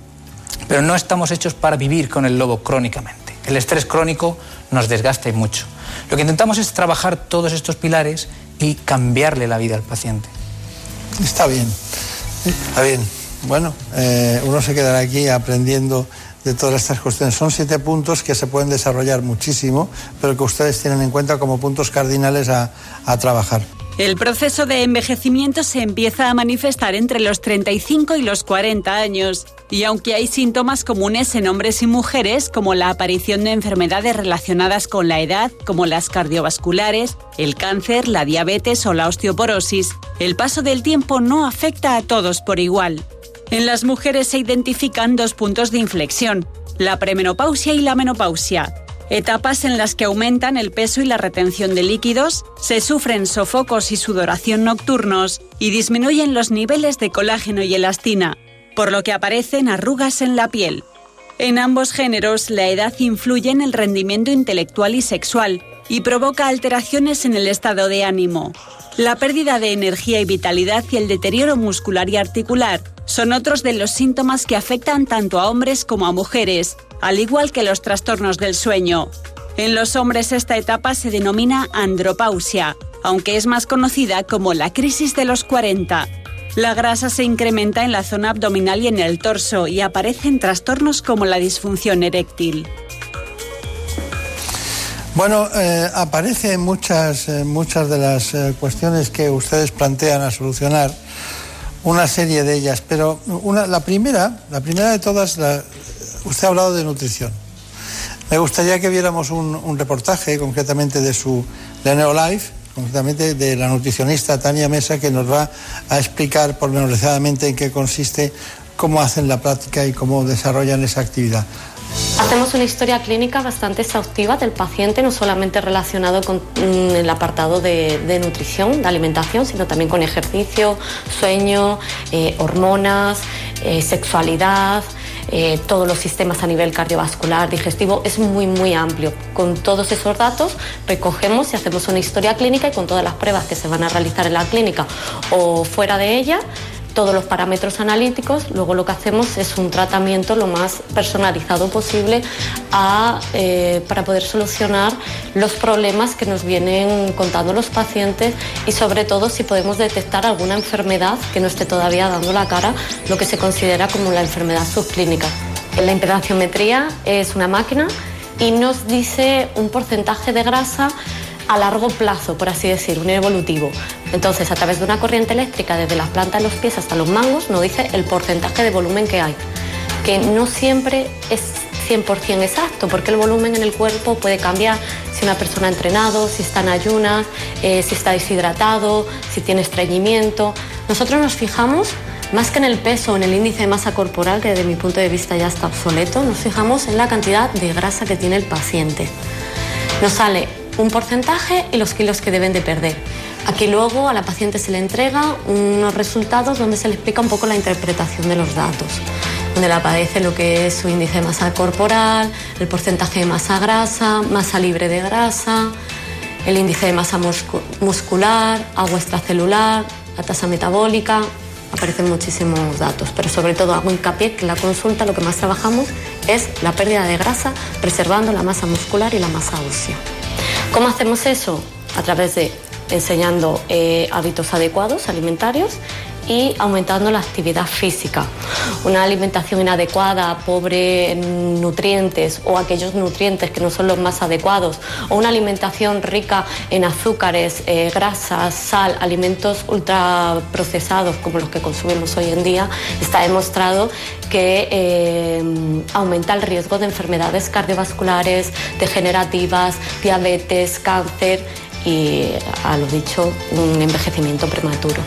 pero no estamos hechos para vivir con el lobo crónicamente. El estrés crónico nos desgasta y mucho. Lo que intentamos es trabajar todos estos pilares y cambiarle la vida al paciente. Está bien, está bien. Bueno, eh, uno se quedará aquí aprendiendo de todas estas cuestiones. Son siete puntos que se pueden desarrollar muchísimo, pero que ustedes tienen en cuenta como puntos cardinales a, a trabajar. El proceso de envejecimiento se empieza a manifestar entre los 35 y los 40 años. Y aunque hay síntomas comunes en hombres y mujeres, como la aparición de enfermedades relacionadas con la edad, como las cardiovasculares, el cáncer, la diabetes o la osteoporosis, el paso del tiempo no afecta a todos por igual. En las mujeres se identifican dos puntos de inflexión, la premenopausia y la menopausia etapas en las que aumentan el peso y la retención de líquidos, se sufren sofocos y sudoración nocturnos y disminuyen los niveles de colágeno y elastina. por lo que aparecen arrugas en la piel. En ambos géneros, la edad influye en el rendimiento intelectual y sexual y provoca alteraciones en el estado de ánimo. La pérdida de energía y vitalidad y el deterioro muscular y articular son otros de los síntomas que afectan tanto a hombres como a mujeres, al igual que los trastornos del sueño. En los hombres esta etapa se denomina andropausia, aunque es más conocida como la crisis de los 40. La grasa se incrementa en la zona abdominal y en el torso y aparecen trastornos como la disfunción eréctil. Bueno, eh, aparecen muchas, eh, muchas de las eh, cuestiones que ustedes plantean a solucionar, una serie de ellas, pero una, la primera, la primera de todas, usted ha hablado de nutrición. Me gustaría que viéramos un, un reportaje concretamente de su de Neolife, concretamente de la nutricionista Tania Mesa, que nos va a explicar pormenorizadamente en qué consiste, cómo hacen la práctica y cómo desarrollan esa actividad. Hacemos una historia clínica bastante exhaustiva del paciente, no solamente relacionado con mm, el apartado de, nutrición, de alimentación, sino también con ejercicio, sueño, eh, hormonas, eh, sexualidad. Eh, todos los sistemas a nivel cardiovascular, digestivo, es muy, muy amplio. Con todos esos datos recogemos y hacemos una historia clínica y con todas las pruebas que se van a realizar en la clínica o fuera de ella, todos los parámetros analíticos, luego lo que hacemos es un tratamiento lo más personalizado posible eh, para poder solucionar los problemas que nos vienen contando los pacientes y sobre todo si podemos detectar alguna enfermedad que no esté todavía dando la cara, lo que se considera como la enfermedad subclínica. La impedanciometría es una máquina y nos dice un porcentaje de grasa a largo plazo, por así decir, un evolutivo. Entonces, a través de una corriente eléctrica desde las plantas de los pies hasta los mangos, nos dice el porcentaje de volumen que hay, que no siempre es 100% exacto, porque el volumen en el cuerpo puede cambiar si una persona ha entrenado, si está en ayunas, eh, si está deshidratado, si tiene estreñimiento. Nosotros nos fijamos más que en el peso en el índice de masa corporal, que desde mi punto de vista ya está obsoleto, nos fijamos en la cantidad de grasa que tiene el paciente. Nos sale un porcentaje y los kilos que deben de perder. Aquí luego a la paciente se le entrega unos resultados donde se le explica un poco la interpretación de los datos, donde le aparece lo que es su índice de masa corporal, el porcentaje de masa grasa, masa libre de grasa, el índice de masa muscular, agua extracelular, la tasa metabólica, aparecen muchísimos datos, pero sobre todo hago hincapié que la consulta lo que más trabajamos es la pérdida de grasa, preservando la masa muscular y la masa ósea. ¿Cómo hacemos eso? A través de enseñando eh, hábitos adecuados alimentarios y aumentando la actividad física. Una alimentación inadecuada, pobre en nutrientes o aquellos nutrientes que no son los más adecuados, o una alimentación rica en azúcares, eh, grasas, sal, alimentos ultraprocesados como los que consumimos hoy en día, está demostrado que eh, aumenta el riesgo de enfermedades cardiovasculares, degenerativas, diabetes, cáncer y, a lo dicho, un envejecimiento prematuro.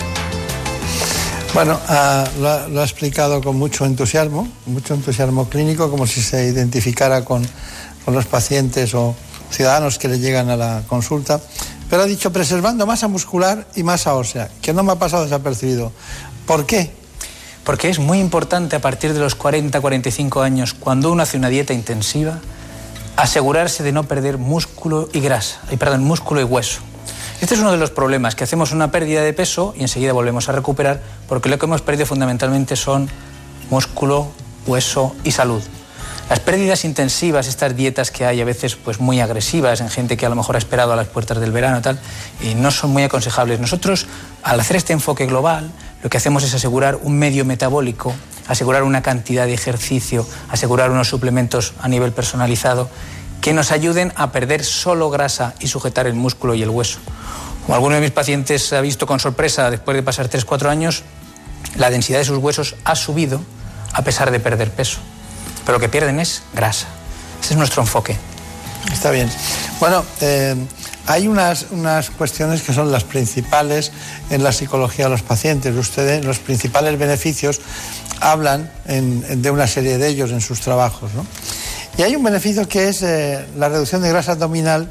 Bueno, ah, lo, ha, explicado con mucho entusiasmo, mucho entusiasmo clínico, como si se identificara con, los pacientes o ciudadanos que le llegan a la consulta. Pero ha dicho preservando masa muscular y masa ósea, que no me ha pasado desapercibido. ¿Por qué? Porque es muy importante a partir de los 40-45 años, cuando uno hace una dieta intensiva, asegurarse de no perder músculo y grasa, y perdón, músculo y hueso. Este es uno de los problemas, que hacemos una pérdida de peso y enseguida volvemos a recuperar, porque lo que hemos perdido fundamentalmente son músculo, hueso y salud. Las pérdidas intensivas, estas dietas que hay a veces pues muy agresivas en gente que a lo mejor ha esperado a las puertas del verano y tal, y no son muy aconsejables. Nosotros, al hacer este enfoque global, lo que hacemos es asegurar un medio metabólico, asegurar una cantidad de ejercicio, asegurar unos suplementos a nivel personalizado que nos ayuden a perder solo grasa y sujetar el músculo y el hueso. Como alguno de mis pacientes ha visto con sorpresa después de pasar 3-4 años, la densidad de sus huesos ha subido a pesar de perder peso. Pero lo que pierden es grasa. Ese es nuestro enfoque. Está bien. Bueno, eh, hay unas, unas cuestiones que son las principales en la psicología de los pacientes. Ustedes, los principales beneficios, hablan de una serie de ellos en sus trabajos. ¿no? Y hay un beneficio que es eh, la reducción de grasa abdominal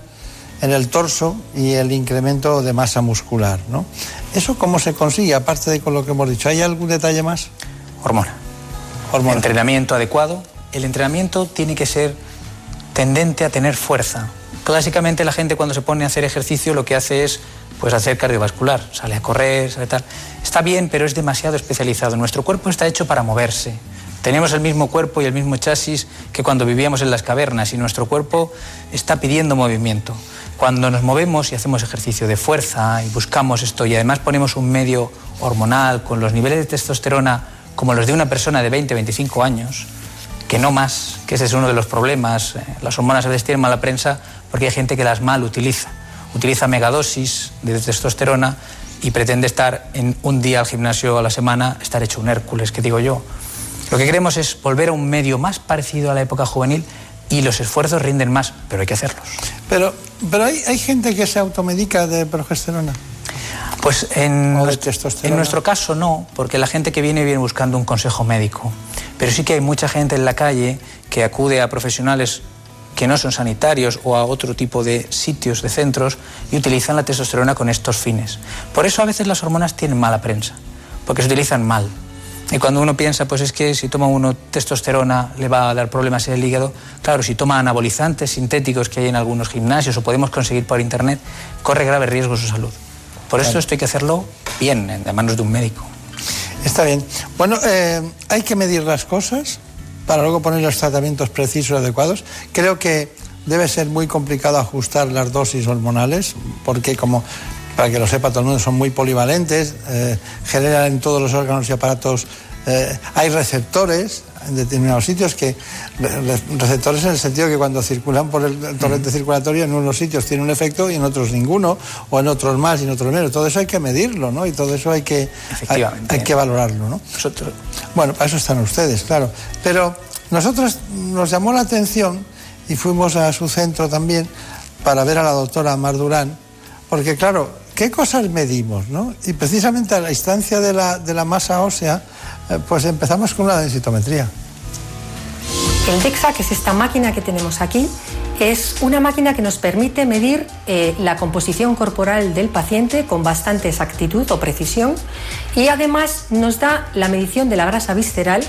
en el torso y el incremento de masa muscular. ¿no? ¿Eso cómo se consigue, aparte de con lo que hemos dicho? ¿Hay algún detalle más? Hormona. entrenamiento adecuado. El entrenamiento tiene que ser tendente a tener fuerza. Clásicamente la gente cuando se pone a hacer ejercicio lo que hace es pues hacer cardiovascular, sale a correr, sale tal. Está bien, pero es demasiado especializado. Nuestro cuerpo está hecho para moverse. Tenemos el mismo cuerpo y el mismo chasis que cuando vivíamos en las cavernas y nuestro cuerpo está pidiendo movimiento. Cuando nos movemos y hacemos ejercicio de fuerza y buscamos esto y además ponemos un medio hormonal con los niveles de testosterona como los de una persona de 20, 25 años, que no más, que ese es uno de los problemas. Eh, las hormonas a veces tienen mala prensa porque hay gente que las mal utiliza. Utiliza megadosis de testosterona y pretende estar en un día al gimnasio a la semana, estar hecho un Hércules, que digo yo. Lo que queremos es volver a un medio más parecido a la época juvenil y los esfuerzos rinden más, pero hay que hacerlos. Pero, pero hay, hay gente que se automedica de progesterona. Pues en, en nuestro caso no, porque la gente que viene viene buscando un consejo médico. Pero sí que hay mucha gente en la calle que acude a profesionales que no son sanitarios o a otro tipo de sitios, de centros, y utilizan la testosterona con estos fines. Por eso a veces las hormonas tienen mala prensa, porque se utilizan mal. Y cuando uno piensa, pues es que si toma uno testosterona le va a dar problemas en el hígado, claro, si toma anabolizantes sintéticos que hay en algunos gimnasios o podemos conseguir por internet, corre grave riesgo su salud. Por eso esto hay que hacerlo bien, en manos de un médico. Está bien. Bueno, eh, hay que medir las cosas para luego poner los tratamientos precisos y adecuados. Creo que debe ser muy complicado ajustar las dosis hormonales, porque como para que lo sepa todo el mundo, son muy polivalentes, eh, generan en todos los órganos y aparatos, eh, hay receptores en determinados sitios que, receptores en el sentido que cuando circulan por el torrente circulatorio en unos sitios tiene un efecto y en otros ninguno, o en otros más y en otros menos. Todo eso hay que medirlo, ¿no? Y todo eso hay que, hay, que valorarlo, ¿no? Nosotros... Bueno, para eso están ustedes, claro. Pero nosotros nos llamó la atención y fuimos a su centro también para ver a la doctora Mar Durán, porque claro, ¿qué cosas medimos? ¿no? Y precisamente a la instancia de la, de la masa ósea, eh, pues empezamos con la densitometría. El DEXA, que es esta máquina que tenemos aquí, es una máquina que nos permite medir eh, la composición corporal del paciente con bastante exactitud o precisión y además nos da la medición de la grasa visceral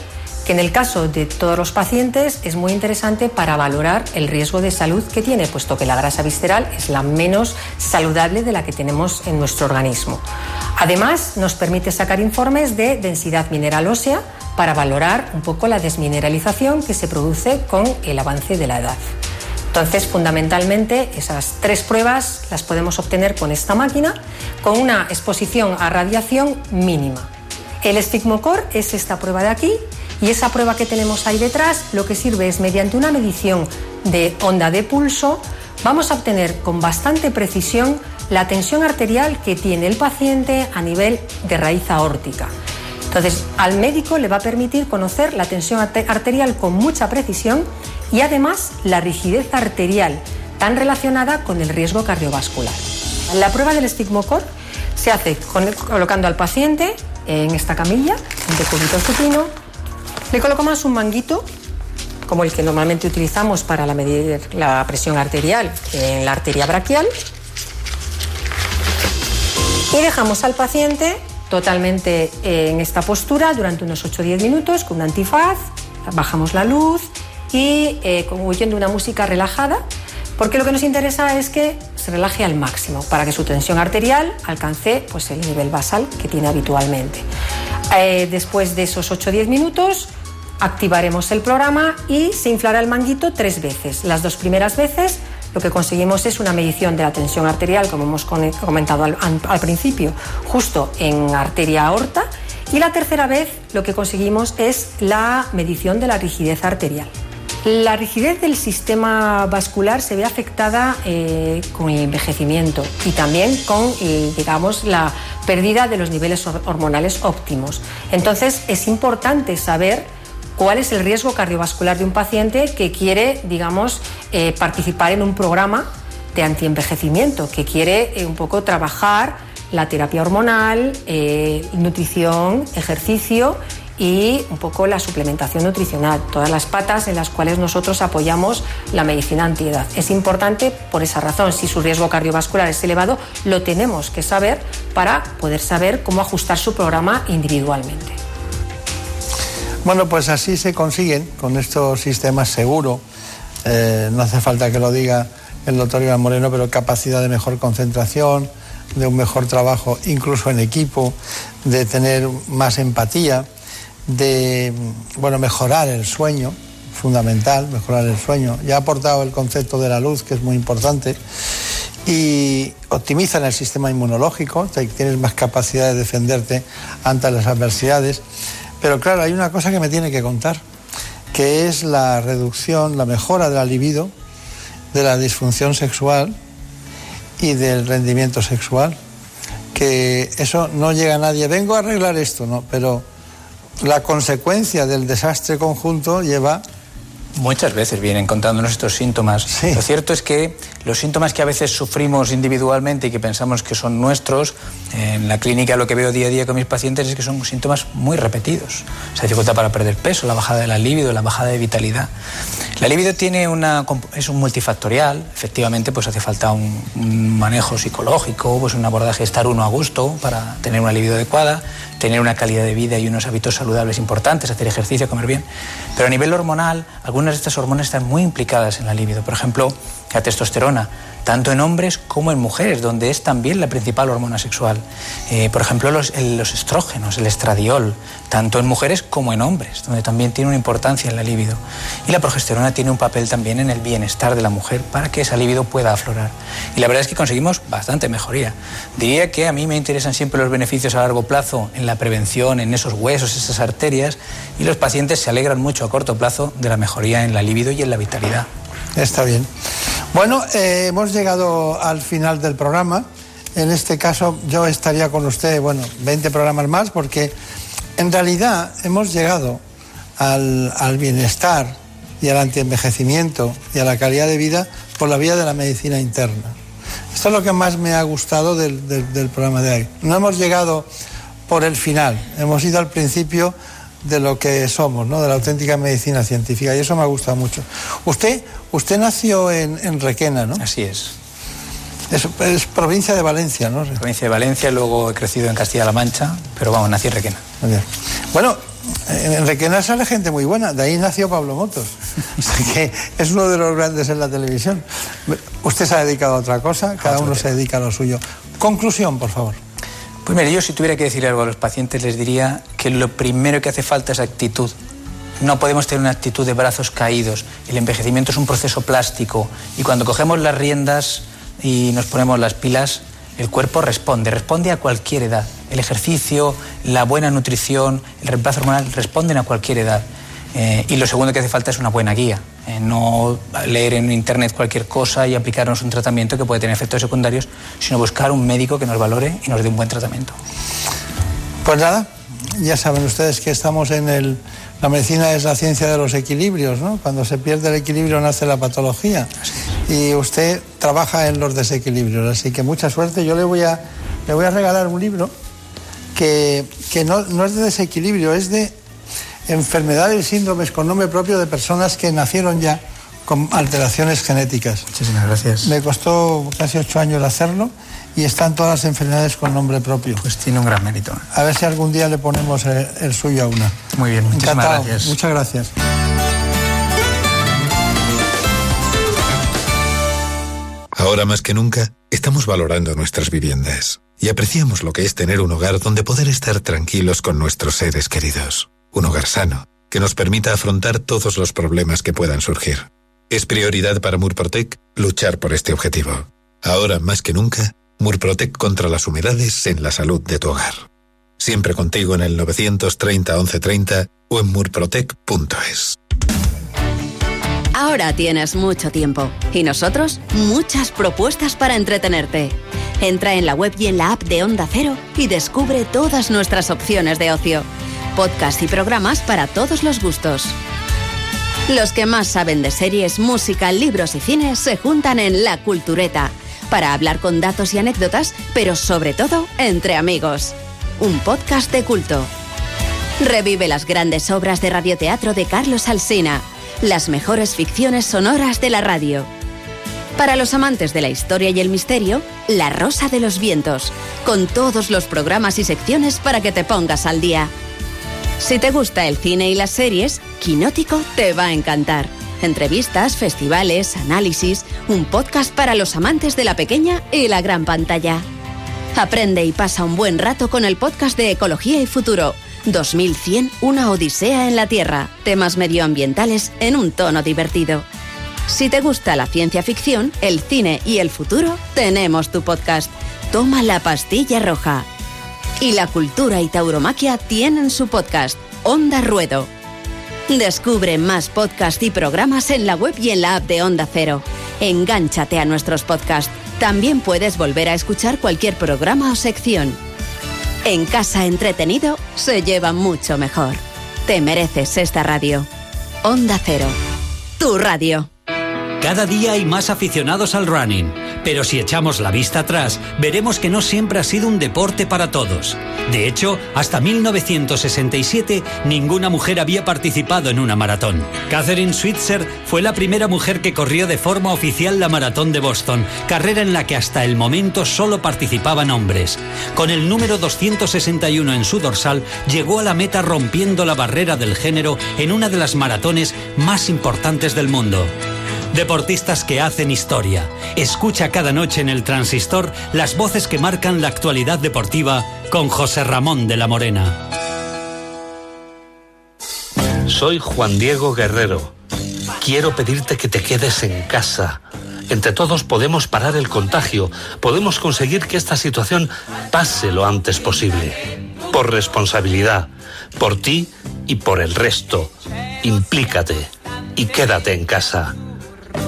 que en el caso de todos los pacientes es muy interesante para valorar el riesgo de salud que tiene, puesto que la grasa visceral es la menos saludable de la que tenemos en nuestro organismo. Además, nos permite sacar informes de densidad mineral ósea para valorar un poco la desmineralización que se produce con el avance de la edad. Entonces, fundamentalmente, esas tres pruebas las podemos obtener con esta máquina con una exposición a radiación mínima. El estigmocor es esta prueba de aquí, y esa prueba que tenemos ahí detrás lo que sirve es mediante una medición de onda de pulso, vamos a obtener con bastante precisión la tensión arterial que tiene el paciente a nivel de raíz aórtica. Entonces, al médico le va a permitir conocer la tensión arterial con mucha precisión y además la rigidez arterial, tan relacionada con el riesgo cardiovascular. La prueba del estigmocor se hace colocando al paciente en esta camilla, un decúbito supino, le colocamos un manguito, como el que normalmente utilizamos para medir la presión arterial en la arteria braquial. Y dejamos al paciente totalmente en esta postura durante unos 8 o 10 minutos con un antifaz, bajamos la luz y eh, oyendo una música relajada, porque lo que nos interesa es que se relaje al máximo para que su tensión arterial alcance pues, el nivel basal que tiene habitualmente. Eh, después de esos 8 o 10 minutos, activaremos el programa y se inflará el manguito tres veces. Las dos primeras veces lo que conseguimos es una medición de la tensión arterial, como hemos comentado al, principio, justo en arteria aorta. Y la tercera vez lo que conseguimos es la medición de la rigidez arterial. La rigidez del sistema vascular se ve afectada eh, con el envejecimiento y también con, eh, digamos, la pérdida de los niveles hormonales óptimos. Entonces es importante saber cuál es el riesgo cardiovascular de un paciente que quiere, digamos, eh, participar en un programa de antienvejecimiento, que quiere un poco trabajar la terapia hormonal, nutrición, ejercicio y un poco la suplementación nutricional, todas las patas en las cuales nosotros apoyamos la medicina antiedad. Es importante por esa razón, si su riesgo cardiovascular es elevado, lo tenemos que saber para poder saber cómo ajustar su programa individualmente. Bueno, pues así se consiguen con estos sistemas seguros. Eh, no hace falta que lo diga el doctor Iván Moreno, pero capacidad de mejor concentración, de un mejor trabajo incluso en equipo, de tener más empatía, de bueno, mejorar el sueño, fundamental, mejorar el sueño. Ya ha aportado el concepto de la luz, que es muy importante, y optimizan el sistema inmunológico, tienes más capacidad de defenderte ante las adversidades. Pero claro, hay una cosa que me tiene que contar, que es la reducción, la mejora de la libido, de la disfunción sexual y del rendimiento sexual. Que eso no llega a nadie. Vengo a arreglar esto, ¿no? Pero la consecuencia del desastre conjunto lleva Muchas veces vienen contándonos estos síntomas. Lo cierto es que los síntomas que a veces sufrimos individualmente y que pensamos que son nuestros, en la clínica lo que veo día a día con mis pacientes es que son síntomas muy repetidos. Se dificultad para perder peso, la bajada de la libido, la bajada de vitalidad. La libido tiene una, es un multifactorial, efectivamente pues hace falta un, un manejo psicológico, pues un abordaje estar uno a gusto para tener una libido adecuada, tener una calidad de vida y unos hábitos saludables importantes, hacer ejercicio, comer bien. Pero a nivel hormonal, de estas hormonas están muy implicadas en la libido. Por ejemplo, la testosterona, tanto en hombres como en mujeres, donde es también la principal hormona sexual. Eh, por ejemplo, los, los, estrógenos, el estradiol, tanto en mujeres como en hombres, donde también tiene una importancia en la libido. Y la progesterona tiene un papel también en el bienestar de la mujer para que esa libido pueda aflorar. Y la verdad es que conseguimos bastante mejoría. Diría que a mí me interesan siempre los beneficios a largo plazo en la prevención, en esos huesos, esas arterias, y los pacientes se alegran mucho a corto plazo de la mejoría en la libido y en la vitalidad. Está bien. Bueno, eh, hemos llegado al final del programa. En este caso yo estaría con usted, bueno, 20 programas más, porque en realidad hemos llegado al, al bienestar y al antienvejecimiento y a la calidad de vida por la vía de la medicina interna. Esto es lo que más me ha gustado del, del, del programa de hoy. No hemos llegado por el final, hemos ido al principio de lo que somos, ¿no? de la auténtica medicina científica, y eso me ha gustado mucho. Usted, usted nació en, en Requena, ¿no? Así es. es. Es, provincia de Valencia, ¿no? Provincia de Valencia, luego he crecido en Castilla-La Mancha, pero vamos, nací en Requena. Bueno, en Requena sale gente muy buena, de ahí nació Pablo Motos, o sea que es uno de los grandes en la televisión. Usted se ha dedicado a otra cosa, cada uno se dedica a lo suyo. Conclusión, por favor. Pues yo si tuviera que decir algo a los pacientes les diría que lo primero que hace falta es actitud. No podemos tener una actitud de brazos caídos. El envejecimiento es un proceso plástico y cuando cogemos las riendas y nos ponemos las pilas, el cuerpo responde, responde a cualquier edad. El ejercicio, la buena nutrición, el reemplazo hormonal responden a cualquier edad. Eh, y lo segundo que hace falta es una buena guía. Eh, no leer en internet cualquier cosa y aplicarnos un tratamiento que puede tener efectos secundarios, sino buscar un médico que nos valore y nos dé un buen tratamiento. Pues nada, ya saben ustedes que estamos en el... La medicina es la ciencia de los equilibrios, ¿no? Cuando se pierde el equilibrio nace la patología. Y usted trabaja en los desequilibrios, así que mucha suerte. Yo le voy a, le voy a regalar un libro que, que no, no es de desequilibrio, es de enfermedades y síndromes con nombre propio de personas que nacieron ya con alteraciones genéticas. Muchísimas gracias. Me costó casi ocho años hacerlo y están todas las enfermedades con nombre propio. Pues tiene un gran mérito. A ver si algún día le ponemos el, el suyo a una. Muy bien, muchísimas Encantado. gracias. Muchas gracias. Ahora más que nunca, estamos valorando nuestras viviendas y apreciamos lo que es tener un hogar donde poder estar tranquilos con nuestros seres queridos. Un hogar sano, que nos permita afrontar todos los problemas que puedan surgir. Es prioridad para Murprotec luchar por este objetivo. Ahora más que nunca, Murprotec contra las humedades en la salud de tu hogar. Siempre contigo en el 930 1130 o en murprotec.es. Ahora tienes mucho tiempo y nosotros muchas propuestas para entretenerte. Entra en la web y en la app de Onda Cero y descubre todas nuestras opciones de ocio. Podcast y programas para todos los gustos. Los que más saben de series, música, libros y cines se juntan en La Cultureta para hablar con datos y anécdotas, pero sobre todo entre amigos. Un podcast de culto. Revive las grandes obras de radioteatro de Carlos Alsina, las mejores ficciones sonoras de la radio. Para los amantes de la historia y el misterio, La Rosa de los Vientos, con todos los programas y secciones para que te pongas al día. Si te gusta el cine y las series, Quinótico te va a encantar. Entrevistas, festivales, análisis, un podcast para los amantes de la pequeña y la gran pantalla. Aprende y pasa un buen rato con el podcast de Ecología y Futuro. 2100, una odisea en la Tierra. Temas medioambientales en un tono divertido. Si te gusta la ciencia ficción, el cine y el futuro, tenemos tu podcast. Toma la pastilla roja. Y la cultura y tauromaquia tienen su podcast, Onda Ruedo. Descubre más podcasts y programas en la web y en la app de Onda Cero. Engánchate a nuestros podcasts. También puedes volver a escuchar cualquier programa o sección. En casa entretenido se lleva mucho mejor. Te mereces esta radio. Onda Cero. Tu radio. Cada día hay más aficionados al running, pero si echamos la vista atrás, veremos que no siempre ha sido un deporte para todos. De hecho, hasta 1967 ninguna mujer había participado en una maratón. Catherine Switzer fue la primera mujer que corrió de forma oficial la maratón de Boston, carrera en la que hasta el momento solo participaban hombres. Con el número 261 en su dorsal, llegó a la meta rompiendo la barrera del género en una de las maratones más importantes del mundo. Deportistas que hacen historia. Escucha cada noche en el transistor las voces que marcan la actualidad deportiva con José Ramón de la Morena. Soy Juan Diego Guerrero. Quiero pedirte que te quedes en casa. Entre todos podemos parar el contagio, podemos conseguir que esta situación pase lo antes posible. Por responsabilidad, por ti y por el resto. Implícate y quédate en casa.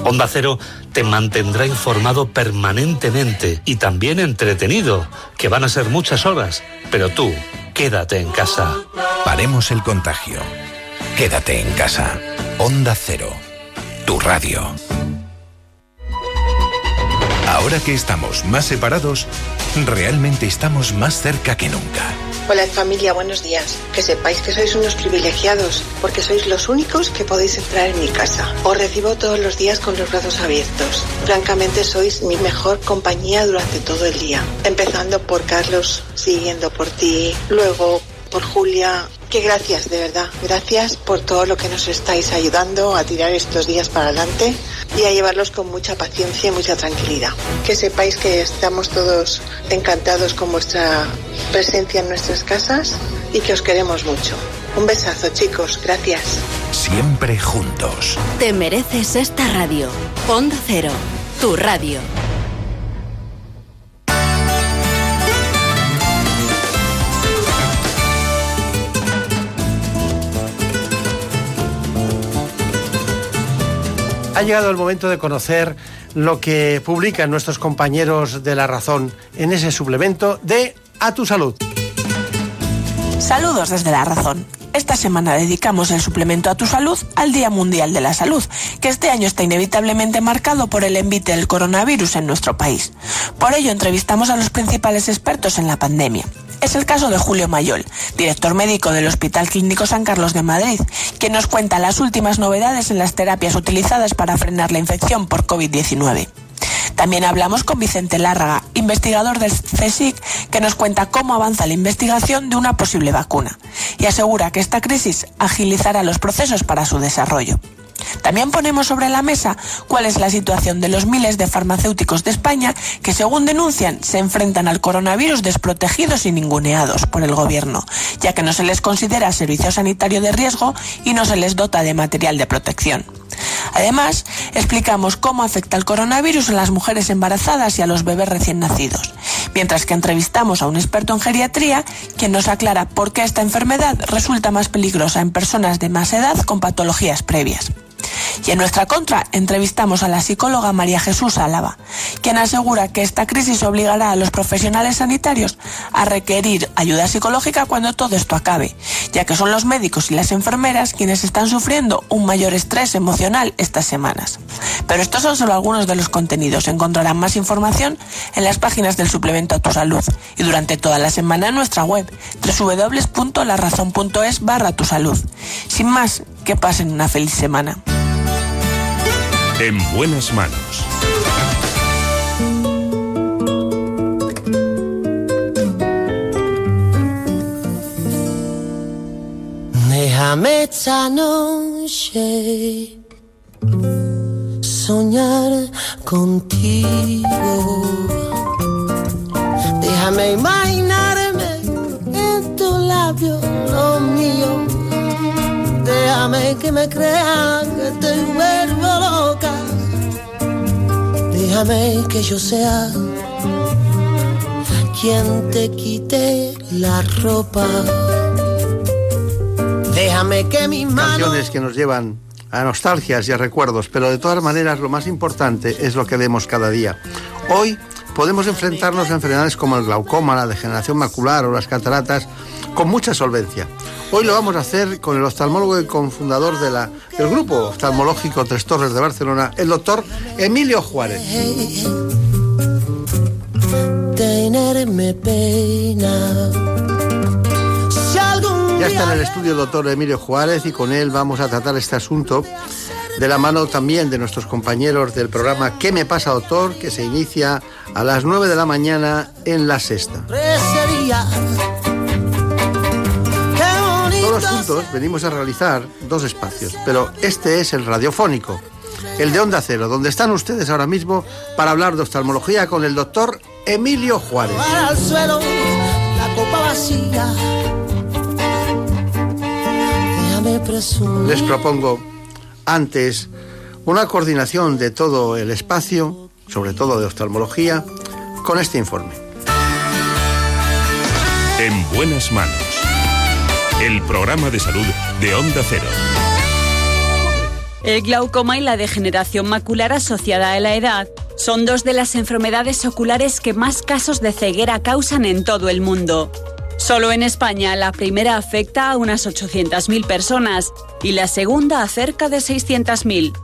Onda Cero te mantendrá informado permanentemente y también entretenido, que van a ser muchas horas, pero tú, quédate en casa. Paremos el contagio. Quédate en casa. Onda Cero. Tu radio. Ahora que estamos más separados, realmente estamos más cerca que nunca. Hola familia, buenos días. Que sepáis que sois unos privilegiados, porque sois los únicos que podéis entrar en mi casa. Os recibo todos los días con los brazos abiertos. Francamente sois mi mejor compañía durante todo el día. Empezando por Carlos, siguiendo por ti, luego por Julia. Que gracias, de verdad. Gracias por todo lo que nos estáis ayudando a tirar estos días para adelante y a llevarlos con mucha paciencia y mucha tranquilidad. Que sepáis que estamos todos encantados con vuestra presencia en nuestras casas y que os queremos mucho. Un besazo, chicos. Gracias. Siempre juntos. Te mereces esta radio. Onda Cero. Tu radio. Ha llegado el momento de conocer lo que publican nuestros compañeros de La Razón en ese suplemento de A tu Salud. Saludos desde La Razón. Esta semana dedicamos el suplemento a tu salud al Día Mundial de la Salud, que este año está inevitablemente marcado por el envite del coronavirus en nuestro país. Por ello entrevistamos a los principales expertos en la pandemia. Es el caso de Julio Mayol, director médico del Hospital Clínico San Carlos de Madrid, quien nos cuenta las últimas novedades en las terapias utilizadas para frenar la infección por COVID-19. También hablamos con Vicente Lárraga, investigador del CSIC, que nos cuenta cómo avanza la investigación de una posible vacuna y asegura que esta crisis agilizará los procesos para su desarrollo. También ponemos sobre la mesa cuál es la situación de los miles de farmacéuticos de España que, según denuncian, se enfrentan al coronavirus desprotegidos y ninguneados por el gobierno, ya que no se les considera servicio sanitario de riesgo y no se les dota de material de protección. Además, explicamos cómo afecta el coronavirus a las mujeres embarazadas y a los bebés recién nacidos, mientras que entrevistamos a un experto en geriatría quien nos aclara por qué esta enfermedad resulta más peligrosa en personas de más edad con patologías previas. Y en nuestra contra entrevistamos a la psicóloga María Jesús Álava, quien asegura que esta crisis obligará a los profesionales sanitarios a requerir ayuda psicológica cuando todo esto acabe, ya que son los médicos y las enfermeras quienes están sufriendo un mayor estrés emocional estas semanas. Pero estos son solo algunos de los contenidos. Encontrarán más información en las páginas del suplemento a tu salud y durante toda la semana en nuestra web www.larazón.es barra tu salud. Sin más, que pasen una feliz semana. En buenas manos. Déjame esta noche soñar contigo. Déjame imaginarme en tu labio lo mío. Déjame que me crean que te vuelvo loca. Déjame que yo sea quien te quite la ropa. Déjame que mis manos... Canciones que nos llevan a nostalgias y a recuerdos, pero de todas maneras lo más importante es lo que vemos cada día. Hoy podemos enfrentarnos a enfermedades como el glaucoma, la degeneración macular o las cataratas con mucha solvencia. Hoy lo vamos a hacer con el oftalmólogo y cofundador de la, del grupo oftalmológico Tres Torres de Barcelona, el doctor Emilio Juárez. Ya está en el estudio el doctor Emilio Juárez y con él vamos a tratar este asunto de la mano también de nuestros compañeros del programa ¿Qué me pasa, doctor? que se inicia a las 9 de la mañana en la sexta. Todos juntos venimos a realizar dos espacios, pero este es el radiofónico, el de Onda Cero, donde están ustedes ahora mismo para hablar de oftalmología con el doctor Emilio Juárez. para al suelo, la copa vacía. Déjame presumir. Les propongo antes una coordinación de todo el espacio, sobre todo de oftalmología, con este informe. En buenas manos. El programa de salud de Onda Cero. El glaucoma y la degeneración macular asociada a la edad son dos de las enfermedades oculares que más casos de ceguera causan en todo el mundo. Solo en España la primera afecta a unas 800.000 personas y la segunda a cerca de 600.000.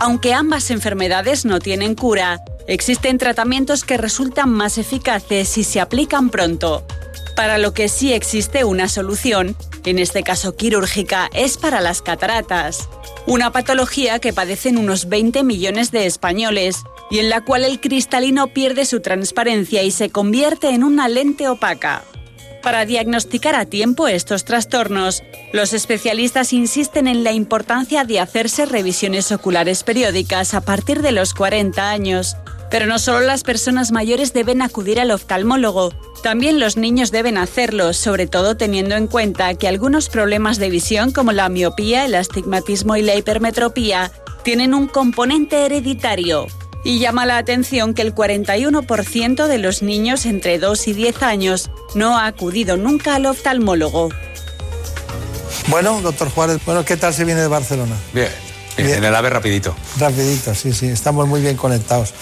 Aunque ambas enfermedades no tienen cura, existen tratamientos que resultan más eficaces si se aplican pronto. Para lo que sí existe una solución, en este caso quirúrgica, es para las cataratas. Una patología que padecen unos 20 millones de españoles y en la cual el cristalino pierde su transparencia y se convierte en una lente opaca. Para diagnosticar a tiempo estos trastornos, los especialistas insisten en la importancia de hacerse revisiones oculares periódicas a partir de los 40 años. Pero no solo las personas mayores deben acudir al oftalmólogo, también los niños deben hacerlo, sobre todo teniendo en cuenta que algunos problemas de visión como la miopía, el astigmatismo y la hipermetropía tienen un componente hereditario. Y llama la atención que el 41% de los niños entre 2 y 10 años no ha acudido nunca al oftalmólogo. Bueno, doctor Juárez, bueno, ¿qué tal se viene de Barcelona? Bien, bien, en el AVE rapidito. Rapidito, sí, sí, estamos muy bien conectados.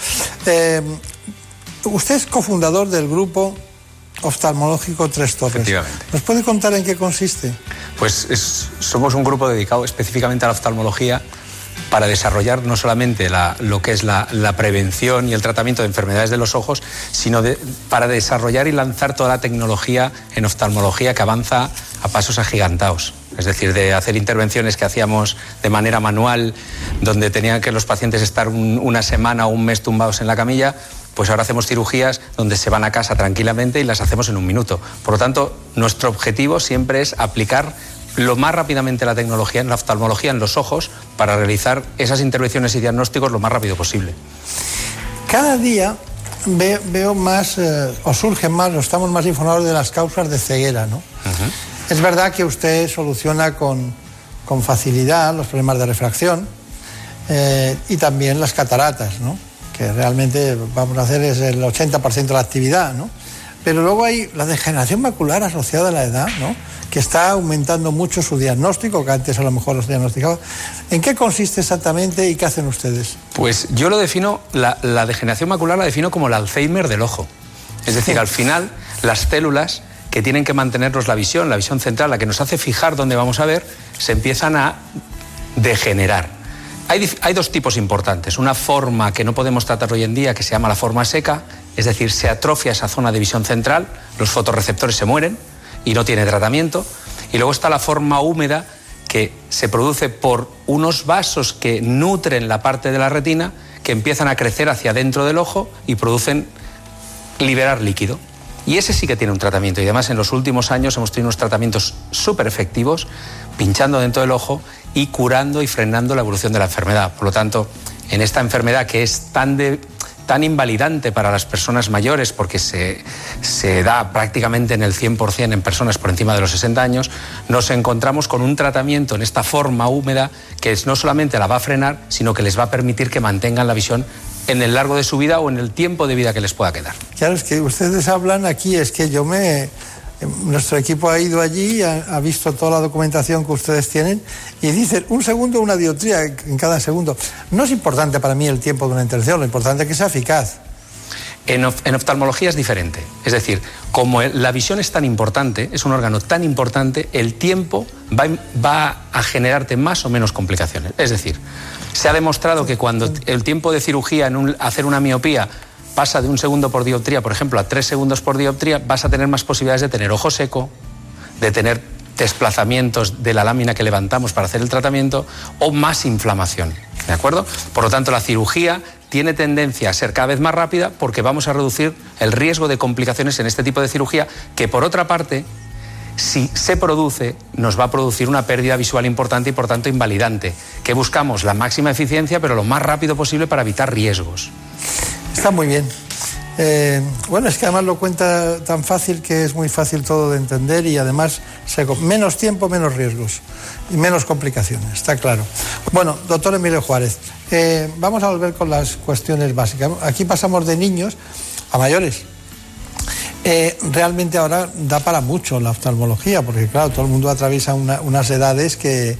Eh, usted es cofundador del grupo oftalmológico Tres Torres. Efectivamente. ¿Nos puede contar en qué consiste? Pues es- somos un grupo dedicado específicamente a la oftalmología para desarrollar no solamente la- lo que es la, la prevención y el tratamiento de enfermedades de los ojos, sino de- para desarrollar y lanzar toda la tecnología en oftalmología que avanza a pasos agigantados. Es decir, de hacer intervenciones que hacíamos de manera manual, donde tenían que los pacientes estar un- una semana o un mes tumbados en la camilla, pues ahora hacemos cirugías donde se van a casa tranquilamente y las hacemos en un minuto. Por lo tanto, nuestro objetivo siempre es aplicar lo más rápidamente la tecnología en la oftalmología en los ojos para realizar esas intervenciones y diagnósticos lo más rápido posible. Cada día ve- veo más, eh, o surgen más, o estamos más informados de las causas de ceguera, ¿no? Es verdad que usted soluciona con, con facilidad los problemas de refracción eh, y también las cataratas, ¿no? Que realmente vamos a hacer es el 80% de la actividad, ¿no? Pero luego hay la degeneración macular asociada a la edad, ¿no? Que está aumentando mucho su diagnóstico, que antes a lo mejor los diagnosticaba. ¿En qué consiste exactamente y qué hacen ustedes? Pues yo lo defino, la, la degeneración macular la defino como el Alzheimer del ojo. Es decir, al final, las células que tienen que mantenernos la visión, la visión central, la que nos hace fijar dónde vamos a ver, se empiezan a degenerar. Hay, hay dos tipos importantes. Una forma que no podemos tratar hoy en día, que se llama la forma seca, es decir, se atrofia esa zona de visión central, los fotorreceptores se mueren y no tiene tratamiento. Y luego está la forma húmeda, que se produce por unos vasos que nutren la parte de la retina, que empiezan a crecer hacia dentro del ojo y producen liberar líquido. Y ese sí que tiene un tratamiento. Y además en los últimos años hemos tenido unos tratamientos súper efectivos, pinchando dentro del ojo y curando y frenando la evolución de la enfermedad. Por lo tanto, en esta enfermedad que es tan de, tan invalidante para las personas mayores porque se, se da prácticamente en el 100% en personas por encima de los 60 años, nos encontramos con un tratamiento en esta forma húmeda que no solamente la va a frenar, sino que les va a permitir que mantengan la visión en el largo de su vida o en el tiempo de vida que les pueda quedar. Claro, es que ustedes hablan aquí, es que yo me nuestro equipo ha ido allí, ha, visto toda la documentación que ustedes tienen y dicen un segundo, una dioptría en cada segundo. No es importante para mí el tiempo de una intervención, lo importante es que sea eficaz. En, oftalmología es diferente. Es decir, como la visión es tan importante, es un órgano tan importante, el tiempo va, va, a generarte más o menos complicaciones. Es decir, se ha demostrado que cuando el tiempo de cirugía en hacer una miopía pasa de un segundo por dioptría, por ejemplo, a tres segundos por dioptría, vas a tener más posibilidades de tener ojo seco, de tener desplazamientos de la lámina que levantamos para hacer el tratamiento o más inflamación. ¿De acuerdo? Por lo tanto, la cirugía tiene tendencia a ser cada vez más rápida porque vamos a reducir el riesgo de complicaciones en este tipo de cirugía que, por otra parte, si se produce, nos va a producir una pérdida visual importante y, por tanto, invalidante, que buscamos la máxima eficiencia, pero lo más rápido posible para evitar riesgos. Está muy bien. Eh, bueno, es que además lo cuenta tan fácil que es muy fácil todo de entender y además menos tiempo, menos riesgos y menos complicaciones, está claro. Bueno, doctor Emilio Juárez, eh, vamos a volver con las cuestiones básicas. Aquí pasamos de niños a mayores. Eh, realmente ahora da para mucho la oftalmología, porque claro, todo el mundo atraviesa unas edades que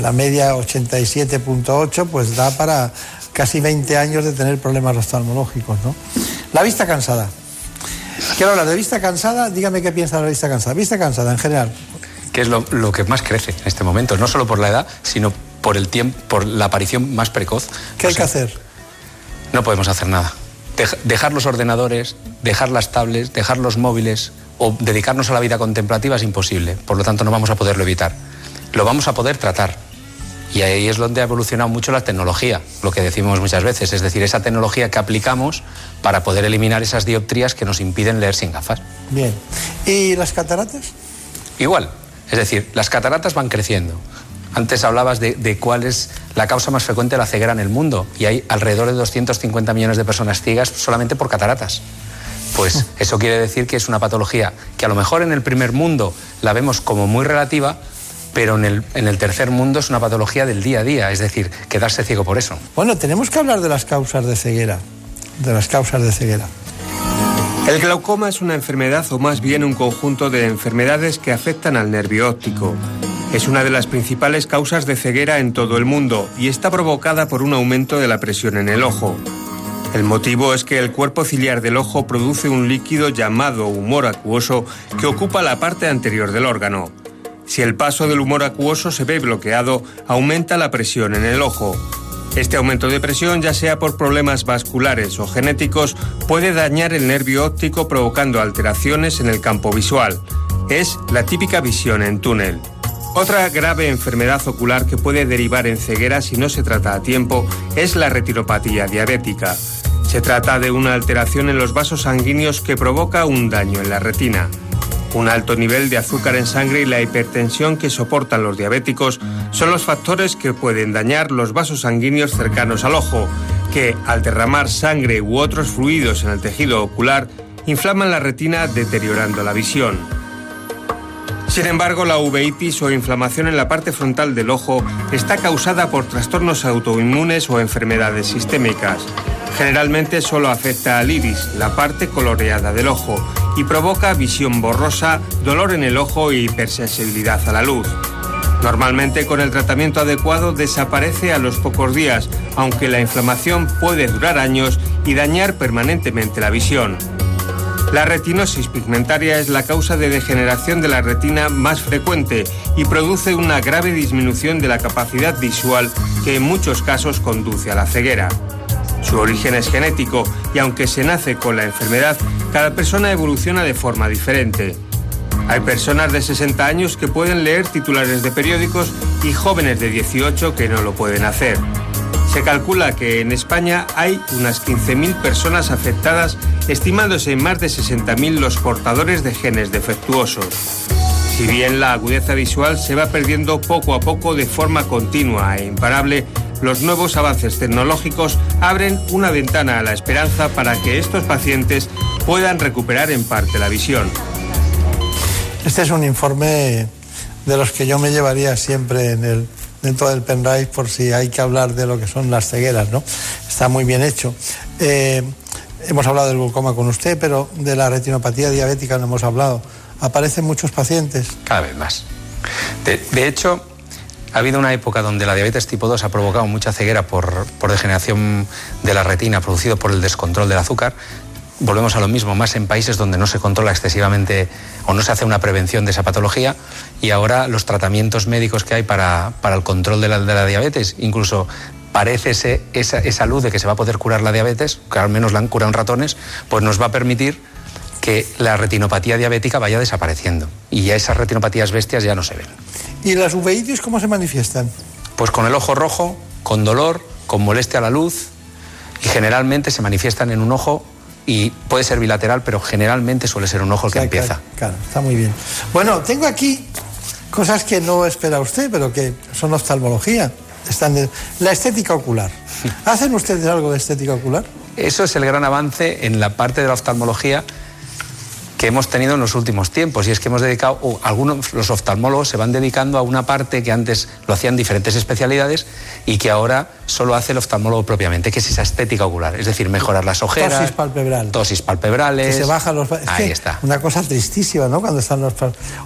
la media 87.8 pues da para casi 20 años de tener problemas oftalmológicos. ¿no? La vista cansada. Quiero hablar de vista cansada, dígame qué piensa de la vista cansada. Vista cansada en general. Que es lo, que más crece en este momento, no solo por la edad, sino por el tiempo, por la aparición más precoz. ¿Qué hay que hacer? No podemos hacer nada. Dejar los ordenadores, dejar las tablets, dejar los móviles o dedicarnos a la vida contemplativa es imposible. Por lo tanto, no vamos a poderlo evitar. Lo vamos a poder tratar, y ahí es donde ha evolucionado mucho la tecnología, lo que decimos muchas veces, es decir, esa tecnología que aplicamos para poder eliminar esas dioptrías que nos impiden leer sin gafas. Bien. ¿Y las cataratas? Igual. Es decir, las cataratas van creciendo. Antes hablabas de, cuál es la causa más frecuente de la ceguera en el mundo y hay alrededor de 250 millones de personas ciegas solamente por cataratas. Pues eso quiere decir que es una patología que a lo mejor en el primer mundo la vemos como muy relativa, pero en el, en el tercer mundo es una patología del día a día, es decir, quedarse ciego por eso. Bueno, tenemos que hablar de las causas de ceguera, de las causas de ceguera. El glaucoma es una enfermedad o más bien un conjunto de enfermedades que afectan al nervio óptico. Es una de las principales causas de ceguera en todo el mundo y está provocada por un aumento de la presión en el ojo. El motivo es que el cuerpo ciliar del ojo produce un líquido llamado humor acuoso que ocupa la parte anterior del órgano. Si el paso del humor acuoso se ve bloqueado, aumenta la presión en el ojo. Este aumento de presión, ya sea por problemas vasculares o genéticos, puede dañar el nervio óptico provocando alteraciones en el campo visual. Es la típica visión en túnel. Otra grave enfermedad ocular que puede derivar en ceguera si no se trata a tiempo es la retinopatía diabética. Se trata de una alteración en los vasos sanguíneos que provoca un daño en la retina. Un alto nivel de azúcar en sangre y la hipertensión que soportan los diabéticos son los factores que pueden dañar los vasos sanguíneos cercanos al ojo, que al derramar sangre u otros fluidos en el tejido ocular inflaman la retina deteriorando la visión. Sin embargo, la uveitis o inflamación en la parte frontal del ojo está causada por trastornos autoinmunes o enfermedades sistémicas. Generalmente solo afecta al iris, la parte coloreada del ojo, y provoca visión borrosa, dolor en el ojo y hipersensibilidad a la luz. Normalmente con el tratamiento adecuado desaparece a los pocos días, aunque la inflamación puede durar años y dañar permanentemente la visión. La retinosis pigmentaria es la causa de degeneración de la retina más frecuente y produce una grave disminución de la capacidad visual que en muchos casos conduce a la ceguera. Su origen es genético y aunque se nace con la enfermedad, cada persona evoluciona de forma diferente. Hay personas de 60 años que pueden leer titulares de periódicos y jóvenes de 18 que no lo pueden hacer. Se calcula que en España hay unas 15.000 personas afectadas, estimándose en más de 60.000 los portadores de genes defectuosos. Si bien la agudeza visual se va perdiendo poco a poco de forma continua e imparable, los nuevos avances tecnológicos abren una ventana a la esperanza para que estos pacientes puedan recuperar en parte la visión. Este es un informe de los que yo me llevaría siempre en el, dentro del pendrive por si hay que hablar de lo que son las cegueras, ¿no? Está muy bien hecho. Eh, hemos hablado del glaucoma con usted, pero de la retinopatía diabética no hemos hablado. ¿Aparecen muchos pacientes? Cada vez más. De, de hecho, ha habido una época donde la diabetes tipo 2 ha provocado mucha ceguera por, por degeneración de la retina producido por el descontrol del azúcar, volvemos a lo mismo, más en países donde no se controla excesivamente o no se hace una prevención de esa patología y ahora los tratamientos médicos que hay para, para el control de la, de la, diabetes, incluso parece ese, esa, esa, luz de que se va a poder curar la diabetes, que al menos la han curado en ratones, pues nos va a permitir que la retinopatía diabética vaya desapareciendo y ya esas retinopatías bestias ya no se ven. ¿Y las uveitis cómo se manifiestan? Pues con el ojo rojo, con dolor, con molestia a la luz y generalmente se manifiestan en un ojo y puede ser bilateral, pero generalmente suele ser un ojo el que claro, empieza. Claro, claro, está muy bien. Bueno, tengo aquí cosas que no espera usted, pero que son oftalmología. Están de... La estética ocular. ¿Hacen ustedes algo de estética ocular? Eso es el gran avance en la parte de la oftalmología que hemos tenido en los últimos tiempos y es que hemos dedicado, algunos los oftalmólogos se van dedicando a una parte que antes lo hacían diferentes especialidades y que ahora solo hace el oftalmólogo propiamente, que es esa estética ocular, es decir, mejorar las ojeras, Tosis palpebral. tosis palpebrales, Que se bajan los... Es ahí está. Una cosa tristísima, ¿no? Cuando están los...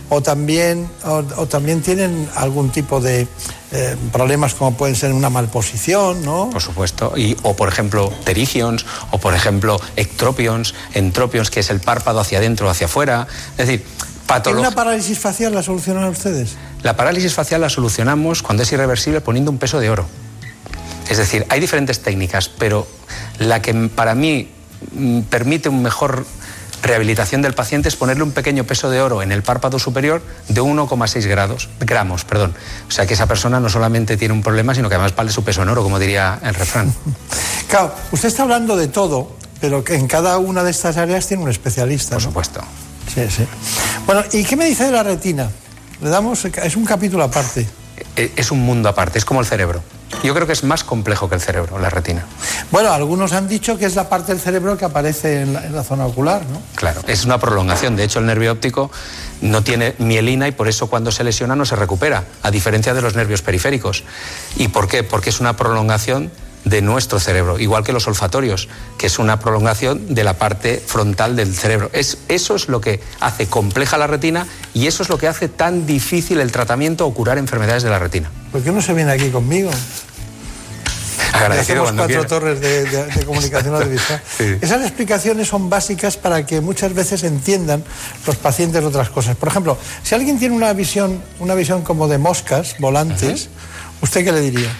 O también, o, o también tienen algún tipo de eh, problemas como pueden ser una malposición, ¿no? Por supuesto. Y, o por ejemplo, terigions, o por ejemplo, ectropions, entropions, que es el párpado hacia adentro o hacia afuera. Es decir, ¿Y patología. una parálisis facial la solucionan ustedes? La parálisis facial la solucionamos cuando es irreversible poniendo un peso de oro. Es decir, hay diferentes técnicas, pero la que para mí mm, permite un mejor rehabilitación del paciente es ponerle un pequeño peso de oro en el párpado superior de 1,6 grados, gramos, perdón. O sea que esa persona no solamente tiene un problema, sino que además vale su peso en oro, como diría el refrán. Claro, usted está hablando de todo, pero que en cada una de estas áreas tiene un especialista. Por ¿no? supuesto. Sí, sí. Bueno, ¿y qué me dice de la retina? Le damos, es un capítulo aparte. Eh, Es un mundo aparte, es como el cerebro. Yo creo que es más complejo que el cerebro, la retina. Bueno, algunos han dicho que es la parte del cerebro que aparece en la, en la zona ocular, ¿no? Claro, es una prolongación. De hecho, el nervio óptico no tiene mielina y por eso cuando se lesiona no se recupera, a diferencia de los nervios periféricos. ¿Y por qué? Porque es una prolongación de nuestro cerebro, igual que los olfatorios, que es una prolongación de la parte frontal del cerebro. Es, eso es lo que hace compleja la retina y eso es lo que hace tan difícil el tratamiento o curar enfermedades de la retina. ¿Por qué no se viene aquí conmigo? Agradecido hacemos cuatro quiera. torres de, de- de comunicación audiovisual. Sí. Esas explicaciones son básicas para que muchas veces entiendan los pacientes otras cosas. Por ejemplo, si alguien tiene una visión, una visión como de moscas volantes, ¿usted qué le diría?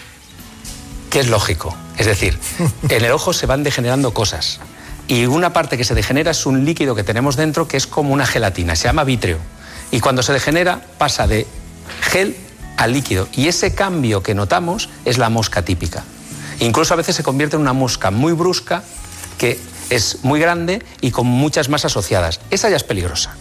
Que es lógico. Es decir, en el ojo se van degenerando cosas. Y una parte que se degenera es un líquido que tenemos dentro que es como una gelatina, se llama vítreo. Y cuando se degenera pasa de gel a líquido. Y ese cambio que notamos es la mosca típica. Incluso a veces se convierte en una mosca muy brusca que es muy grande y con muchas más asociadas. Esa ya es peligrosa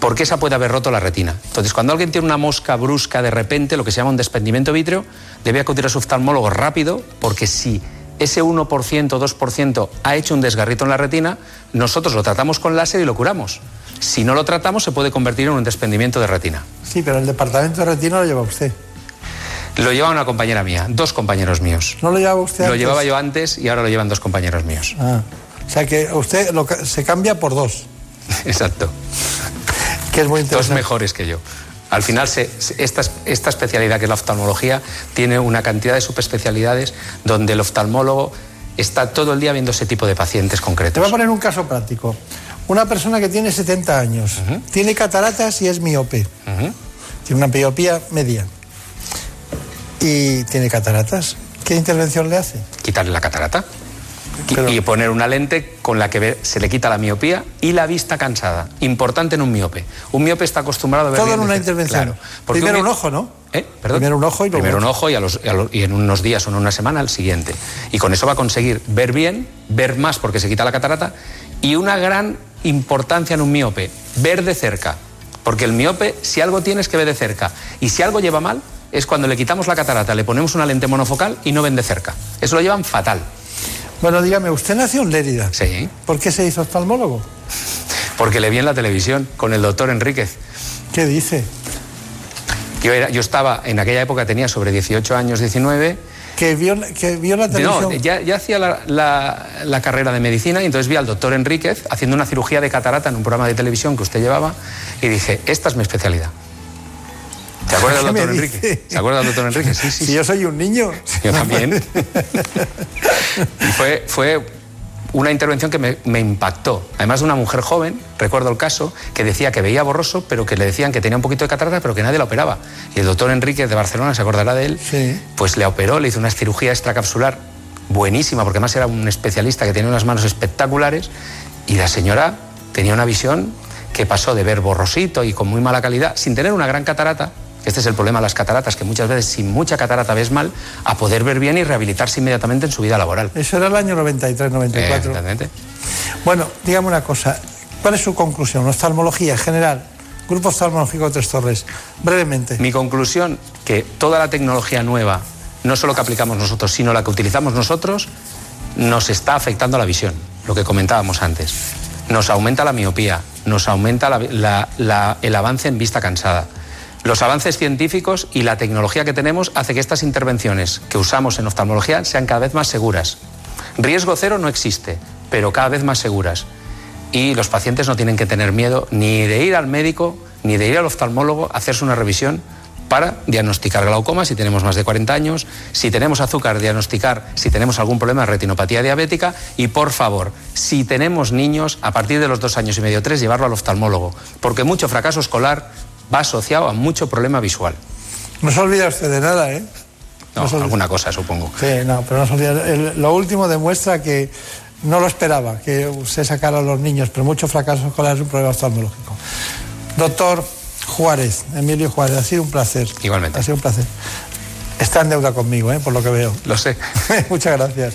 porque esa puede haber roto la retina. Entonces, cuando alguien tiene una mosca brusca de repente, lo que se llama un desprendimiento vítreo, debe acudir a su oftalmólogo rápido, porque si ese 1% o 2% ha hecho un desgarrito en la retina, nosotros lo tratamos con láser y lo curamos. Si no lo tratamos, se puede convertir en un desprendimiento de retina. Sí, pero el departamento de retina lo lleva usted. Lo lleva una compañera mía, dos compañeros míos. ¿No lo llevaba usted Lo antes? llevaba yo antes y ahora lo llevan dos compañeros míos. Ah, o sea que usted lo se cambia por dos, Exacto. Que es muy Dos mejores que yo. Al final, se- esta, esta especialidad que es la oftalmología tiene una cantidad de subespecialidades donde el oftalmólogo está todo el día viendo ese tipo de pacientes Te concretos. voy a poner un caso práctico. Una persona que tiene 70 años, tiene cataratas y es miope. Tiene una miopía media. Y tiene cataratas. ¿Qué intervención le hace? Quitarle la catarata. Y- Y poner una lente con la que se le quita la miopía y la vista cansada. Importante en un miope. Un miope está acostumbrado a ver Todo en una intervención. Claro. Primero un ojo, ¿no? ¿Eh? Primero un ojo y luego Primero un ojo y, a los- y a lo- y en unos días o en una semana el siguiente. Y con eso va a conseguir ver bien, ver más porque se quita la catarata y una gran importancia en un miope, ver de cerca. Porque el miope, si algo tiene es que ve de cerca. Y si algo lleva mal, es cuando le quitamos la catarata, le ponemos una lente monofocal y no ven de cerca. Eso lo llevan fatal. Bueno, dígame, usted nació en Lérida. Sí. ¿Por qué se hizo oftalmólogo? Porque le vi en la televisión con el doctor Enríquez. ¿Qué dice? Yo, era, yo estaba, en aquella época tenía sobre 18 años, 19. Que vio, que vio la televisión. No, ya, ya hacía la, la- la carrera de medicina y entonces vi al doctor Enríquez haciendo una cirugía de catarata en un programa de televisión que usted llevaba y dije, esta es mi especialidad. ¿Se acuerda del ¿Qué me doctor dice? Enríquez? ¿Se acuerda del doctor Enríquez? Sí, sí. Si yo soy un niño. Yo también. Y fue, fue una intervención que me, me impactó. Además de una mujer joven, recuerdo el caso, que decía que veía borroso, pero que le decían que tenía un poquito de catarata, pero que nadie la operaba. Y el doctor Enríquez de Barcelona, se acordará de él, pues le operó, le hizo una cirugía extracapsular buenísima, porque además era un especialista que tenía unas manos espectaculares, y la señora tenía una visión que pasó de ver borrosito y con muy mala calidad, sin tener una gran catarata, que este es el problema de las cataratas, que muchas veces sin mucha catarata ves mal, a poder ver bien y rehabilitarse inmediatamente en su vida laboral. Eso era el año 93, 94. Exactamente. Bueno, dígame una cosa. ¿Cuál es su conclusión? Oftalmología en general. Grupo oftalmológico de Tres Torres. Brevemente. Mi conclusión, que toda la tecnología nueva, no solo que aplicamos nosotros, sino la que utilizamos nosotros, nos está afectando a la visión, lo que comentábamos antes. Nos aumenta la miopía, nos aumenta la- la- la- el avance en vista cansada. Los avances científicos y la tecnología que tenemos hace que estas intervenciones que usamos en oftalmología sean cada vez más seguras. Riesgo cero no existe, pero cada vez más seguras. Y los pacientes no tienen que tener miedo ni de ir al médico, ni de ir al oftalmólogo a hacerse una revisión para diagnosticar glaucoma si tenemos más de 40 años, si tenemos azúcar, diagnosticar si tenemos algún problema de retinopatía diabética y, por favor, si tenemos niños, a partir de los dos años y medio, tres, llevarlo al oftalmólogo, porque mucho fracaso escolar va asociado a mucho problema visual. No se olvida usted de nada, ¿eh? No, alguna cosa, supongo. Sí, no, pero no se olvida. El- lo último demuestra que no lo esperaba, que usted sacara a los niños, pero mucho fracaso escolar es un problema oftalmológico. Doctor Juárez, Emilio Juárez, ha sido un placer. Igualmente. Ha sido un placer. Está en deuda conmigo, ¿eh? por lo que veo. Lo sé. Muchas gracias.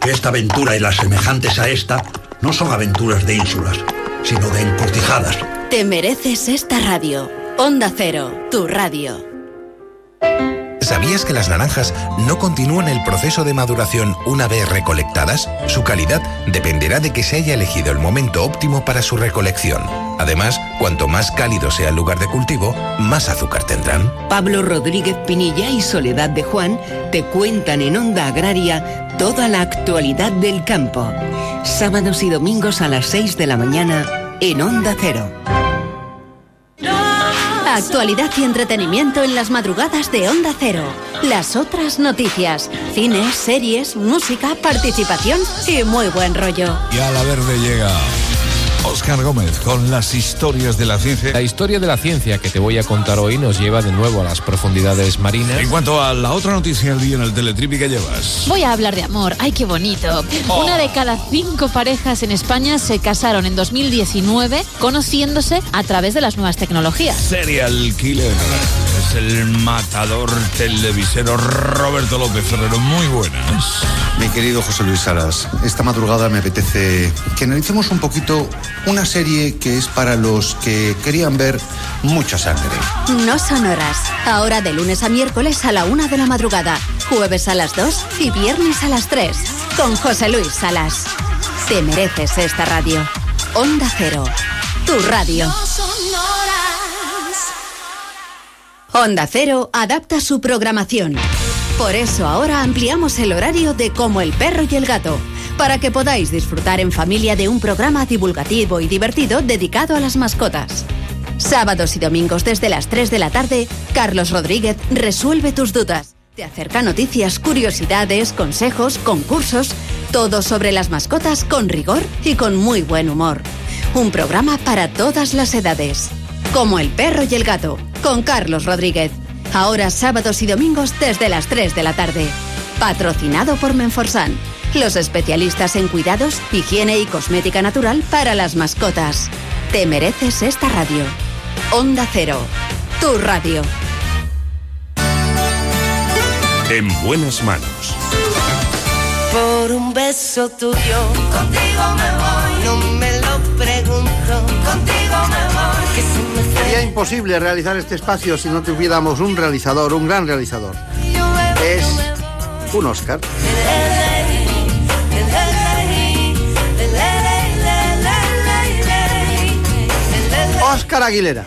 que esta aventura y las semejantes a esta no son aventuras de ínsulas, sino de encortijadas. Te mereces esta radio. Onda Cero, tu radio. ¿Sabías que las naranjas no continúan el proceso de maduración una vez recolectadas? Su calidad dependerá de que se haya elegido el momento óptimo para su recolección. Además, cuanto más cálido sea el lugar de cultivo, más azúcar tendrán. Pablo Rodríguez Pinilla y Soledad de Juan te cuentan en Onda Agraria toda la actualidad del campo. Sábados y domingos a las 6 de la mañana en Onda Cero. Actualidad y entretenimiento en las madrugadas de Onda Cero. Las otras noticias, cines, series, música, participación y muy buen rollo. Y a la verde llega Oscar Gómez con las historias de la ciencia. La historia de la ciencia que te voy a contar hoy nos lleva de nuevo a las profundidades marinas. En cuanto a la otra noticia del día en el Teletripi que llevas. Voy a hablar de amor. ¡Ay, qué bonito! Oh. Una de cada cinco parejas en España se casaron en 2019 conociéndose a través de las nuevas tecnologías. Serial Killer. Es el matador televisero Roberto López Ferrero. Muy buenas. Mi querido José Luis Salas, esta madrugada me apetece que analicemos un poquito una serie que es para los que querían ver mucha sangre. No son horas. Ahora de lunes a miércoles a la una de la madrugada, jueves a las 2 y viernes a las 3. Con José Luis Salas. Te mereces esta radio. Onda Cero. Tu radio. Onda Cero adapta su programación. Por eso ahora ampliamos el horario de Como el perro y el gato, para que podáis disfrutar en familia de un programa divulgativo y divertido dedicado a las mascotas. Sábados y domingos desde las 3 de la tarde, Carlos Rodríguez resuelve tus dudas. Te acerca noticias, curiosidades, consejos, concursos, todo sobre las mascotas con rigor y con muy buen humor. Un programa para todas las edades. Como el perro y el gato, con Carlos Rodríguez. Ahora sábados y domingos desde las 3 de la tarde. Patrocinado por Menforsan, los especialistas en cuidados, higiene y cosmética natural para las mascotas. Te mereces esta radio. Onda Cero, tu radio. En buenas manos. Por un beso tuyo, contigo me voy. No me lo pregunto, contigo me voy. Que se me fue. Sería imposible realizar este espacio si no tuviéramos un realizador, un gran realizador. Es un Oscar. Oscar Aguilera.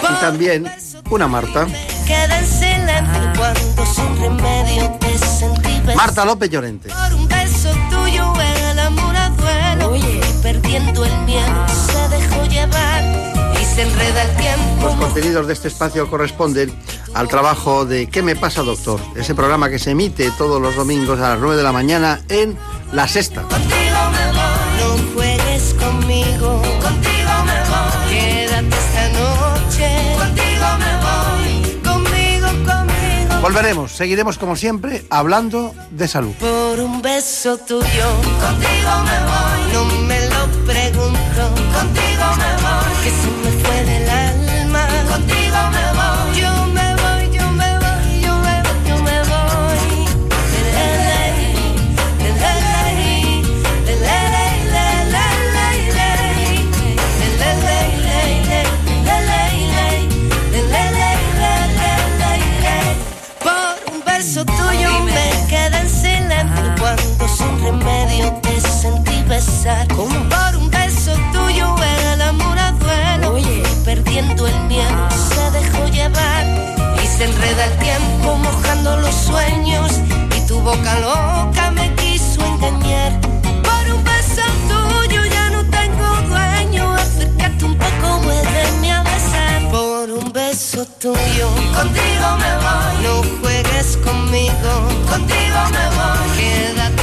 Y también una Marta. Marta López Llorente. Por un beso tuyo el amor a duelo y perdiendo el miedo se dejó llevar y se enreda el tiempo. Los contenidos de este espacio corresponden al trabajo de ¿Qué me pasa, doctor? Ese programa que se emite todos los domingos a las 9 de la mañana en La Sexta. Volveremos, seguiremos como siempre hablando de salud. Por un beso tuyo, contigo me voy. No me lo pregunto, contigo enreda el tiempo mojando los sueños y tu boca loca me quiso engañar. Por un beso tuyo ya no tengo dueño, acércate un poco, muéveme a besar. Por un beso tuyo, contigo me voy. No juegues conmigo, contigo me voy. Quédate